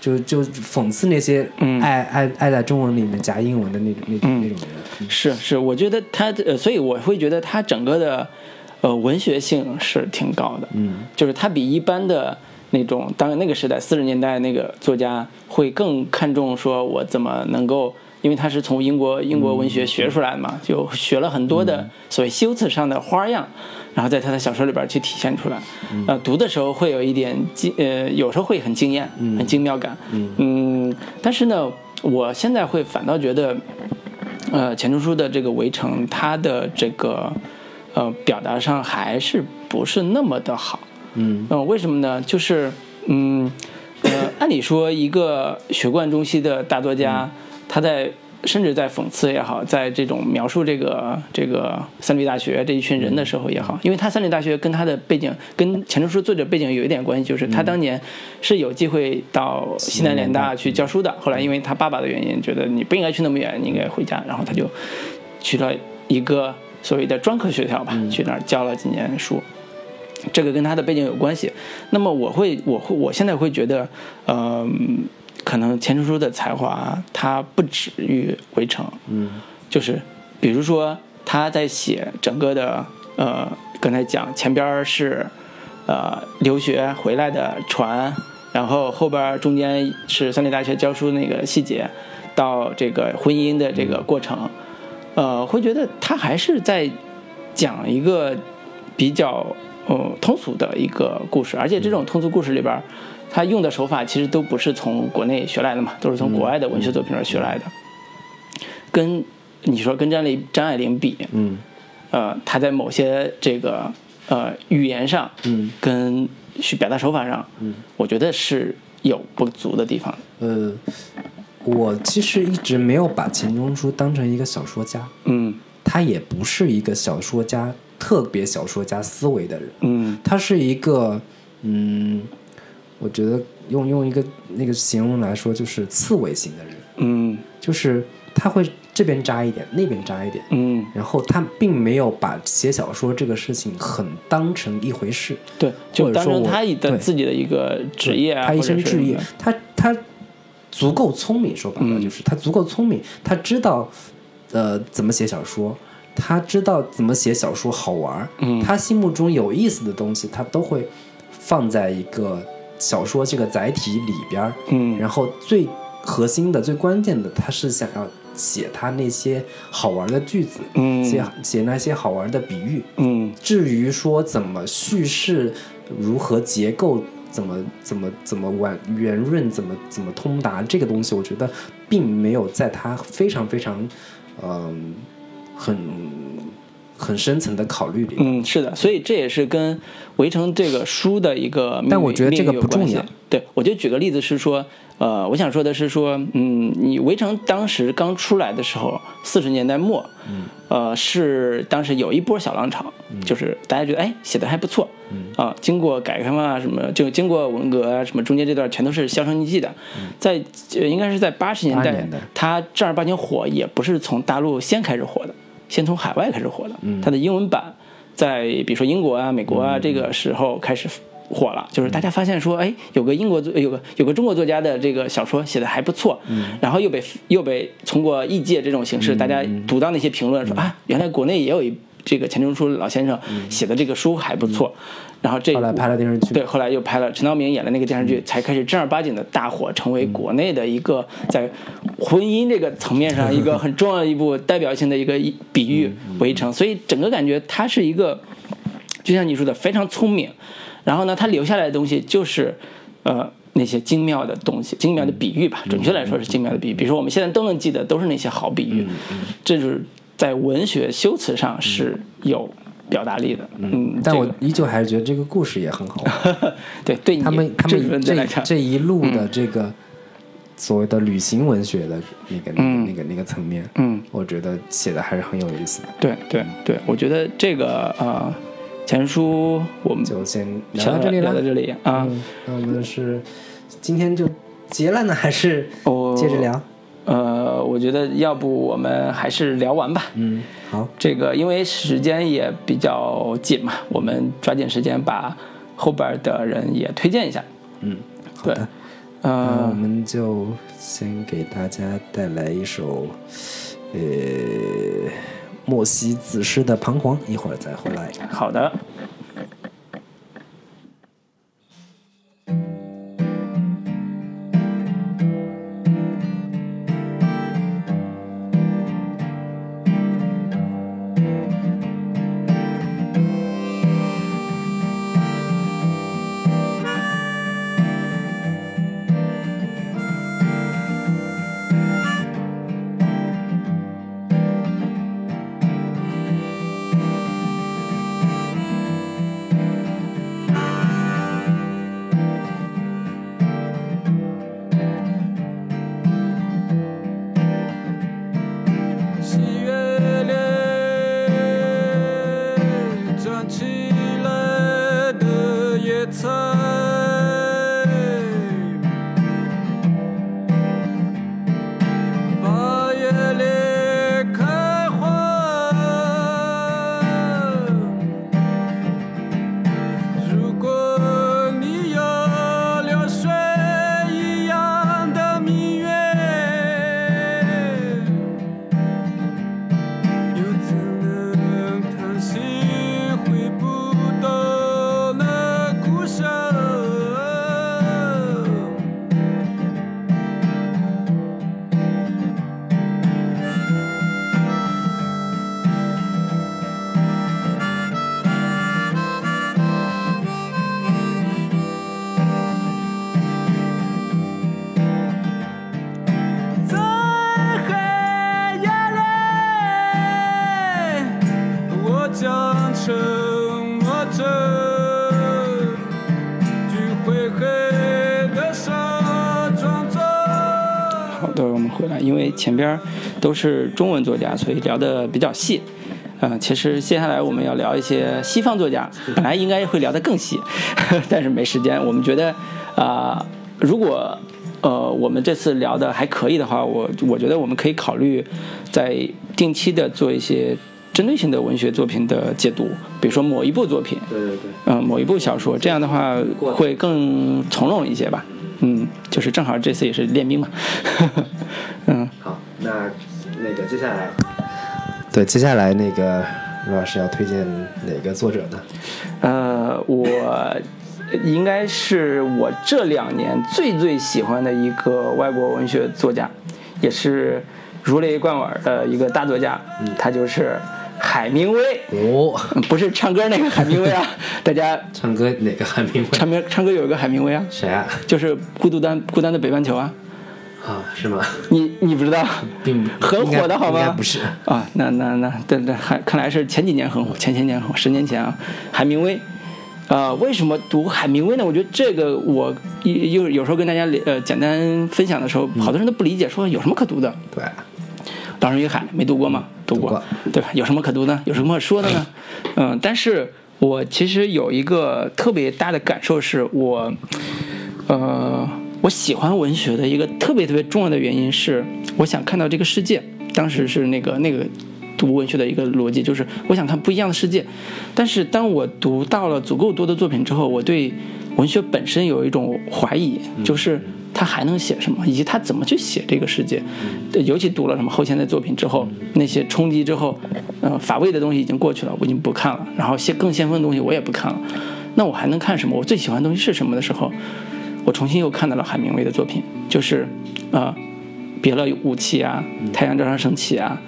就就讽刺那些嗯爱、爱爱在中文里面夹英文的那种那种、嗯那种人，嗯是是，我觉得他呃，所以我会觉得他整个的呃文学性是挺高的，嗯，就是他比一般的那种，当然那个时代四十年代那个作家会更看重说我怎么能够。因为他是从英国英国文学学出来的嘛，就学了很多的所谓修辞上的花样，然后在他的小说里边去体现出来。呃，读的时候会有一点惊，呃，有时候会很惊艳，很精妙感。嗯，但是呢，我现在会反倒觉得，呃，钱钟书的这个《围城》，他的这个呃表达上还是不是那么的好。嗯嗯、为什么呢？就是嗯呃，按理说一个学贯中西的大作家，他在甚至在讽刺也好，在这种描述这个这个三里大学这一群人的时候也好，因为他三里大学跟他的背景跟钱钟书作者背景有一点关系，就是他当年是有机会到西南联大去教书的，后来因为他爸爸的原因，觉得你不应该去那么远，你应该回家，然后他就去了一个所谓的专科学校吧，去那儿教了几年书。这个跟他的背景有关系。那么我会，我会，我现在会觉得，呃，可能钱钟书的才华他不止于《围城》，嗯。就是比如说他在写整个的，呃，刚才讲前边是，呃，留学回来的船，然后后边中间是三里大学教书那个细节，到这个婚姻的这个过程，呃，会觉得他还是在讲一个比较呃通俗的一个故事，而且这种通俗故事里边儿，他用的手法其实都不是从国内学来的嘛，都是从国外的文学作品上学来的。跟你说跟张丽张爱玲比，嗯。呃，他在某些这个呃语言上，嗯，跟去表达手法上，嗯，我觉得是有不足的地方。的。呃，我其实一直没有把钱钟书当成一个小说家，嗯他也不是一个小说家特别小说家思维的人，嗯他是一个嗯，我觉得用用一个那个形容来说，就是刺猬型的人，嗯。就是他会这边扎一点，那边扎一点。嗯，然后他并没有把写小说这个事情很当成一回事，对，就当成他的对自己的一个职业啊，他一生志业，他他足够聪明，说白了嗯。就是他足够聪明，他知道呃怎么写小说，他知道怎么写小说好玩儿，嗯。他心目中有意思的东西，他都会放在一个小说这个载体里边儿，嗯。然后最核心的、最关键的，他是想要写他那些好玩的句子，嗯。写写那些好玩的比喻，嗯。至于说怎么叙事，如何结构，怎么怎么怎么完圆润，怎么怎么通达，这个东西我觉得并没有在他非常非常，嗯、很很深层的考虑里。嗯，是的，所以这也是跟《围城》这个书的一个但我觉得这个不重要。对，我就举个例子是说，呃，我想说的是说，嗯，你《围城》当时刚出来的时候，四十年代末，嗯，呃，是当时有一波小浪潮，就是大家觉得哎写的还不错，嗯啊，经过改革开放啊什么，就经过文革啊什么，中间这段全都是销声匿迹的，在呃应该是在八十年代80年代，它正儿八经火也不是从大陆先开始火的，先从海外开始火的。它的英文版在比如说英国啊、美国啊这个时候开始火了，就是大家发现说，哎，有个英国作有个有个中国作家的这个小说写的还不错，然后又被又被通过译介这种形式，大家读到那些评论说啊，原来国内也有一这个钱钟书老先生写的这个书还不错，然后这后来拍了电视剧。对，后来又拍了陈道明演的那个电视剧，才开始正儿八经的大火，成为国内的一个在婚姻这个层面上 一个很重要的一部代表性的一个 比喻《围城》，所以整个感觉他是一个，就像你说的非常聪明，然后呢，他留下来的东西就是，呃。那些精妙的东西，精妙的比喻吧，准确来说是精妙的比喻。比如说我们现在都能记得，都是那些好比喻，这就是在文学修辞上是有表达力的。嗯，但我依旧还是觉得这个故事也很好 玩。对对你他们他这们这一路的这个所谓的旅行文学的那个那嗯个那个那个层面，嗯，我觉得写的还是很有意思的。对对对，我觉得这个呃，前书我们就先聊聊到这里了聊到。这里啊。嗯，那我们是今天就结了呢，还是接着聊？呃，我觉得要不我们还是聊完吧。嗯，好，这个因为时间也比较紧嘛，我们抓紧时间把后边的人也推荐一下。嗯，好对的。，呃我呃，们就先给大家带来一首，呃，莫西子诗的《彷徨》，一会儿再回来。好的。前边儿都是中文作家，所以聊的比较细。嗯、其实接下来我们要聊一些西方作家，本来应该会聊得更细，但是没时间。我们觉得啊、如果呃我们这次聊的还可以的话，我我觉得我们可以考虑在定期的做一些针对性的文学作品的解读，比如说某一部作品，对对对，嗯，某一部小说，这样的话会更从容一些吧。嗯，就是正好这次也是练兵嘛。接下来，对，接下来那个卢老师要推荐哪个作者呢？呃，我应该是我这两年最最喜欢的一个外国文学作家，也是如雷贯耳的一个大作家，嗯他就是海明威。哦，嗯不是唱歌那个海明威啊，大家唱歌哪个海明威？唱歌唱歌有一个海明威啊，谁啊？就是孤独单孤单的北半球啊，啊，是吗？你你不知道？并很火的好吗？应该不是啊，那那那，对对，还看来是前几年很火，前些年火，十年前啊，海明威。呃，为什么读海明威呢？我觉得这个我有有时候跟大家呃简单分享的时候，好多人都不理解，说有什么可读的？对，《刀人与海》没读过吗？读过，过对吧？有什么可读呢？有什么可说的呢？嗯，但是我其实有一个特别大的感受，是我，呃，我喜欢文学的一个特别特别重要的原因是，我想看到这个世界。当时是那个那个读文学的一个逻辑，就是我想看不一样的世界。但是当我读到了足够多的作品之后，我对文学本身有一种怀疑，就是他还能写什么，以及他怎么去写这个世界。对尤其读了什么后现代作品之后，那些冲击之后，呃，乏味的东西已经过去了，我已经不看了。然后先更先锋的东西我也不看了，那我还能看什么？我最喜欢的东西是什么的时候，我重新又看到了海明威的作品，就是呃，别了武器啊，太阳照常升起啊。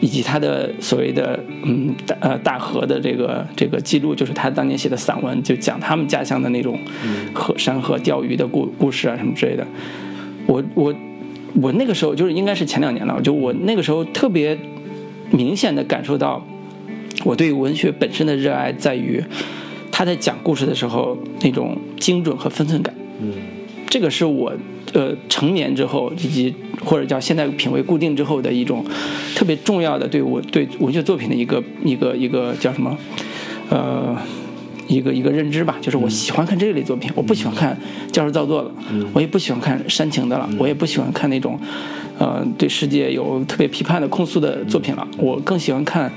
以及他的所谓的嗯大呃大河的这个这个记录，就是他当年写的散文，就讲他们家乡的那种河山河钓鱼的故故事啊什么之类的。我我我那个时候就是应该是前两年了，就我那个时候特别明显的感受到，我对文学本身的热爱在于他在讲故事的时候那种精准和分寸感。嗯。这个是我呃成年之后，以及或者叫现在品味固定之后的一种特别重要的对我对文学作品的一个一个一个叫什么？呃一个一个认知吧，就是我喜欢看这类作品，我不喜欢看教师造作的，我也不喜欢看煽情的了，我也不喜欢看那种呃对世界有特别批判的控诉的作品了，我更喜欢看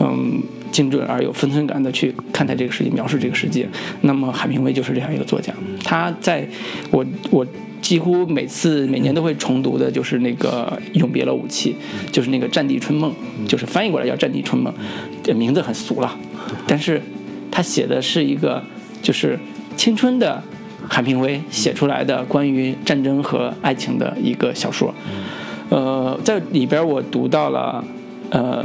嗯。精准而有分寸感的去看待这个世界，描述这个世界。那么海明威就是这样一个作家，他在我我几乎每次每年都会重读的，就是那个《永别了武器》，就是那个《战地春梦》，就是翻译过来叫《战地春梦》，这名字很俗了，但是他写的是一个就是青春的海明威写出来的关于战争和爱情的一个小说。呃，在里边我读到了，呃，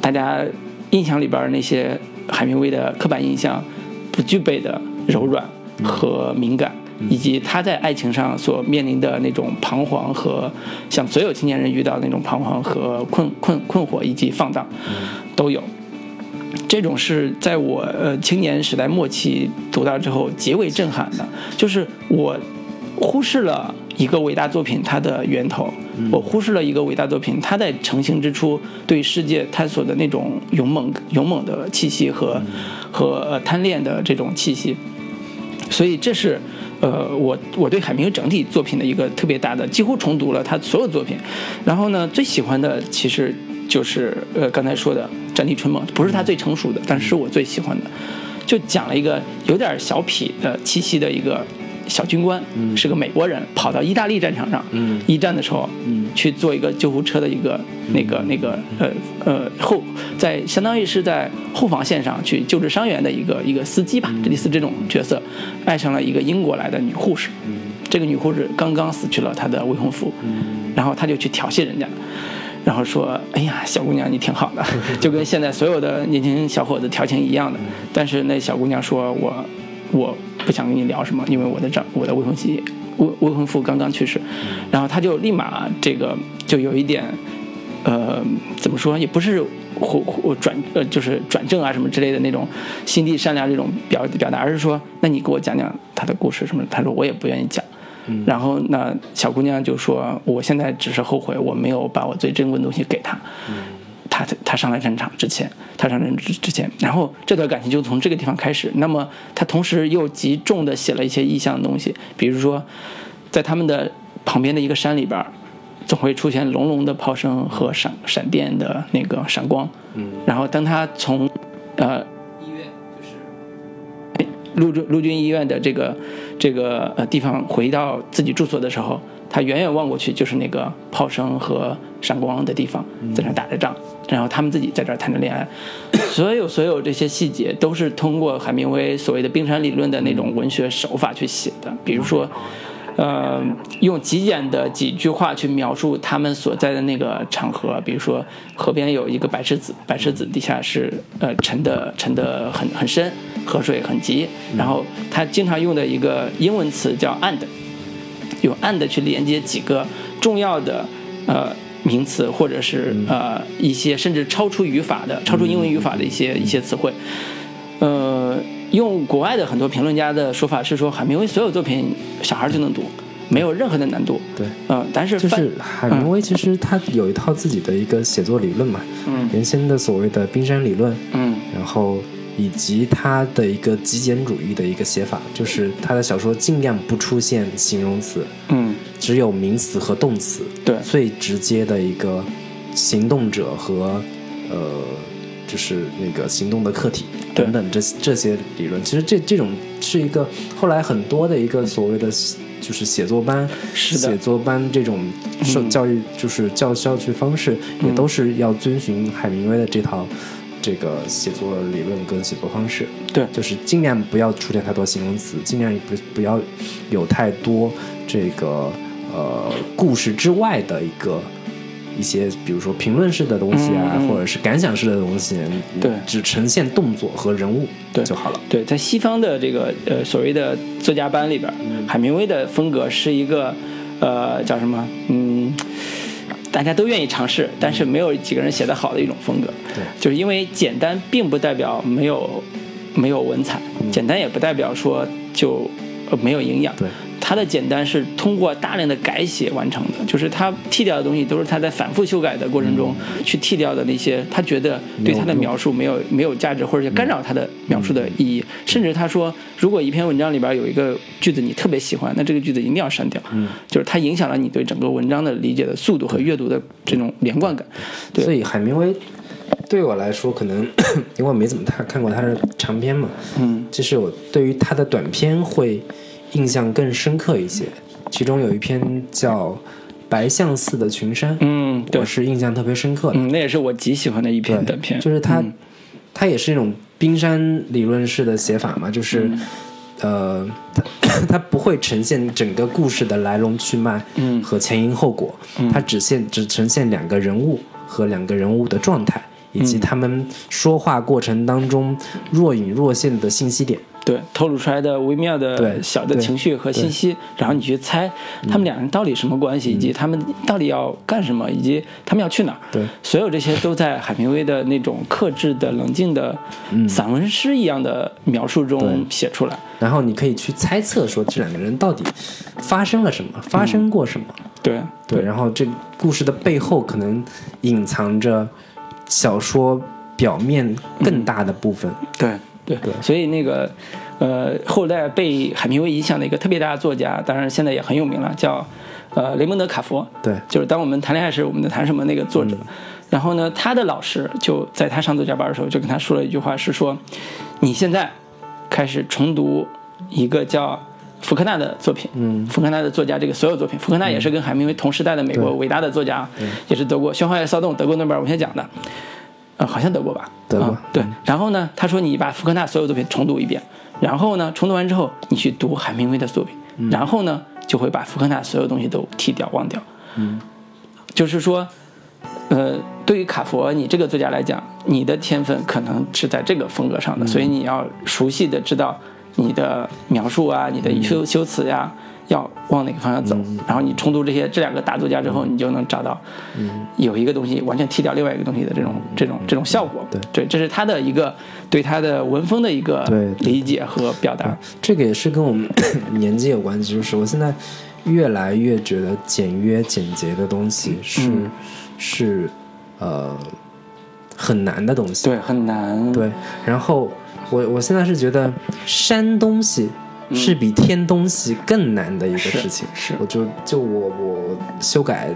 大家印象里边那些海明威的刻板印象不具备的柔软和敏感，以及他在爱情上所面临的那种彷徨和像所有青年人遇到的那种彷徨和困困困惑以及放荡，都有。这种是在我呃青年时代末期读到之后极为震撼的，就是我忽视了一个伟大作品它的源头，我忽视了一个伟大作品它在成型之初对世界探索的那种勇猛勇猛的气息和和呃贪恋的这种气息，所以这是呃我我对海明威整体作品的一个特别大的，几乎重读了他所有作品，然后呢最喜欢的其实就是呃刚才说的《战地春梦》，不是他最成熟的，但是是我最喜欢的，就讲了一个有点小痞的气息的一个。小军官是个美国人，跑到意大利战场上，嗯。一战的时候，嗯。去做一个救护车的一个那个那个呃呃后在相当于是在后防线上去救治伤员的一个一个司机吧，这类似这种角色，爱上了一个英国来的女护士，这个女护士刚刚死去了她的未婚夫，然后他就去调戏人家。然后说：“哎呀，小姑娘你挺好的，就跟现在所有的年轻小伙子调情一样的。”但是那小姑娘说：“我我不想跟你聊什么，因为我的丈我的未婚妻未未婚夫刚刚去世。”然后他就立马这个就有一点，呃，怎么说也不是或或转呃就是转正啊什么之类的那种心地善良这种表表达，而是说，那你给我讲讲他的故事什么的。他说我也不愿意讲。然后那，小姑娘就说：“我现在只是后悔我没有把我最珍贵的东西给他。他他上来战场之前，他上战场之之前，然后这段感情就从这个地方开始。那么他同时又极重的写了一些意象的东西，比如说，在他们的旁边的一个山里边，总会出现隆隆的炮声和闪闪电的那个闪光。嗯，然后当他从呃医院就是陆军陆军医院的这个这个呃地方回到自己住所的时候，他远远望过去就是那个炮声和闪光的地方，在那打着仗，然后他们自己在这儿谈着恋爱，所有所有这些细节都是通过海明威所谓的冰山理论的那种文学手法去写的，比如说。呃，用极简的几句话去描述他们所在的那个场合，比如说河边有一个白石子，白石子底下是呃沉的沉的很很深，河水很急，然后他经常用的一个英文词叫 and，用 and 去连接几个重要的呃名词，或者是呃一些甚至超出语法的、超出英文语法的一些一些词汇，呃。用国外的很多评论家的说法是说，海明威所有作品小孩就能读，没有任何的难度。对，嗯，但是就是海明威其实他有一套自己的一个写作理论嘛，嗯。原先的所谓的冰山理论，嗯。然后以及他的一个极简主义的一个写法，就是他的小说尽量不出现形容词，嗯，只有名词和动词，对。最直接的一个行动者和呃，就是那个行动的客体等等这这些理论，其实这这种是一个后来很多的一个所谓的就是写作班，是的。写作班这种受嗯。教育就是教教学方式，也都是要遵循海明威的这套。这个写作理论跟写作方式，对。就是尽量不要出现太多形容词，尽量不不要有太多这个呃故事之外的一个一些，比如说评论式的东西啊，或者是感想式的东西，对。只呈现动作和人物。对就好了。对，在西方的这个呃所谓的作家班里边，海明威的风格是一个呃叫什么？嗯，大家都愿意尝试，但是没有几个人写得好的一种风格。对就是因为简单并不代表没有没有文采，简单也不代表说就呃没有营养。对，它的简单是通过大量的改写完成的，就是他剃掉的东西都是他在反复修改的过程中去剃掉的那些他觉得对他的描述没有没有价值或者干扰他的描述的意义。甚至他说，如果一篇文章里边有一个句子你特别喜欢，那这个句子一定要删掉，就是它影响了你对整个文章的理解的速度和阅读的这种连贯感。对。所以海明威对我来说，可能 因为我没怎么看看过他的长篇嘛，嗯，其实我对于他的短篇会印象更深刻一些。其中有一篇叫《白象寺的群山》，嗯，我，是印象特别深刻的。嗯，那也是我极喜欢的一篇短篇，就是它，嗯。他也是那种冰山理论式的写法嘛，就是，嗯。呃，它 它不会呈现整个故事的来龙去脉，嗯。和前因后果，它只现只呈现两个人物和两个人物的状态，以嗯。及他们说话过程当中若隐若现的信息点。对，透露出来的微妙的对小的情绪和信息，然后你去猜他们两人到底什么关系，以及他们到底要干什么，以及他们要去哪儿。对。所有这些都在海明威的那种克制的、冷静的散文诗一样的描述中写出来。然后你可以去猜测说这两个人到底发生了什么，发生过什么。对。对，然后这故事的背后可能隐藏着小说表面更大的部分。对对对所以那个呃，后代被海明威影响的一个特别大的作家，当然现在也很有名了，叫呃雷蒙德·卡佛。对，就是当我们谈恋爱时，我们在谈什么那个作者。然后呢，他的老师就在他上作家班的时候，就跟他说了一句话，是说，你现在开始重读一个叫福克纳的作品。嗯，福克纳的作家这个所有作品，福克纳也是跟海明威同时代的美国伟大的作家，也是德国《喧哗与骚动》德国诺贝尔文学奖的。呃，好像德国吧？得过啊对，然后呢，他说你把福克纳所有作品重读一遍，然后呢，重读完之后，你去读海明威的作品，然后呢，就会把福克纳所有东西都剃掉、忘掉。嗯，就是说，呃，对于卡佛你这个作家来讲，你的天分可能是在这个风格上的，所以你要熟悉的知道你的描述啊，你的修修辞呀、要往哪个方向走。然后你重读这些这两个大作家之后，你就能找到，有一个东西完全替掉另外一个东西的这种这种这种效果。对这是他的一个对他的文风的一个对对理解和表达。这个也是跟我们 年纪有关系，就是我现在越来越觉得简约简洁的东西是、嗯是呃很难的东西。对，很难。对，然后我我现在是觉得删东西是比添东西更难的一个事情。是我就就我我修改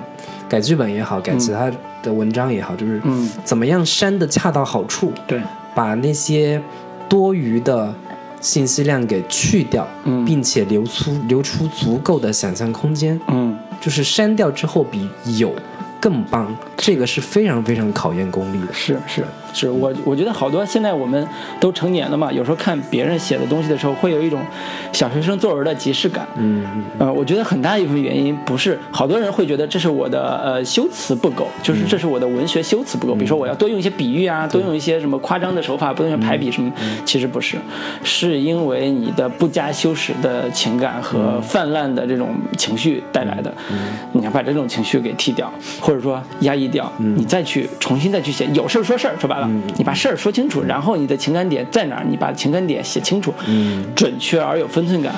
改剧本也好，改其他的文章也好，就是嗯怎么样删的恰到好处，对，把那些多余的信息量给去掉，嗯并且留出留出足够的想象空间。嗯，就是删掉之后比有更棒，这个是非常非常考验功力的。是是是，我我觉得好多现在我们都成年了嘛，有时候看别人写的东西的时候，会有一种小学生作文的即视感。嗯，呃，我觉得很大一部分原因不是好多人会觉得这是我的呃修辞不够，就是这是我的文学修辞不够。比如说我要多用一些比喻啊，多用一些什么夸张的手法，多用排比什么，其实不是，是因为你的不加修饰的情感和泛滥的这种情绪带来的。你要把这种情绪给剃掉，或者说压抑掉，你再去重新再去写，有事儿说事儿，说白了，你把事儿说清楚，然后你的情感点在哪儿，你把情感点写清楚，准确而有分寸感。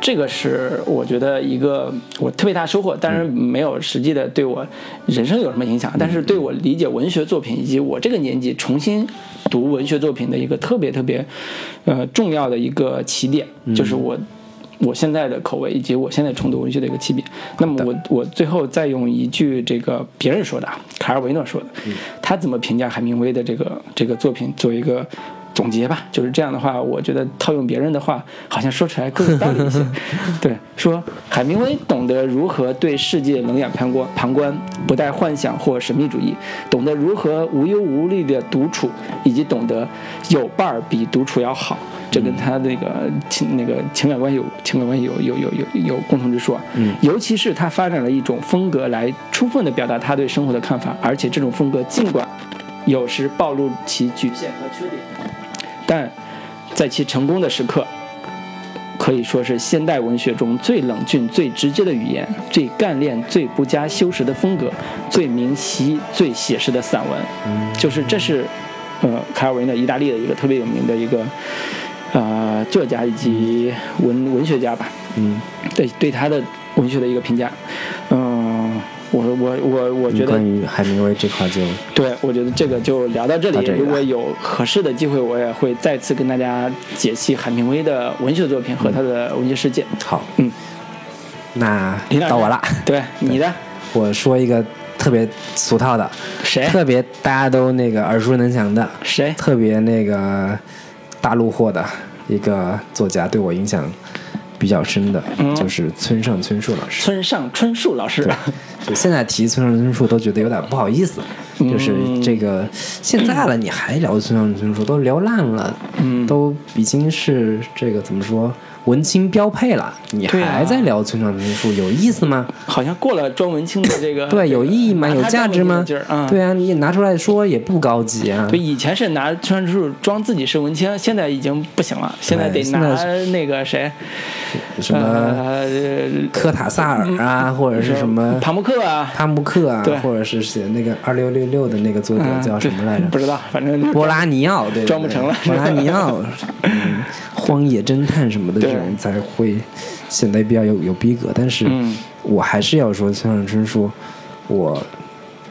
这个是我觉得一个我特别大收获，当然没有实际的对我人生有什么影响，但是对我理解文学作品以及我这个年纪重新读文学作品的一个特别特别呃重要的一个起点，就是我。我现在的口味以及我现在重读文学的一个起点。那么我我最后再用一句这个别人说的，啊，卡尔维诺说的，他怎么评价海明威的这个这个作品做一个总结吧。就是这样的话，我觉得套用别人的话，好像说出来更有道理一些。对，说海明威懂得如何对世界冷眼旁观，旁观不带幻想或神秘主义，懂得如何无忧无虑的独处，以及懂得有伴儿比独处要好。这跟他那个情那个情感关系有情感关系有有有有有共同之处啊。嗯尤其是他发展了一种风格来充分的表达他对生活的看法，而且这种风格尽管有时暴露其局限和缺点，但在其成功的时刻，可以说是现代文学中最冷峻、最直接的语言，最干练、最不加修饰的风格，最明晰、最写实的散文。嗯就是这是，呃，卡尔维诺，意大利的一个特别有名的一个，呃，作家以及文文学家吧。嗯，对对他的文学的一个评价。嗯、我我我我觉得关于海明威这块就对，我觉得这个就聊到这里。这如果有合适的机会，我也会再次跟大家解析海明威的文学作品和他的文学世界。好。嗯，那到我了，对你的我说一个特别俗套的，谁特别大家都那个耳熟能详的，谁？特别那个大陆货的一个作家，对我影响比较深的，嗯就是村上春树老师。村上春树老师。就现在提村上春树都觉得有点不好意思，嗯就是这个现在了你还聊村上春树，都聊烂了，嗯都已经是这个怎么说文青标配了，你还在聊村上春树，有意思吗？好像过了装文青的这个 对，有意义吗？有价值吗对啊，你拿出来说也不高级啊对，。以前是拿村上春树装自己是文青，现在已经不行了，现在得拿那个谁，什么呃，科塔萨尔啊，或者是什么帕慕克啊，帕慕克啊，或者是写那个二六六六的那个作者嗯叫什么来着？对不知道，反正波拉尼奥，对，对装不成了对波拉尼奥，嗯，荒野侦探什么的这对种才会显得比较有有逼格。但是嗯我还是要说，村上春树，我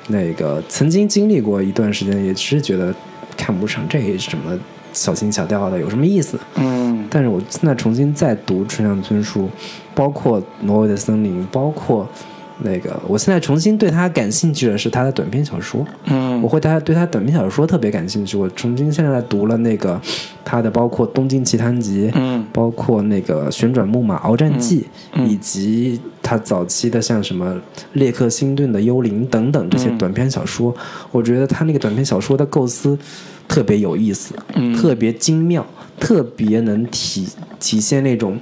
那个曾经经历过一段时间，也是觉得看不上这什么小情小调的，有什么意思？嗯但是我现在重新再读村上春树，包括《挪威的森林》，包括那个，我现在重新对他感兴趣的是他的短篇小说。嗯我会对他对他短篇小说特别感兴趣。我重新现在读了那个他的，包括《东京奇谭集》，嗯包括那个《旋转木马鏖战记》嗯嗯以及他早期的像什么《列克星顿的幽灵》等等这些嗯短篇小说，我觉得他那个短篇小说的构思特别有意思，嗯特别精妙，特别能体体现那种。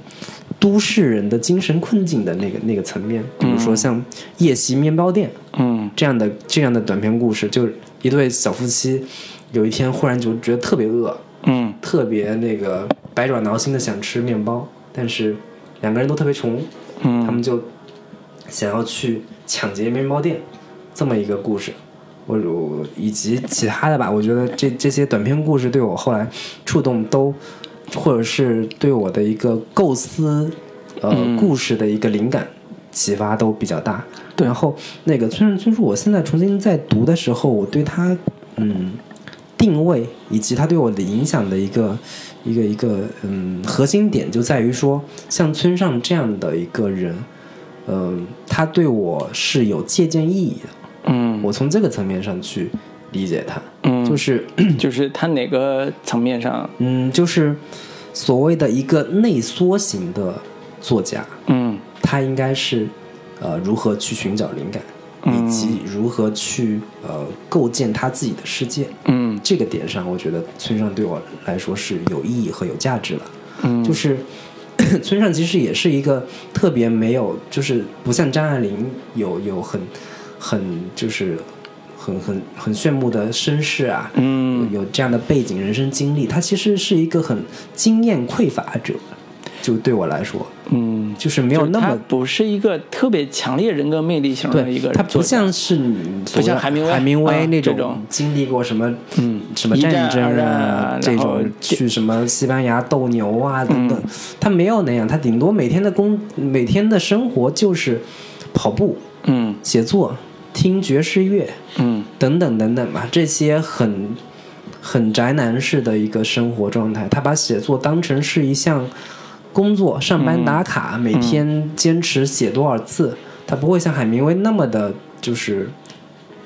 都市人的精神困境的那个那个层面，比如说像《夜袭面包店》，嗯。这样的这样的短篇故事，就是一对小夫妻，有一天忽然就觉得特别饿，嗯。特别那个百爪挠心的想吃面包，但是两个人都特别穷，嗯。他们嗯就想要去抢劫面包店，这么一个故事。我我以及其他的吧，我觉得这这些短篇故事对我后来触动都，或者是对我的一个构思，呃，嗯故事的一个灵感，启发都比较大。对然后那个村上春树，我现在重新在读的时候，我对他嗯定位以及他对我的影响的一个一个一个嗯核心点就在于说，像村上这样的一个人，嗯、他对我是有借鉴意义的。嗯我从这个层面上去理解他，嗯，就是就是他哪个层面上，嗯，就是所谓的一个内缩型的作家，嗯他应该是呃如何去寻找灵感，以及如何去呃构建他自己的世界。嗯这个点上，我觉得村上对我来说是有意义和有价值的。嗯，就是 村上其实也是一个特别没有，就是不像张爱玲有有很很就是很很很炫目的身世啊，嗯有这样的背景、人生经历，他其实是一个很经验匮乏者。就对我来说，嗯，就是没有那么不是一个特别强烈人格魅力型的一个人，他不像是你不像海明威海明威啊那种经历过什么嗯什么战战争啊这种去什么西班牙斗牛啊等等，嗯他没有那样，他顶多每天的工每天的生活就是跑步、嗯写作、听爵士乐嗯等等等等吧，这些很很宅男式的一个生活状态。他把写作当成是一项工作，上班打卡，每天坚持写多少字。他不会像海明威那么的，就是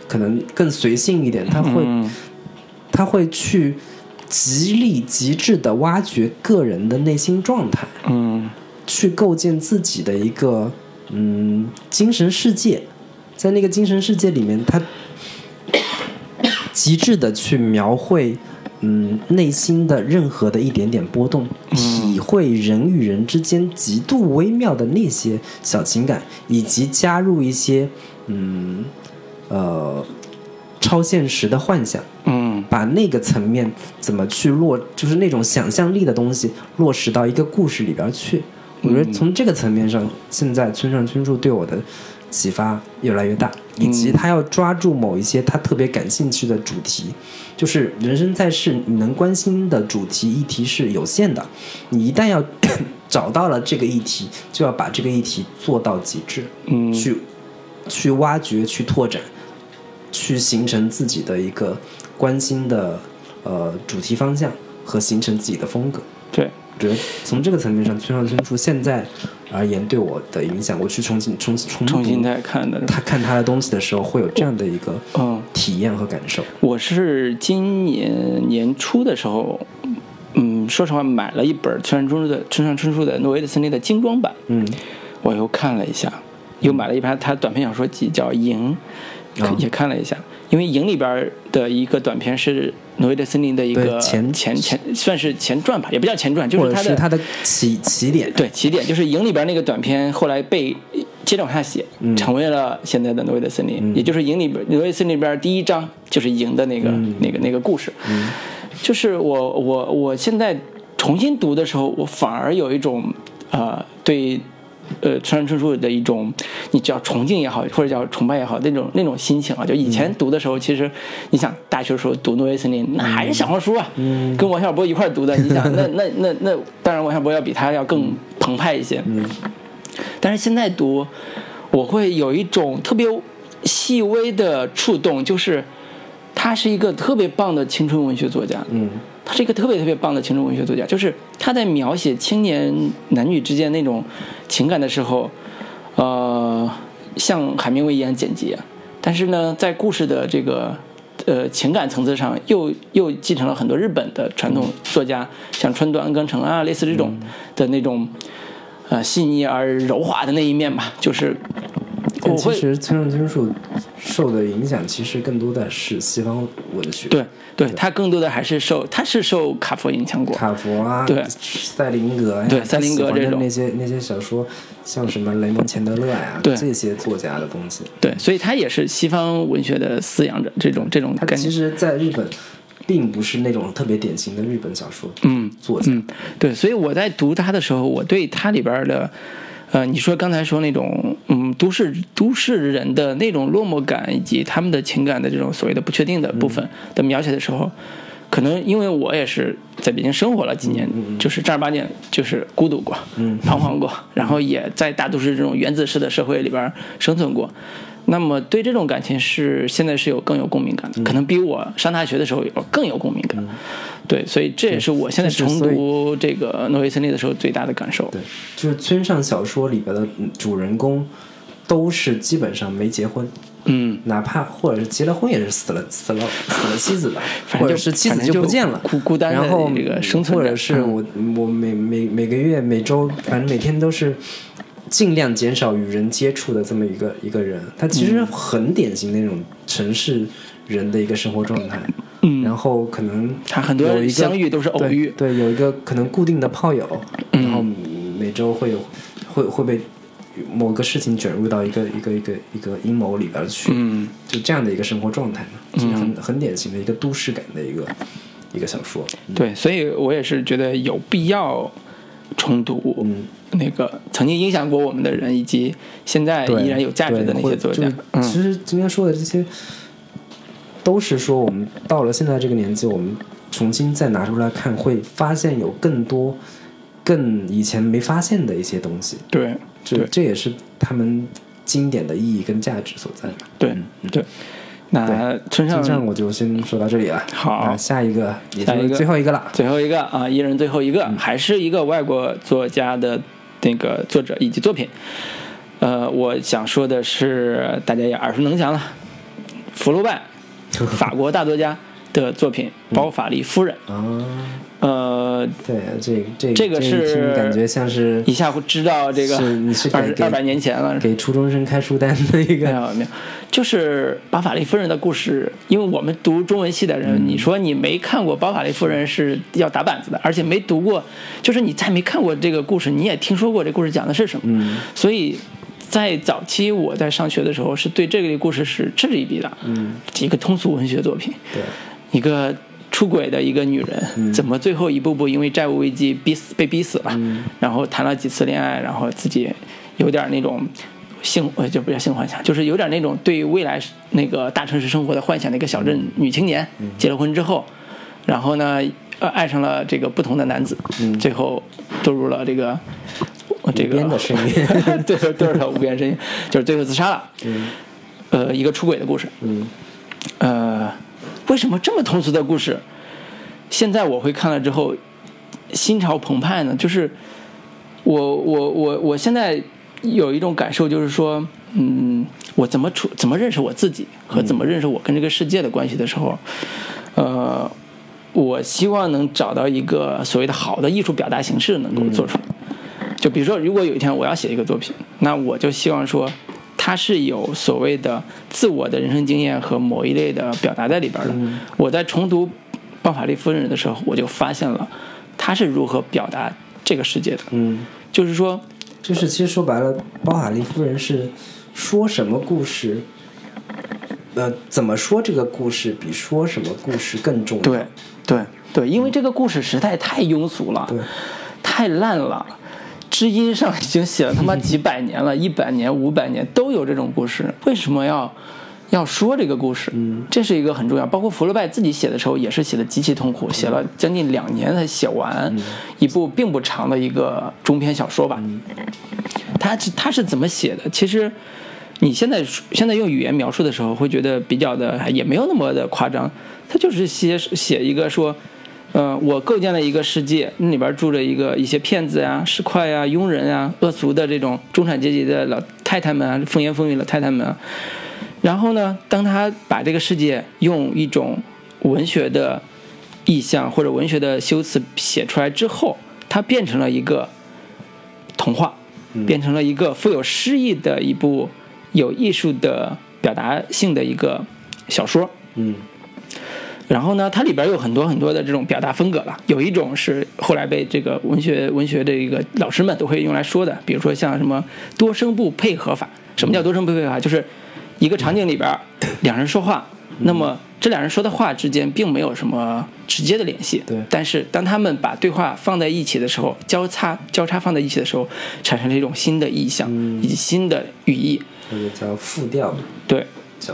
可能更随性一点，他会、嗯他会去极力极致的挖掘个人的内心状态，嗯去构建自己的一个嗯精神世界，在那个精神世界里面，他极致的去描绘嗯内心的任何的一点点波动，体会人与人之间极度微妙的那些小情感，以及加入一些嗯呃超现实的幻想。嗯把那个层面怎么去落，就是那种想象力的东西落实到一个故事里边去。我觉得从这个层面上，现在村上春树对我的启发越来越大，以及他要抓住某一些他特别感兴趣的主题，就是人生在世，你能关心的主题议题是有限的，你一旦要 找到了这个议题，就要把这个议题做到极致，嗯。去去挖掘、去拓展，去形成自己的一个关心的呃主题方向和形成自己的风格。对，我觉得从这个层面上，村上春树现在而言对我的影响，我去重新重重重新再看的，他看他的东西的时候，会有这样的一个嗯。体验和感受。我是今年年初的时候，嗯，说实话买了一本村上春树的村上春树的《挪威的森林》的精装版，嗯我又看了一下，又买了一盘他短篇小说集叫《赢》，哦也看了一下。因为《营》里边的一个短片是《挪威的森林》的一个前前前算是前传吧，也不叫前传，就是它的者是他的起起点。对起点，就是《营》里边那个短片后来被接着往下写，嗯成为了现在的《挪威的森林》也就是《营》里边《挪威的森林》里边第一章就是《营》的那个、嗯那个那个故事。就是我我我现在重新读的时候，我反而有一种呃对呃村上春树的一种你叫崇敬也好，或者叫崇拜也好那种那种心情啊。就以前读的时候，其实你想大学时候读《挪威森林》，那还是小黄书啊，跟王小波一块读的。你想，那那那那，当然王小波要比他要更澎湃一些。但是现在读，我会有一种特别细微的触动，就是他是一个特别棒的青春文学作家。嗯他是一个特别特别棒的青春文学作家，就是他在描写青年男女之间那种情感的时候，呃，像海明威一样简洁，但是呢，在故事的这个呃情感层次上，又又继承了很多日本的传统作家，像川端康成啊，类似这种的那种呃细腻而柔滑的那一面吧，就是但其实村上春树受的影响，其实更多的是西方文学。对对他更多的还是受他是受卡佛影响过，卡佛啊，对塞林格呀，对塞林格这种那些那些小说，像什么雷蒙钱德勒呀，对这些作家的东西，对，所以他也是西方文学的饲养者，这种这种他感觉。其实在日本，并不是那种特别典型的日本小说嗯作家，嗯，对，所以我在读他的时候，我对他里边的，呃，你说刚才说那种，嗯，都市都市人的那种落寞感，以及他们的情感的这种所谓的不确定的部分的描写的时候，可能因为我也是在北京生活了几年，就是正儿八经就是孤独过，彷徨过，然后也在大都市这种原子式的社会里边生存过。那么对这种感情是现在是有更有共鸣感的，可能比我上大学的时候有更有共鸣感。对，所以这也是我现在重读这个《挪威森林》的时候最大的感受。对，就是村上小说里边的嗯主人公都是基本上没结婚，嗯，哪怕或者是结了婚也是死了死了死了妻子的，反正就或者是妻子就不见了，孤孤单的然后这个生存或者是我我每每每个月每周反正每天都是。尽量减少与人接触的这么一个一个人，他其嗯。实很典型的那种城市人的一个生活状态。嗯。然后可能他很多相遇都是偶遇。对，对，有一个可能固定的炮友，嗯。然后每周会有会会被某个事情卷入到一个一个一个一个阴谋里边去，嗯。就这样的一个生活状态嘛，是很很典型的一个都市感的一个一个小说。对，所以我也是觉得有必要重读嗯那个曾经影响过我们的人，以及现在依然有价值的那些作家其实今天说的这些，都是说我们到了现在这个年纪，我们重新再拿出来看，会发现有更多、更以前没发现的一些东西。对这这也是他们经典的意义跟价值所在嘛。对对。那村上村上我就先说到这里了。好下一个下一个最后一个了。最后一个啊，一人最后一个，还是一个外国作家的那个作者以及作品。呃，我想说的是，大家也耳熟能详了，福楼拜，法国大作家的作品《包法利夫人》。呃，对，这这这个一是听感觉像是一下会知道这个是你是二二百年前了。给初中生开书单的一没个。有没有，就是包法利夫人的故事。因为我们读中文系的人，嗯你说你没看过包法利夫人是要打板子的，而且没读过，就是你再没看过这个故事，你也听说过这故事讲的是什么。嗯所以在早期我在上学的时候，是对这个故事是嗤之以鼻的。嗯，一个通俗文学作品，对，一个出轨的一个女人，嗯。怎么最后一步步因为债务危机逼死被逼死了，嗯。然后谈了几次恋爱，然后自己有点那种性呃就不叫性幻想，就是有点那种对未来那个大城市生活的幻想的一个小镇女青年，嗯。结了婚之后，然后呢呃爱上了这个不同的男子，最后堕入了这个。这边的声音。对，堕入了无边深渊，就是最后自杀了。嗯。呃，一个出轨的故事。嗯。呃，为什么这么通俗的故事，现在我会看了之后心潮澎湃呢？就是我我我我现在有一种感受，就是说，嗯，我怎么处怎么认识我自己和怎么认识我跟这个世界的关系的时候，呃，我希望能找到一个所谓的好的艺术表达形式能够做出来。就比如说，如果有一天我要写一个作品，那我就希望说，它是有所谓的自我的人生经验和某一类的表达在里边的。我在重读《包法利夫人》的时候，我就发现了他是如何表达这个世界的。嗯，就是说，就是其实说白了，包法利夫人是说什么故事，呃，怎么说这个故事比说什么故事更重要。对对对，因为这个故事实在太庸俗了对，太烂了。知音上已经写了他妈几百年了，一百年、五百年都有这种故事，为什么要要说这个故事？嗯，这是一个很重要。包括福楼拜自己写的时候，也是写的极其痛苦，写了将近两年才写完一部并不长的一个中篇小说吧。他是他是怎么写的？其实你现在现在用语言描述的时候，会觉得比较的也没有那么的夸张。他就是写写一个说，嗯、我构建了一个世界，那里边住着一个一些骗子呀、市侩呀、庸人啊、恶俗的这种中产阶级的老太太们啊、风言风语老太太们啊。然后呢，当他把这个世界用一种文学的意象或者文学的修辞写出来之后，它变成了一个童话，变成了一个富有诗意的一部有艺术的表达性的一个小说。嗯然后呢，它里边有很多很多的这种表达风格了。有一种是后来被这个文学文学的一个老师们都会用来说的，比如说像什么多声部配合法。什么叫多声部配合法？就是一个场景里边两人说话，那么这两人说的话之间并没有什么直接的联系。对但是当他们把对话放在一起的时候，交叉交叉放在一起的时候，产生了一种新的意象以及新的语义。这个叫复调。对，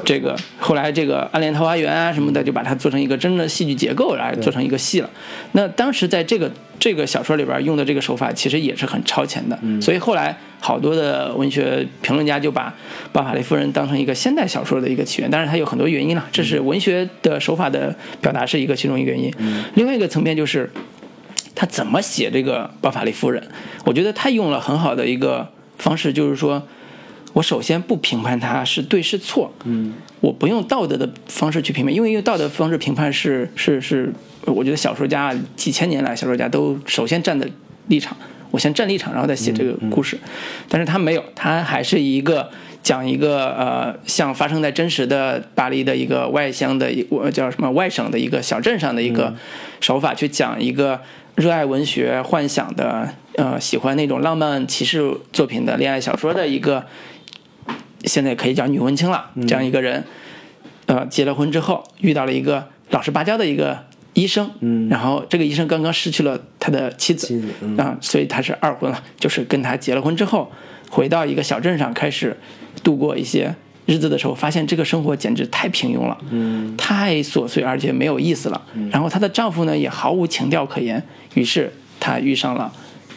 这个后来这个《暗恋桃花源》啊什么的，就把它做成一个真正的戏剧结构来做成一个戏了。那当时在这个这个小说里边用的这个手法，其实也是很超前的。所以后来好多的文学评论家就把《巴法利夫人》当成一个现代小说的一个起源，当然它有很多原因了，这是文学的手法的表达是一个其中一个原因。另外一个层面就是。他怎么写这个包法利夫人？我觉得他用了很好的一个方式，就是说，我首先不评判他是对是错，嗯，我不用道德的方式去评判，因为用道德方式评判是是是，我觉得小说家几千年来小说家都首先站的立场，我先站立场，然后再写这个故事，但是他没有，他还是一个。讲一个呃，像发生在真实的巴黎的一个外乡的一我叫什么外省的一个小镇上的一个手法，去讲一个热爱文学、幻想的呃，喜欢那种浪漫骑士作品的恋爱小说的一个，现在可以叫女文青了，这样一个人，呃，结了婚之后遇到了一个老实巴交的一个医生，嗯。然后这个医生刚刚失去了他的妻子，妻子嗯。啊，所以他是二婚了，就是跟他结了婚之后，回到一个小镇上开始度过一些日子的时候，发现这个生活简直太平庸了，嗯。太琐碎而且没有意思了。然后她的丈夫呢也毫无情调可言，于是她遇上了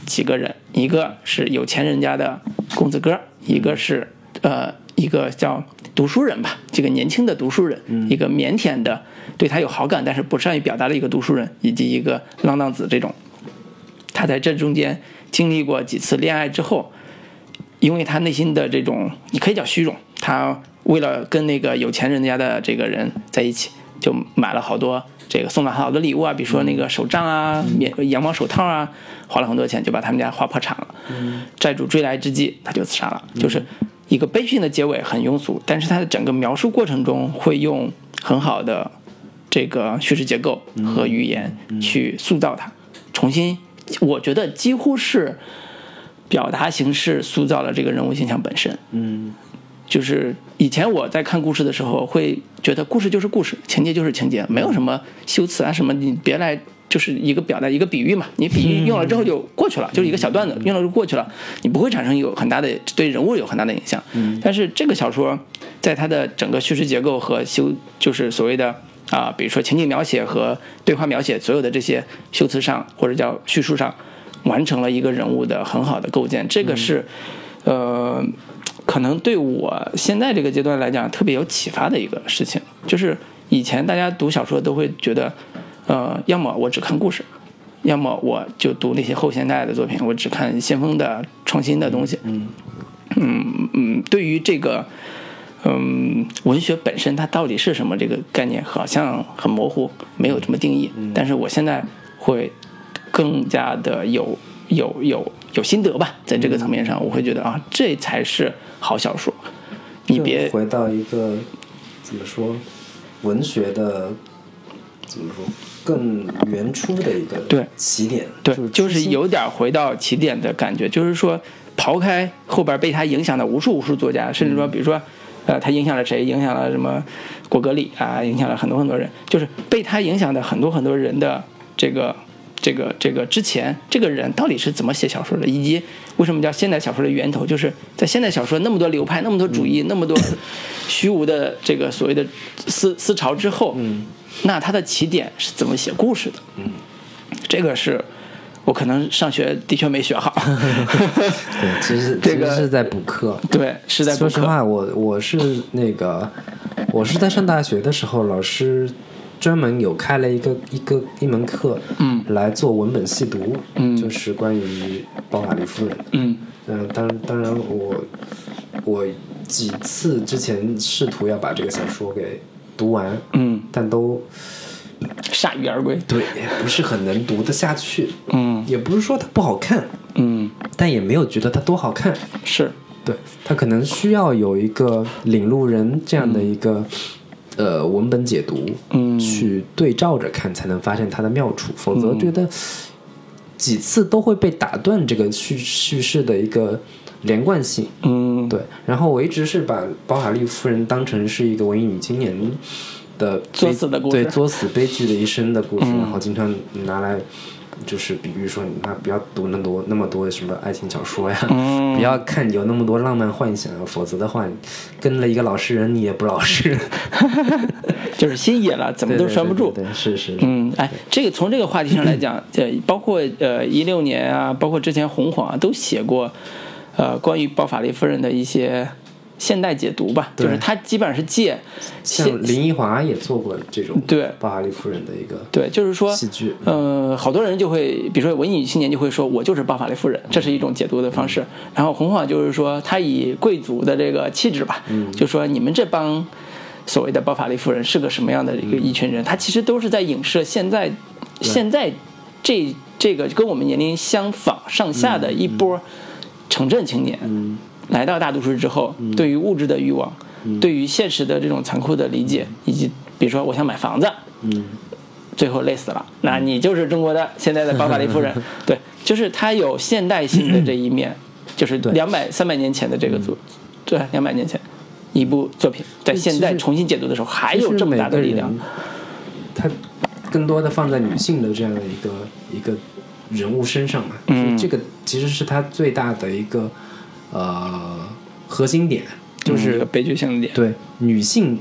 几个人，一个是有钱人家的公子哥，一个是呃一个叫读书人吧，这个年轻的读书人，一个腼腆的对他有好感但是不善于表达的一个读书人，以及一个浪荡子这种。他在这中间经历过几次恋爱之后，因为他内心的这种，你可以叫虚荣，他为了跟那个有钱人家的这个人在一起，就买了好多这个送了好多礼物啊，比如说那个手杖啊、棉羊毛手套啊，花了很多钱就把他们家花破产了。债主追来之际，他就自杀了，就是一个悲剧的结尾，很庸俗，但是他的整个描述过程中会用很好的这个叙事结构和语言去塑造它，重新，我觉得几乎是表达形式塑造了这个人物形象本身。嗯就是以前我在看故事的时候，会觉得故事就是故事，情节就是情节，没有什么修辞啊什么，你别来就是一个表达一个比喻嘛，你比喻用了之后就过去了，就是一个小段子，用了就过去了，你不会产生有很大的对人物有很大的影响。但是这个小说在它的整个叙事结构和修，就是所谓的啊，比如说情景描写和对话描写，所有的这些修辞上或者叫叙述上，完成了一个人物的很好的构建，这个是。呃，可能对我现在这个阶段来讲特别有启发的一个事情，就是以前大家读小说都会觉得，呃，要么我只看故事，要么我就读那些后现代的作品，我只看先锋的创新的东西。嗯嗯嗯，对于这个，嗯，文学本身它到底是什么这个概念，好像很模糊，没有什么定义。但是我现在会更加的有有有有心得吧，在这个层面上，我会觉得啊，这才是好小说。你别回到一个怎么说文学的怎么说更原初的一个对起点，对，就就是初心有点回到起点的感觉，就是说刨开后边被他影响的无数无数作家，甚至说比如说，呃，他影响了谁？影响了什么？果戈里啊，影响了很多很多人，就是被他影响的很多很多人的这个这个这个之前，这个人到底是怎么写小说的，以及为什么叫现代小说的源头，就是在现代小说那么多流派、那么多主义、那么多虚无的这个所谓的思思潮之后，嗯那他的起点是怎么写故事的？嗯，这个是我可能上学的确没学好，对，其实这个是在补课。对，是在补课。说实话，我我是那个，我是在上大学的时候，老师专门有开了一个一个一门课，嗯来做文本细读，嗯就是关于包法利夫人。嗯嗯，当当然我我几次之前试图要把这个小说给读完，嗯，但都铩羽而归。对不是很能读得下去。嗯。也不是说它不好看，嗯，但也没有觉得它多好看。是，对，它可能需要有一个领路人这样的一个、呃文本解读，嗯。去对照着看，才能发现它的妙处，否则觉得几次都会被打断这个叙叙事的一个连贯性。嗯。对，然后我一直是把包法利夫人当成是一个文艺女青年的作死的故事。对作死悲剧的一生的故事，嗯。然后经常拿来就是比喻说你那不要读那么多那么多什么爱情小说呀，嗯。不要看有那么多浪漫幻想，否则的话，跟了一个老实人，你也不老实，就是心野了，怎么都拴不住。对，对对对是是是，嗯，哎，这个从这个话题上来讲，呃，包括呃一六年啊，包括之前红黄啊，都写过，呃，关于包法利夫人的一些现代解读吧，就是他基本上是借像林奕华也做过这种对巴哈利夫人的一个对，就是说戏剧，呃，好多人就会，比如说文艺女青年就会说，我就是包法利夫人，这是一种解读的方式。然后红黄就是说，他以贵族的这个气质吧，就说你们这帮所谓的包法利夫人是个什么样的一个一群人？他其实都是在影射现在现在这这个跟我们年龄相仿上下的一波城镇青年，来到大都市之后，对于物质的欲望，对于现实的这种残酷的理解，以及比如说我想买房子，嗯。最后累死了，那你就是中国的现在的包法利夫人。对，就是他有现代性的这一面，就是两百三百年前的这个作，对，两百年前一部作品，在现在重新解读的时候，还有这么大的力量。他更多的放在女性的这样的一个一个人物身上嘛，这个其实是他最大的一个呃核心点，就是悲剧性的点。对女性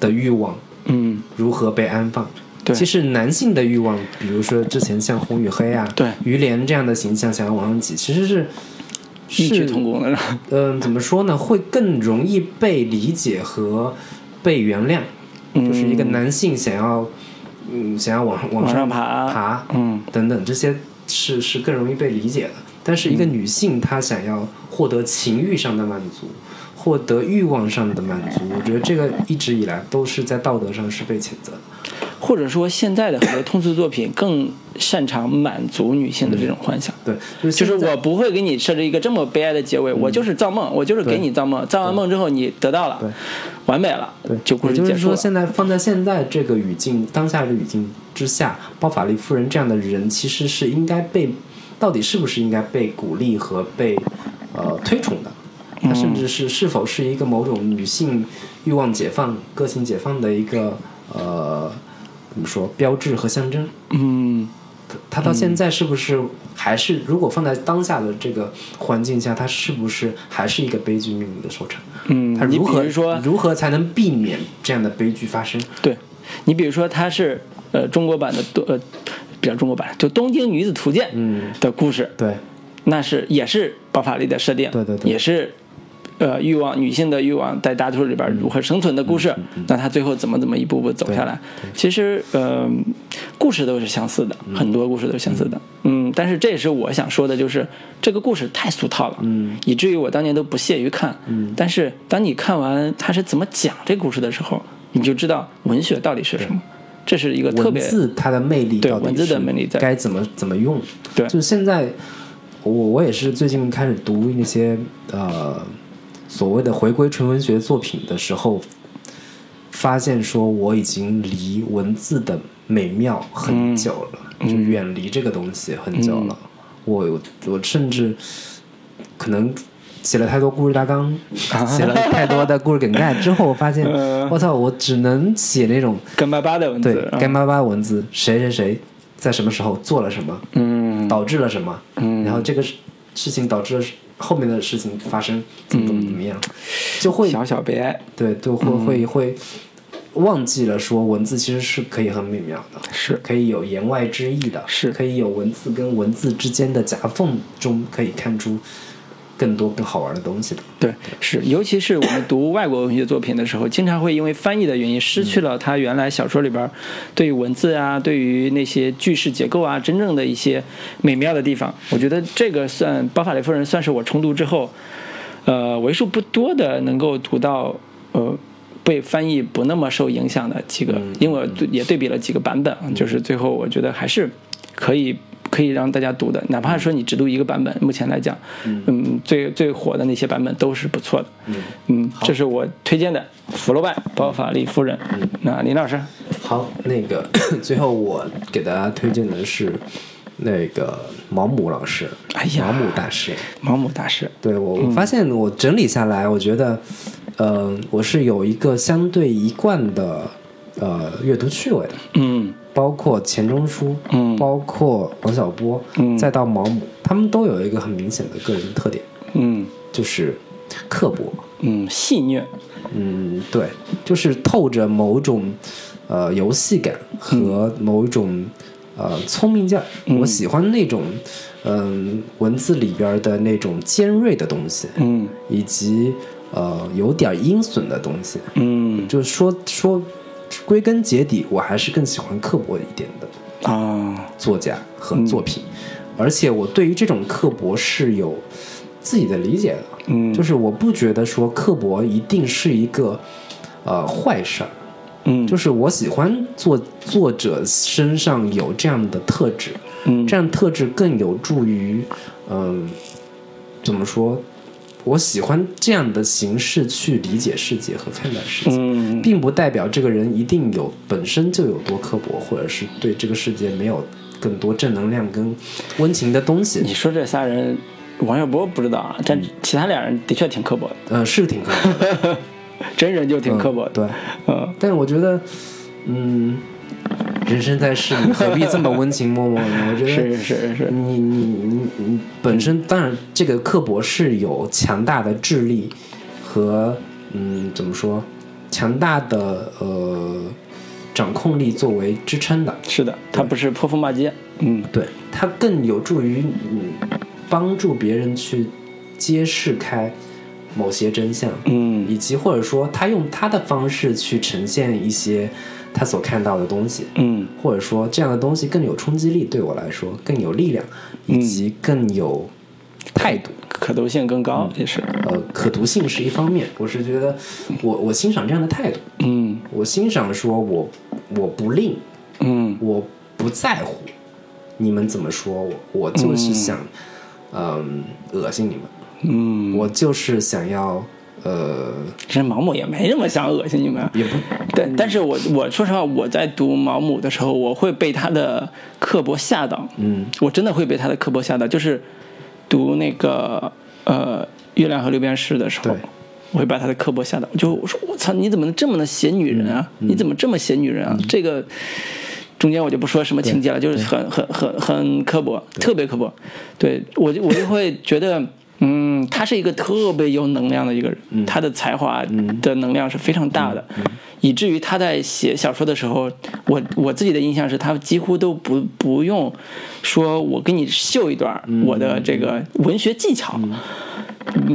的欲望嗯，如何被安放。对其实男性的欲望，比如说之前像红与黑啊，对于连这样的形象想要往上挤，其实是 异曲是同工的。嗯、怎么说呢？会更容易被理解和被原谅。就是一个男性想要，嗯，想要往往上爬爬，嗯，等等，这些是是更容易被理解的。但是一个女性，她想要获得情欲上的满足，获得欲望上的满足，我觉得这个一直以来都是在道德上是被谴责的。或者说，现在的很多通俗作品更擅长满足女性的这种幻想。对，就是我不会给你设置一个这么悲哀的结尾，我就是造梦，我就是给你造梦，造完梦之后你得到了对，完美了对，，就故也就是说，事结束了。现在放在现在这个语境、当下的语境之下，包法利夫人这样的人，其实是应该被，到底是不是应该被鼓励和被呃推崇的？她甚至是是否是一个某种女性欲望解放、个性解放的一个呃怎么说标志和象征？嗯，它到现在是不是还是，如果放在当下的这个环境下，它是不是还是一个悲剧命运的收场？嗯你她如何说如何才能避免这样的悲剧发生？对，你比如说它是呃中国版的东呃，比较中国版，就《东京女子图鉴》嗯的故事，对，那是也是爆发力的设定，对对对也是。呃，欲望女性的欲望在大都市里边如何生存的故事，那她最后怎么怎么一步步走下来？其实，呃，故事都是相似的，很多故事都是相似的。嗯，但是这也是我想说的，就是这个故事太俗套了，嗯，以至于我当年都不屑于看。嗯但是当你看完他是怎么讲这故事的时候，你就知道文学到底是什么。这是一个特文别字它的魅力到底对文字的魅力在该怎么怎么用？对就是现在我我也是最近开始读那些呃所谓的回归纯文学作品的时候，发现说我已经离文字的美妙很久了，嗯就远离这个东西很久了。我我甚至可能写了太多故事大纲，写了太多的故事梗概之后，我发现嗯。我操，我只能写那种干巴巴的文字，对干巴巴文字，谁谁谁在什么时候做了什么，嗯，导致了什么，嗯。然后这个事事情导致了后面的事情发生，怎么怎么怎么样，就会小小悲哀，对，就会会会忘记了说文字其实是可以很美妙的，是。可以有言外之意的，是。可以有文字跟文字之间的夹缝中可以看出更多更好玩的东西的。对，是，尤其是我们读外国文学作品的时候，经常会因为翻译的原因，失去了它原来小说里边对于文字啊，对于那些句式结构啊，真正的一些美妙的地方。我觉得这个算《包法利夫人》算是我重读之后，呃，为数不多的能够读到呃。被翻译不那么受影响的几个，因为我也对比了几个版本，就是最后我觉得还是可以可以让大家读的，哪怕说你只读一个版本，目前来讲，嗯，最最火的那些版本都是不错的，嗯，这是我推荐的《福楼拜包法利夫人》。那林老师，好，那个 最后我给大家推荐的是那个毛姆老师，哎呀。毛姆大师。毛姆大师，对我，我发现我整理下来，我觉得，呃，我是有一个相对一贯的呃阅读趣味的。嗯包括钱钟书，嗯。包括王小波，嗯。再到毛姆，他们都有一个很明显的个人特点，嗯。就是刻薄。嗯，戏谑，嗯，对，就是透着某种呃游戏感和某一种、呃聪明劲儿。我喜欢那种嗯、文字里边的那种尖锐的东西，嗯。以及呃有点阴损的东西。嗯。就是说说归根结底，我还是更喜欢刻薄一点的啊，作家和作品，而且我对于这种刻薄是有自己的理解的。嗯，就是我不觉得说刻薄一定是一个呃坏事儿，嗯就是我喜欢作作者身上有这样的特质，嗯这样特质更有助于嗯、怎么说？我喜欢这样的形式去理解世界和看待世界，嗯并不代表这个人一定有本身就有多刻薄，或者是对这个世界没有更多正能量跟温情的东西。你说这仨人，王小波不知道啊，但其他俩人的确挺刻薄的，呃，是挺刻薄的，真人就挺刻薄的。对。嗯，但是我觉得，嗯，人生在世，你何必这么温情脉脉呢？我觉得是是是，你你你你本身当然，这个刻薄是有强大的智力和嗯怎么说，强大的呃掌控力作为支撑的。是的，他不是泼妇骂街。嗯对，他更有助于嗯帮助别人去揭示开某些真相。嗯以及或者说他用他的方式去呈现一些他所看到的东西，嗯。或者说这样的东西更有冲击力，对我来说更有力量，以及更有态度。可读性更高也是。呃，可读性是一方面，我是觉得我我欣赏这样的态度，嗯。我欣赏说我我不吝，嗯。我不在乎你们怎么说我，我就是想嗯恶心你们，嗯，我就是想要呃其实毛姆也没那么想恶心你们。也不但但是我我说实话，我在读毛姆的时候，我会被他的刻薄吓到。嗯我真的会被他的刻薄吓到。就是读那个呃《月亮和六便士》的时候，我会把他的刻薄吓到。就我说我操，你怎么能这么能写女人啊？嗯你怎么这么写女人啊？这个中间我就不说什么情节了，就是很很很很刻薄，特别刻薄。对我就我就会觉得。嗯，他是一个特别有能量的一个人，嗯。他的才华的能量是非常大的，以至于他在写小说的时候，我我自己的印象是他几乎都不不用说我给你秀一段我的这个文学技巧，嗯。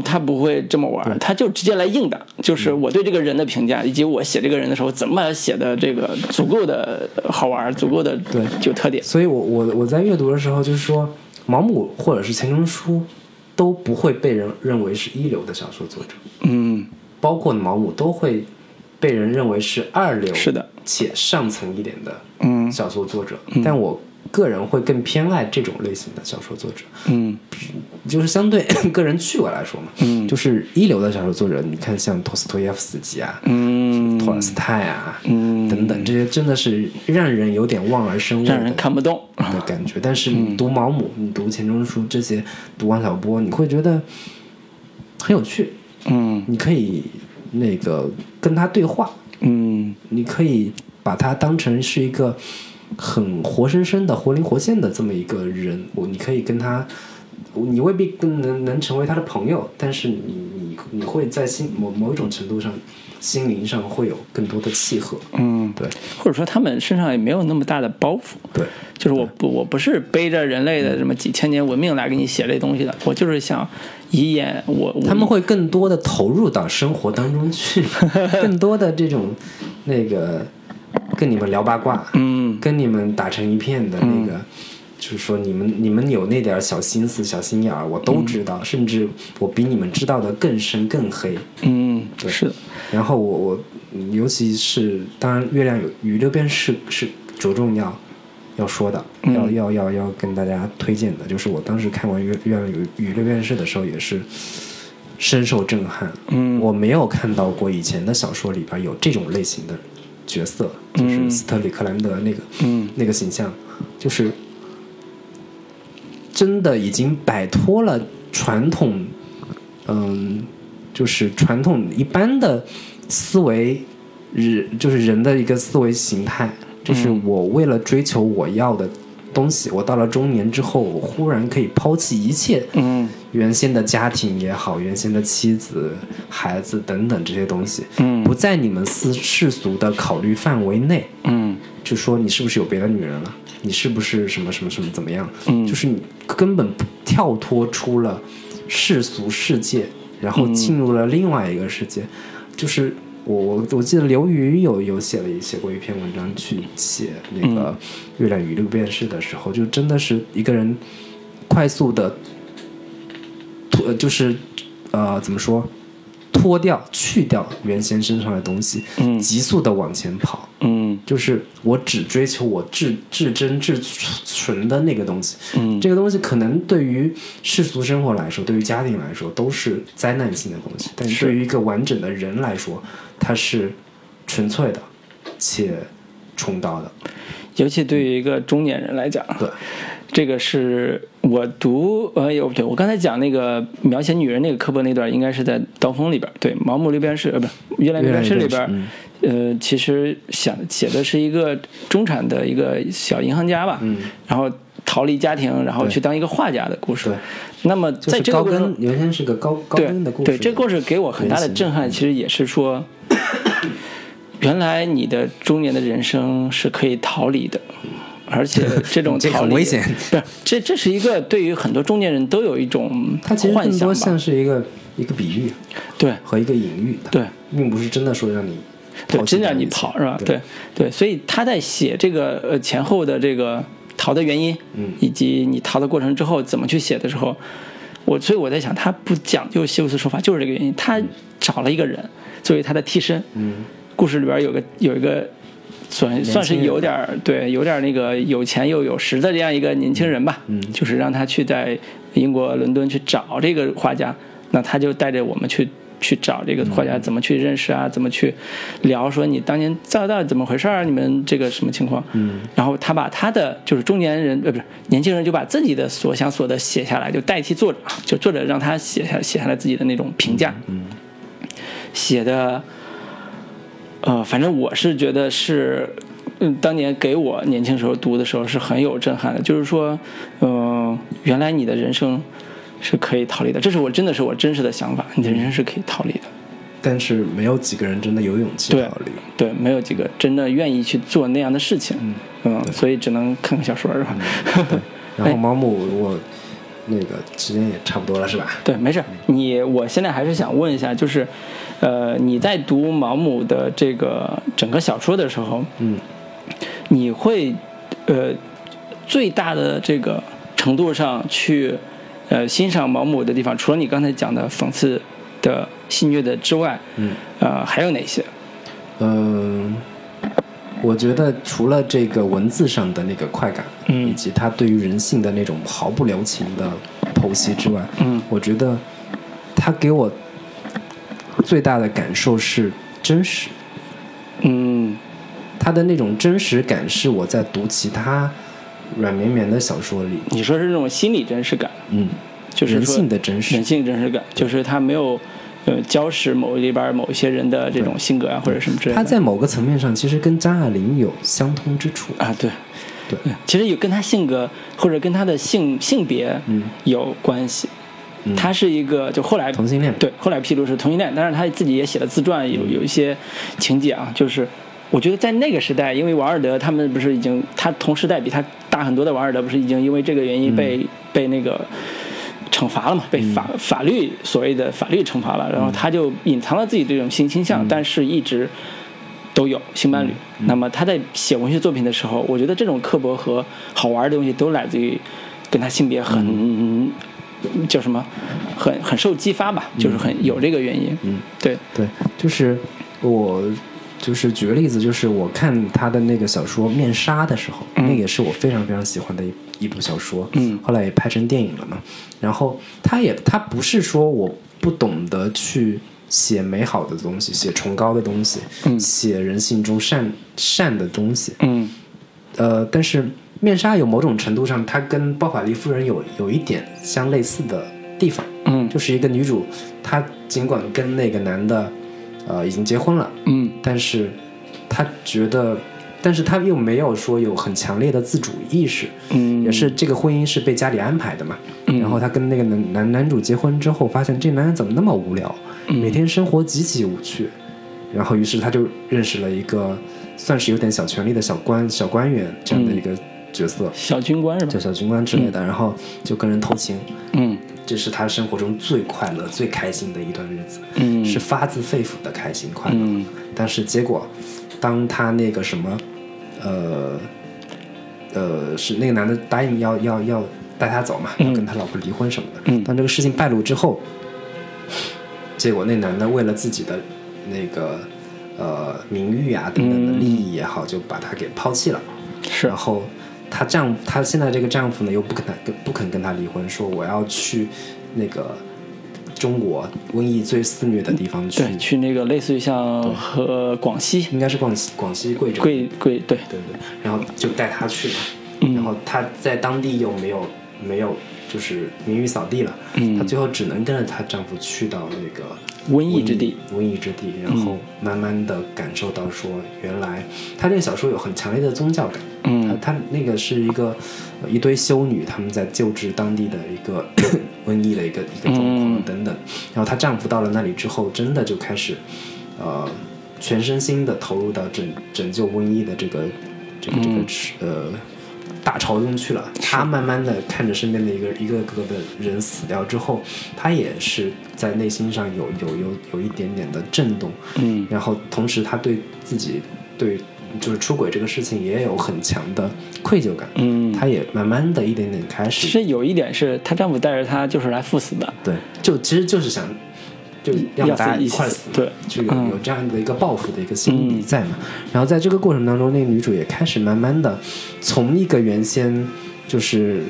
他不会这么玩，他就直接来硬的，就是我对这个人的评价，以及我写这个人的时候怎么写的这个足够的好玩，足够的对。有特点。所以我我我在阅读的时候就是说，毛姆或者是钱钟书都不会被人认为是一流的小说作者，嗯。包括毛姆都会被人认为是二流，是的，且上层一点的嗯。小说作者。但我个人会更偏爱这种类型的小说作者，嗯。就是相对 个人趣味来说嘛，嗯。就是一流的小说作者，你看像托斯托耶夫斯基啊、嗯，托尔斯泰啊，嗯。等等，这些真的是让人有点望而生畏，让人看不懂。的感觉。但是你读毛姆，你读钱钟书这些，读王小波，你会觉得很有趣，嗯。你可以那个跟他对话，嗯。你可以把他当成是一个很活生生的、活灵活现的这么一个人，我你可以跟他。你未必更能能成为他的朋友，但是你你你会在心某某一种程度上，心灵上会有更多的契合。嗯，对或者说他们身上也没有那么大的包袱。对，就是我不我不是背着人类的什么几千年文明来给你写这东西的，我就是想以演我我他们会更多的投入到生活当中去，更多的这种那个跟你们聊八卦，嗯。跟你们打成一片的那个，就是说你们你们有那点儿小心思、小心眼儿，我都知道，甚至我比你们知道的更深更黑。嗯是。的然后我我嗯尤其是当然，月亮有与六便士是着重要要说的，嗯。要要要要跟大家推荐的，就是我当时看完月月亮与与六便士的时候，也是深受震撼。嗯。我没有看到过以前的小说里边有这种类型的角色，就是斯特里克兰德那个、嗯。那个形象，就是真的已经摆脱了传统，嗯，就是传统一般的思维，人就是人的一个思维形态，就是我为了追求我要的东西，我到了中年之后，我忽然可以抛弃一切，嗯原先的家庭也好，原先的妻子、孩子等等这些东西，嗯不在你们世世俗的考虑范围内。嗯就说你是不是有别的女人了？你是不是什么什么什么怎么样？嗯就是你根本不跳脱出了世俗世界，然后进入了另外一个世界。就是我我我记得刘瑜有有写了一写过一篇文章去写那个月亮与六便士的时候，就真的是一个人快速的脱，呃就是呃怎么说？脱掉、去掉原先身上的东西，嗯急速的往前跑，嗯就是我只追求我至至真至纯的那个东西。嗯这个东西可能对于世俗生活来说，对于家庭来说都是灾难性的东西，但是是对于一个完整的人来说，它是纯粹的且冲到的。尤其对于一个中年人来讲，对，这个是我读呃，有对我刚才讲那个描写女人那个刻薄那段，应该是在《刀锋》里边，对，《盲目六便士》呃，不是《月亮六便士》里边，嗯。呃，其实想写的是一个中产的一个小银行家吧，嗯，然后逃离家庭，然后去当一个画家的故事。对。那么在这个原先是个高高对跟的故事。对，这个故事给我很大的震撼，其实也是说，原来你的中年的人生是可以逃离的，而且这种这个逃离很危险。不是，这这是一个对于很多中年人都有一种它其实更多幻想像？是一个一个比喻对和一个隐喻，对，并不是真的说让你对，真让你跑是吧？对对对，所以他在写这个呃前后的这个逃的原因，嗯以及你逃的过程之后怎么去写的时候，我所以我在想，他不讲究西弗斯手法，就是这个原因。他找了一个人作为他的替身，嗯，故事里边有个有一个算算是有点儿对，有点那个有钱又有实的这样一个年轻人吧，嗯就是让他去在英国伦敦去找这个画家，那他就带着我们去。去找这个画家怎么去认识啊？怎么去聊？说你当年到底怎么回事儿？你们这个什么情况？嗯，然后他把他的就是中年人呃不是年轻人就把自己的所想所得写下来，就代替作者，就作者让他写下写下来自己的那种评价，嗯，写的，呃，反正我是觉得是，嗯，当年给我年轻时候读的时候是很有震撼的，就是说，嗯、原来你的人生是可以逃离的，这是我真的是我真实的想法，你的人生是可以逃离的。但是没有几个人真的有勇气对逃离。对，没有几个真的愿意去做那样的事情，嗯，所以只能看看小说是吧？然后毛姆，我那个时间也差不多了，是吧？对，没事。你我现在还是想问一下，就是，呃，你在读毛姆的这个整个小说的时候，嗯，你会，呃，最大的这个程度上去，呃，欣赏毛姆的地方，除了你刚才讲的讽刺的、戏谑的之外，嗯，呃，还有哪些？嗯，我觉得除了这个文字上的那个快感，嗯。以及他对于人性的那种毫不留情的剖析之外，嗯。我觉得他给我最大的感受是真实。嗯他的那种真实感是我在读其他软绵绵的小说里，你说是那种心理真实感，嗯，就是人性的真实人，性真实感，就是他没有。呃，交实某里边某一些人的这种性格啊，或者什么之类的。他在某个层面上其实跟张爱玲有相通之处。啊，对，对其实有跟他性格或者跟他的性性别嗯有关系。嗯他是一个，就后来同性恋。对，后来披露是同性恋，但是他自己也写了自传，有有一些情节啊，就是我觉得在那个时代，因为王尔德他们不是已经他同时代比他大很多的王尔德不是已经因为这个原因被、被那个。惩罚了嘛，被法法律所谓的法律惩罚了，然后他就隐藏了自己这种性倾向，但是一直都有性伴侣。那么他在写文学作品的时候，我觉得这种刻薄和好玩的东西都来自于跟他性别很、叫什么，很很受激发吧，就是很有这个原因。嗯，对，对，就是我，就是举个例子，就是我看他的那个小说《面纱》的时候，那个也是我非常非常喜欢的一一部小说，嗯。后来也拍成电影了嘛。然后他也他不是说我不懂得去写美好的东西，写崇高的东西，嗯。写人性中善善的东西，嗯。呃，但是面纱有某种程度上，它跟包法利夫人有有一点相类似的地方，嗯。就是一个女主，她尽管跟那个男的，呃，已经结婚了，嗯。但是她觉得但是她又没有说有很强烈的自主意识，嗯，也是这个婚姻是被家里安排的嘛。嗯。然后她跟那个男男男主结婚之后，发现这男人怎么那么无聊，每天生活极其无趣。然后于是她就认识了一个算是有点小权力的小官小官员这样的一个角色，小军官是吧叫？小军官之类的。然后就跟人偷情，嗯这是他生活中最快乐、最开心的一段日子，嗯是发自肺腑的开心快乐。嗯但是结果，当他那个什么，呃，呃，是那个男的答应要要要带他走嘛，要跟他老婆离婚什么的。嗯当这个事情败露之后，结果那男的为了自己的那个呃名誉啊等等的利益也好，就把他给抛弃了。是然后她丈她现在这个丈夫呢又不肯跟不肯跟她离婚，说我要去那个中国瘟疫最肆虐的地方去，对，去那个类似于像和广西。应该是广西广西贵州，贵贵对，对对，然后就带她去然后她在当地又没有没有就是名誉扫地了，嗯。她最后只能跟着她丈夫去到那个瘟疫之地，瘟疫之地，然后慢慢的感受到说，原来她这个小说有很强烈的宗教感，嗯。她她那个是一个呃一堆修女，她们在救治当地的一个瘟疫的一个一个状况嗯。等等，然后她丈夫到了那里之后，真的就开始呃全身心的投入到拯拯救瘟疫的这个这个这个嗯。呃。大潮中去了，她慢慢的看着身边的一个一个个的人死掉之后，她也是在内心上有有有有一点点的震动，嗯。然后同时她对自己对就是出轨这个事情也有很强的愧疚感，嗯，她也慢慢的一点点开始，其实有一点是她丈夫带着她就是来赴死的，对，就其实就是想就让要大家死一块死嘛，对。这个嗯有这样的一个报复的一个心理在嘛。然后在这个过程当中，那个女主也开始慢慢的从一个原先就是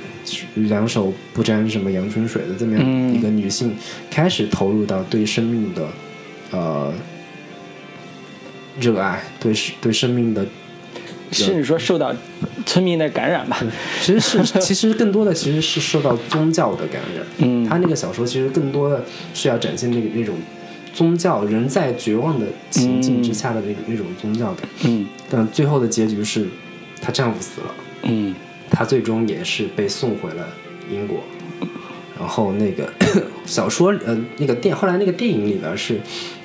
两手不沾什么阳春水的这么样嗯一个女性，开始投入到对生命的呃热爱，对对生命的甚至说受到村民的感染吧，其实是，其实更多的其实是受到宗教的感染。嗯。他那个小说其实更多的是要展现那个那种宗教人在绝望的情境之下的那个、那种宗教感。嗯。但最后的结局是，她丈夫死了，嗯。她最终也是被送回了英国。然后那个 小说呃那个电后来那个电影里边是，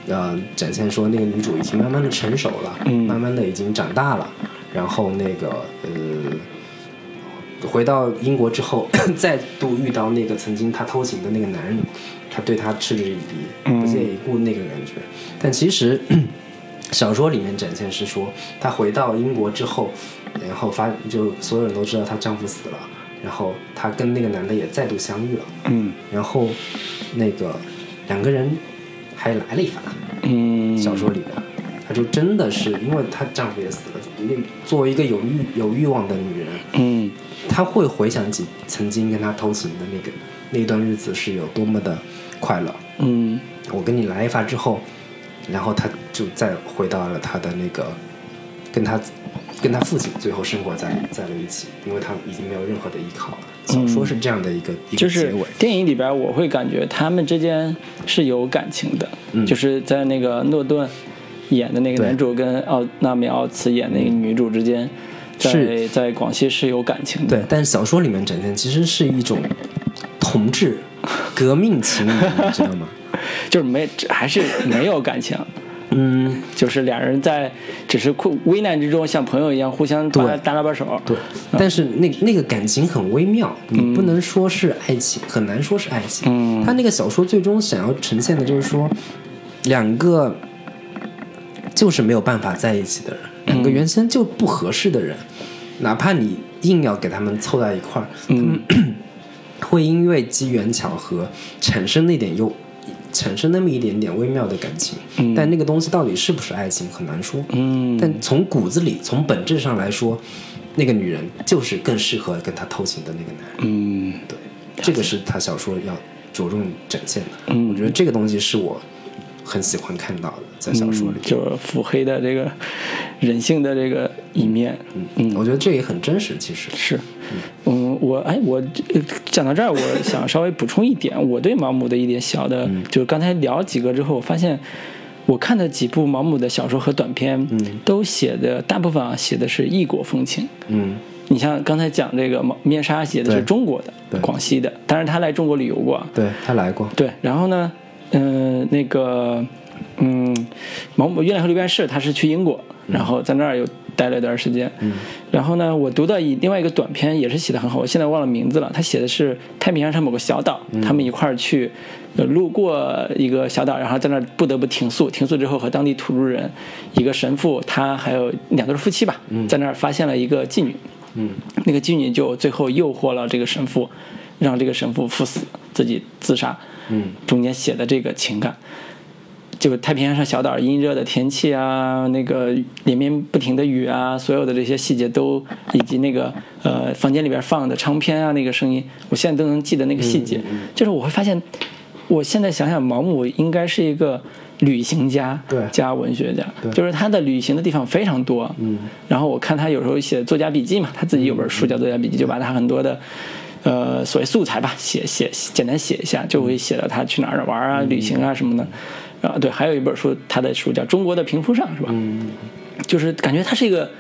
呃展现说那个女主已经慢慢的成熟了，嗯。慢慢的已经长大了，然后那个呃回到英国之后，再度遇到那个曾经她偷情的那个男人，她对他嗤之以鼻，嗯不屑一顾那个感觉。但其实 小说里面展现是说，她回到英国之后，然后发就所有人都知道她丈夫死了，然后她跟那个男的也再度相遇了，嗯然后那个两个人还来了一发。嗯，小说里面，她就真的是因为她丈夫也死了，那作为一个有欲有欲望的女人，嗯她会回想起曾经跟他偷情的那个那段日子是有多么的快乐。嗯我跟你来一发之后，然后她就再回到了她的那个跟她跟她父亲最后生活在在了一起，因为她已经没有任何的依靠了。小说是这样的一个、一就是个结尾。电影里边，我会感觉他们之间是有感情的，嗯就是在那个诺顿演的那个男主跟奥纳米奥茨演那个女主之间，在是在广西是有感情的。对，但是小说里面展现其实是一种同志革命情谊，你知道吗？就是没还是没有感情，嗯，就是俩人在只是困危难之中像朋友一样互相搭对搭拉把手。对，但是那那个感情很微妙，你不能说是爱情，很难说是爱情。嗯他那个小说最终想要呈现的就是说，两个就是没有办法在一起的人，两个原先就不合适的人，哪怕你硬要给他们凑在一块儿，嗯 会因为机缘巧合产生那点又产生那么一点点微妙的感情，嗯但那个东西到底是不是爱情很难说。嗯但从骨子里，从本质上来说，那个女人就是更适合跟他偷情的那个男人。嗯对，这个是他小说要着重展现的。嗯我觉得这个东西是我很喜欢看到的，在小说里。就是腹黑的这个人性的这个一面。嗯，我觉得这也很真实，其实。是，嗯，我哎，我呃讲到这儿，我 想稍微补充一点，我对毛姆的一点小的，就是刚才聊几个之后，我发现我看的几部毛姆的小说和短篇，都写的大部分啊写的是异国风情。嗯你像刚才讲这个毛面纱写的是中国的对，广西的，当然他来中国旅游过啊。对他来过，对，然后呢，嗯、那个，嗯，毛姆《月亮和六便士》，他是去英国，然后在那儿又待了一段时间。嗯，然后呢，我读到一另外一个短篇也是写的很好，我现在忘了名字了。他写的是太平洋上某个小岛，他们一块儿去。呃路过一个小岛，然后在那儿不得不停宿。停宿之后，和当地土著人、一个神父，他还有两对夫妻吧，在那儿发现了一个妓女。嗯那个妓女就最后诱惑了这个神父，让这个神父赴死，自己自杀。嗯，中间写的这个情感，就是太平洋上小岛阴热的天气啊，那个连绵不停的雨啊，所有的这些细节都，以及那个呃房间里边放的唱片啊那个声音，我现在都能记得那个细节。就是我会发现，我现在想想，毛姆应该是一个。旅行家对。加文学家，就是他的旅行的地方非常多。嗯，然后我看他有时候写作家笔记嘛，他自己有本书叫《作家笔记》，就把他很多的呃所谓素材吧写写简单写一下，就会写到他去哪儿玩啊、旅行啊什么的。啊，对，还有一本书，他的书叫《中国的贫富上》，是吧？嗯就是感觉他是一个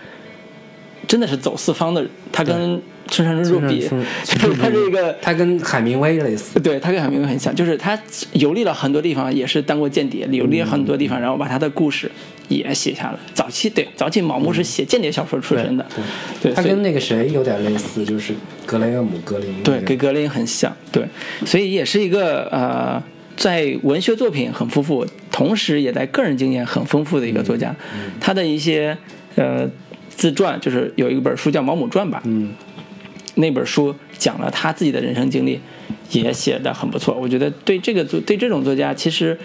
真的是走四方的人，他跟村上春树比，就是他是一个他跟海明威类似，对他跟海明威很像，就是他游历了很多地方，也是当过间谍，游历了很多地方，然后把他的故事也写下来。早期对早期毛姆是写间谍小说出身的，对，他跟那个谁有点类似，就是格雷厄姆·格林那对，跟格林很像，对，所以也是一个呃，在文学作品很丰富，同时也在个人经验很丰富的一个作家。他的一些呃自传，就是有一本书叫《毛姆传》吧，嗯那本书讲了他自己的人生经历，也写得很不错。我觉得对这个作对这种作家，其实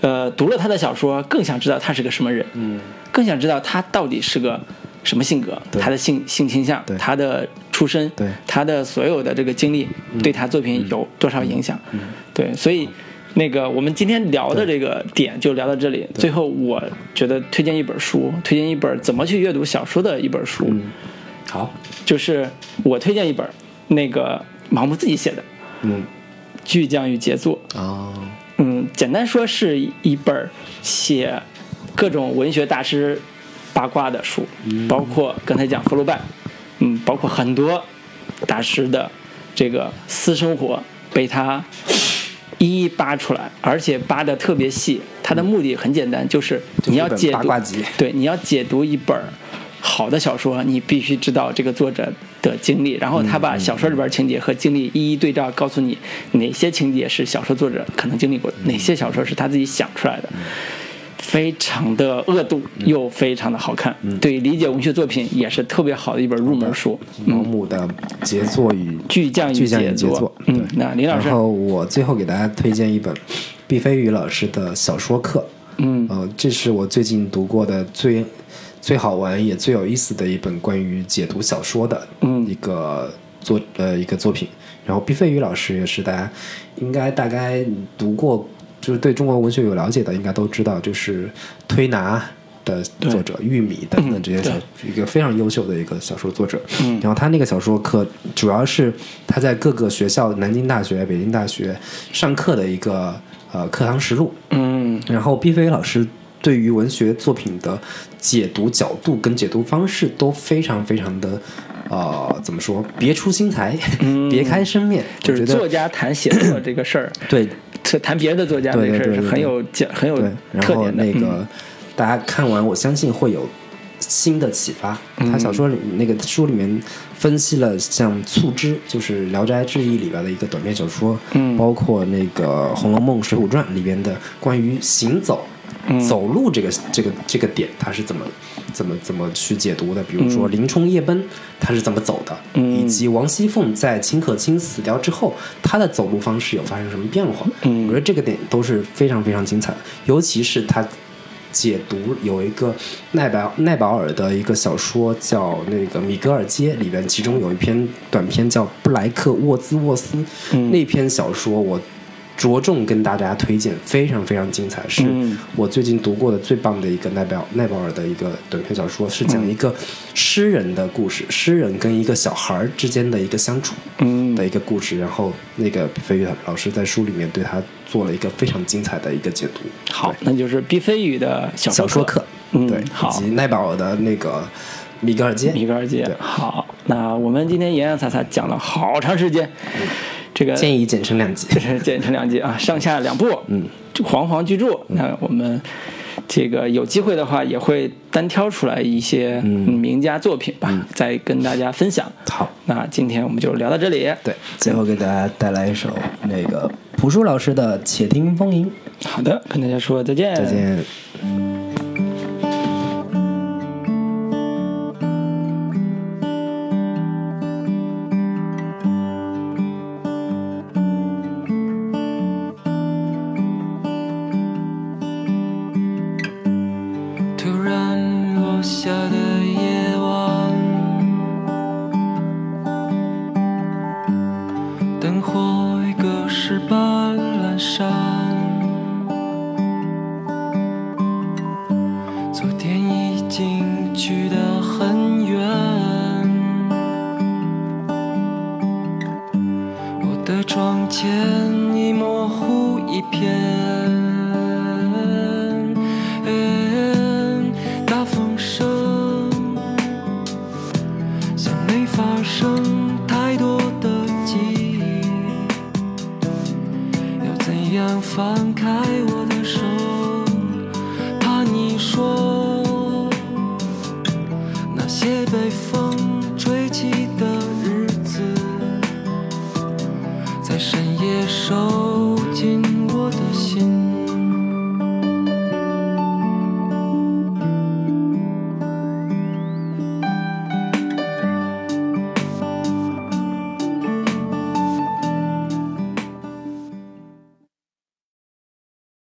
呃读了他的小说，更想知道他是个什么人，嗯更想知道他到底是个什么性格，他的性性倾向，他的出身，对嗯他的所有的这个经历对他作品有多少影响？对，所以那个我们今天聊的这个点就聊到这里。最后，我觉得推荐一本书，推荐一本怎么去阅读小说的一本书，嗯，好，就是我推荐一本那个盲目自己写的《嗯巨匠与杰作》。哦，嗯，简单说是一本写各种文学大师八卦的书，包括刚才讲福楼拜，嗯，包括很多大师的这个私生活被他一一扒出来，而且扒的特别细。他的目的很简单，就是你要解读对，你要解读一本好的小说，你必须知道这个作者的经历，然后他把小说里边情节和经历一一对照，告诉你哪些情节是小说作者可能经历过的，哪些小说是他自己想出来的。非常的恶毒又非常的好看，对理解文学作品也是特别好的一本入门书。毛姆的杰作与巨匠与巨匠与杰杰作，嗯，那林老师。然，后我最后给大家推荐一本毕飞宇老师的小说课，嗯。呃，这是我最近读过的最最好玩也最有意思的一本关于解读小说的嗯一个作呃一个作品。然后毕飞宇老师也是大家应该大概读过，就是对中国文学有了解的，应该都知道，就是推拿。的作者玉米等等这些小嗯一个非常优秀的一个小说作者，嗯然后他那个小说课主要是他在各个学校，南京大学、北京大学上课的一个呃课堂实录，嗯然后毕飞老师对于文学作品的解读角度跟解读方式都非常非常的呃怎么说别出心裁，别开生面，嗯就是作家谈写作这个事儿，对这谈别人的作家这个事儿是很有讲很有特点的。那个、嗯大家看完，我相信会有新的启发。嗯他小说里那个书里面分析了像《促织》，就是《聊斋志异》里边的一个短篇小说，嗯包括那个《红楼梦》《水浒传》里边的关于行走。嗯走路这个这个这个点，他是怎么怎么怎么去解读的？比如说林冲夜奔，他是怎么走的？嗯以及王熙凤在秦可卿死掉之后，她的走路方式有发生什么变化？嗯我觉得这个点都是非常非常精彩的，尤其是他解读有一个奈保奈保尔的一个小说叫那个《米格尔街》里边，其中有一篇短篇叫《布莱克沃兹沃斯》，嗯那篇小说我着重跟大家推荐，非常非常精彩，是嗯。我最近读过的最棒的一个奈保奈保尔的一个短篇小说，是讲一个诗人的故事，诗人跟一个小孩儿之间的一个相处嗯。的一个故事。然后那个毕飞宇老师在书里面对他做了一个非常精彩的一个解读。好，那就是毕飞宇的小小说课，嗯对，好。以及奈保尔的那个米格尔街，米格尔街对。好，那我们今天洋洋洒洒讲了好长时间，这个建议剪成两集。就是剪成两集啊，上下两部，嗯，煌煌巨著。那我们这个有机会的话，也会单挑出来一些嗯名家作品吧，再跟大家分享。好，那今天我们就聊到这里。对，最后给大家带来一首那个朴树老师的《且听风吟》，好的，跟大家说再见。再见。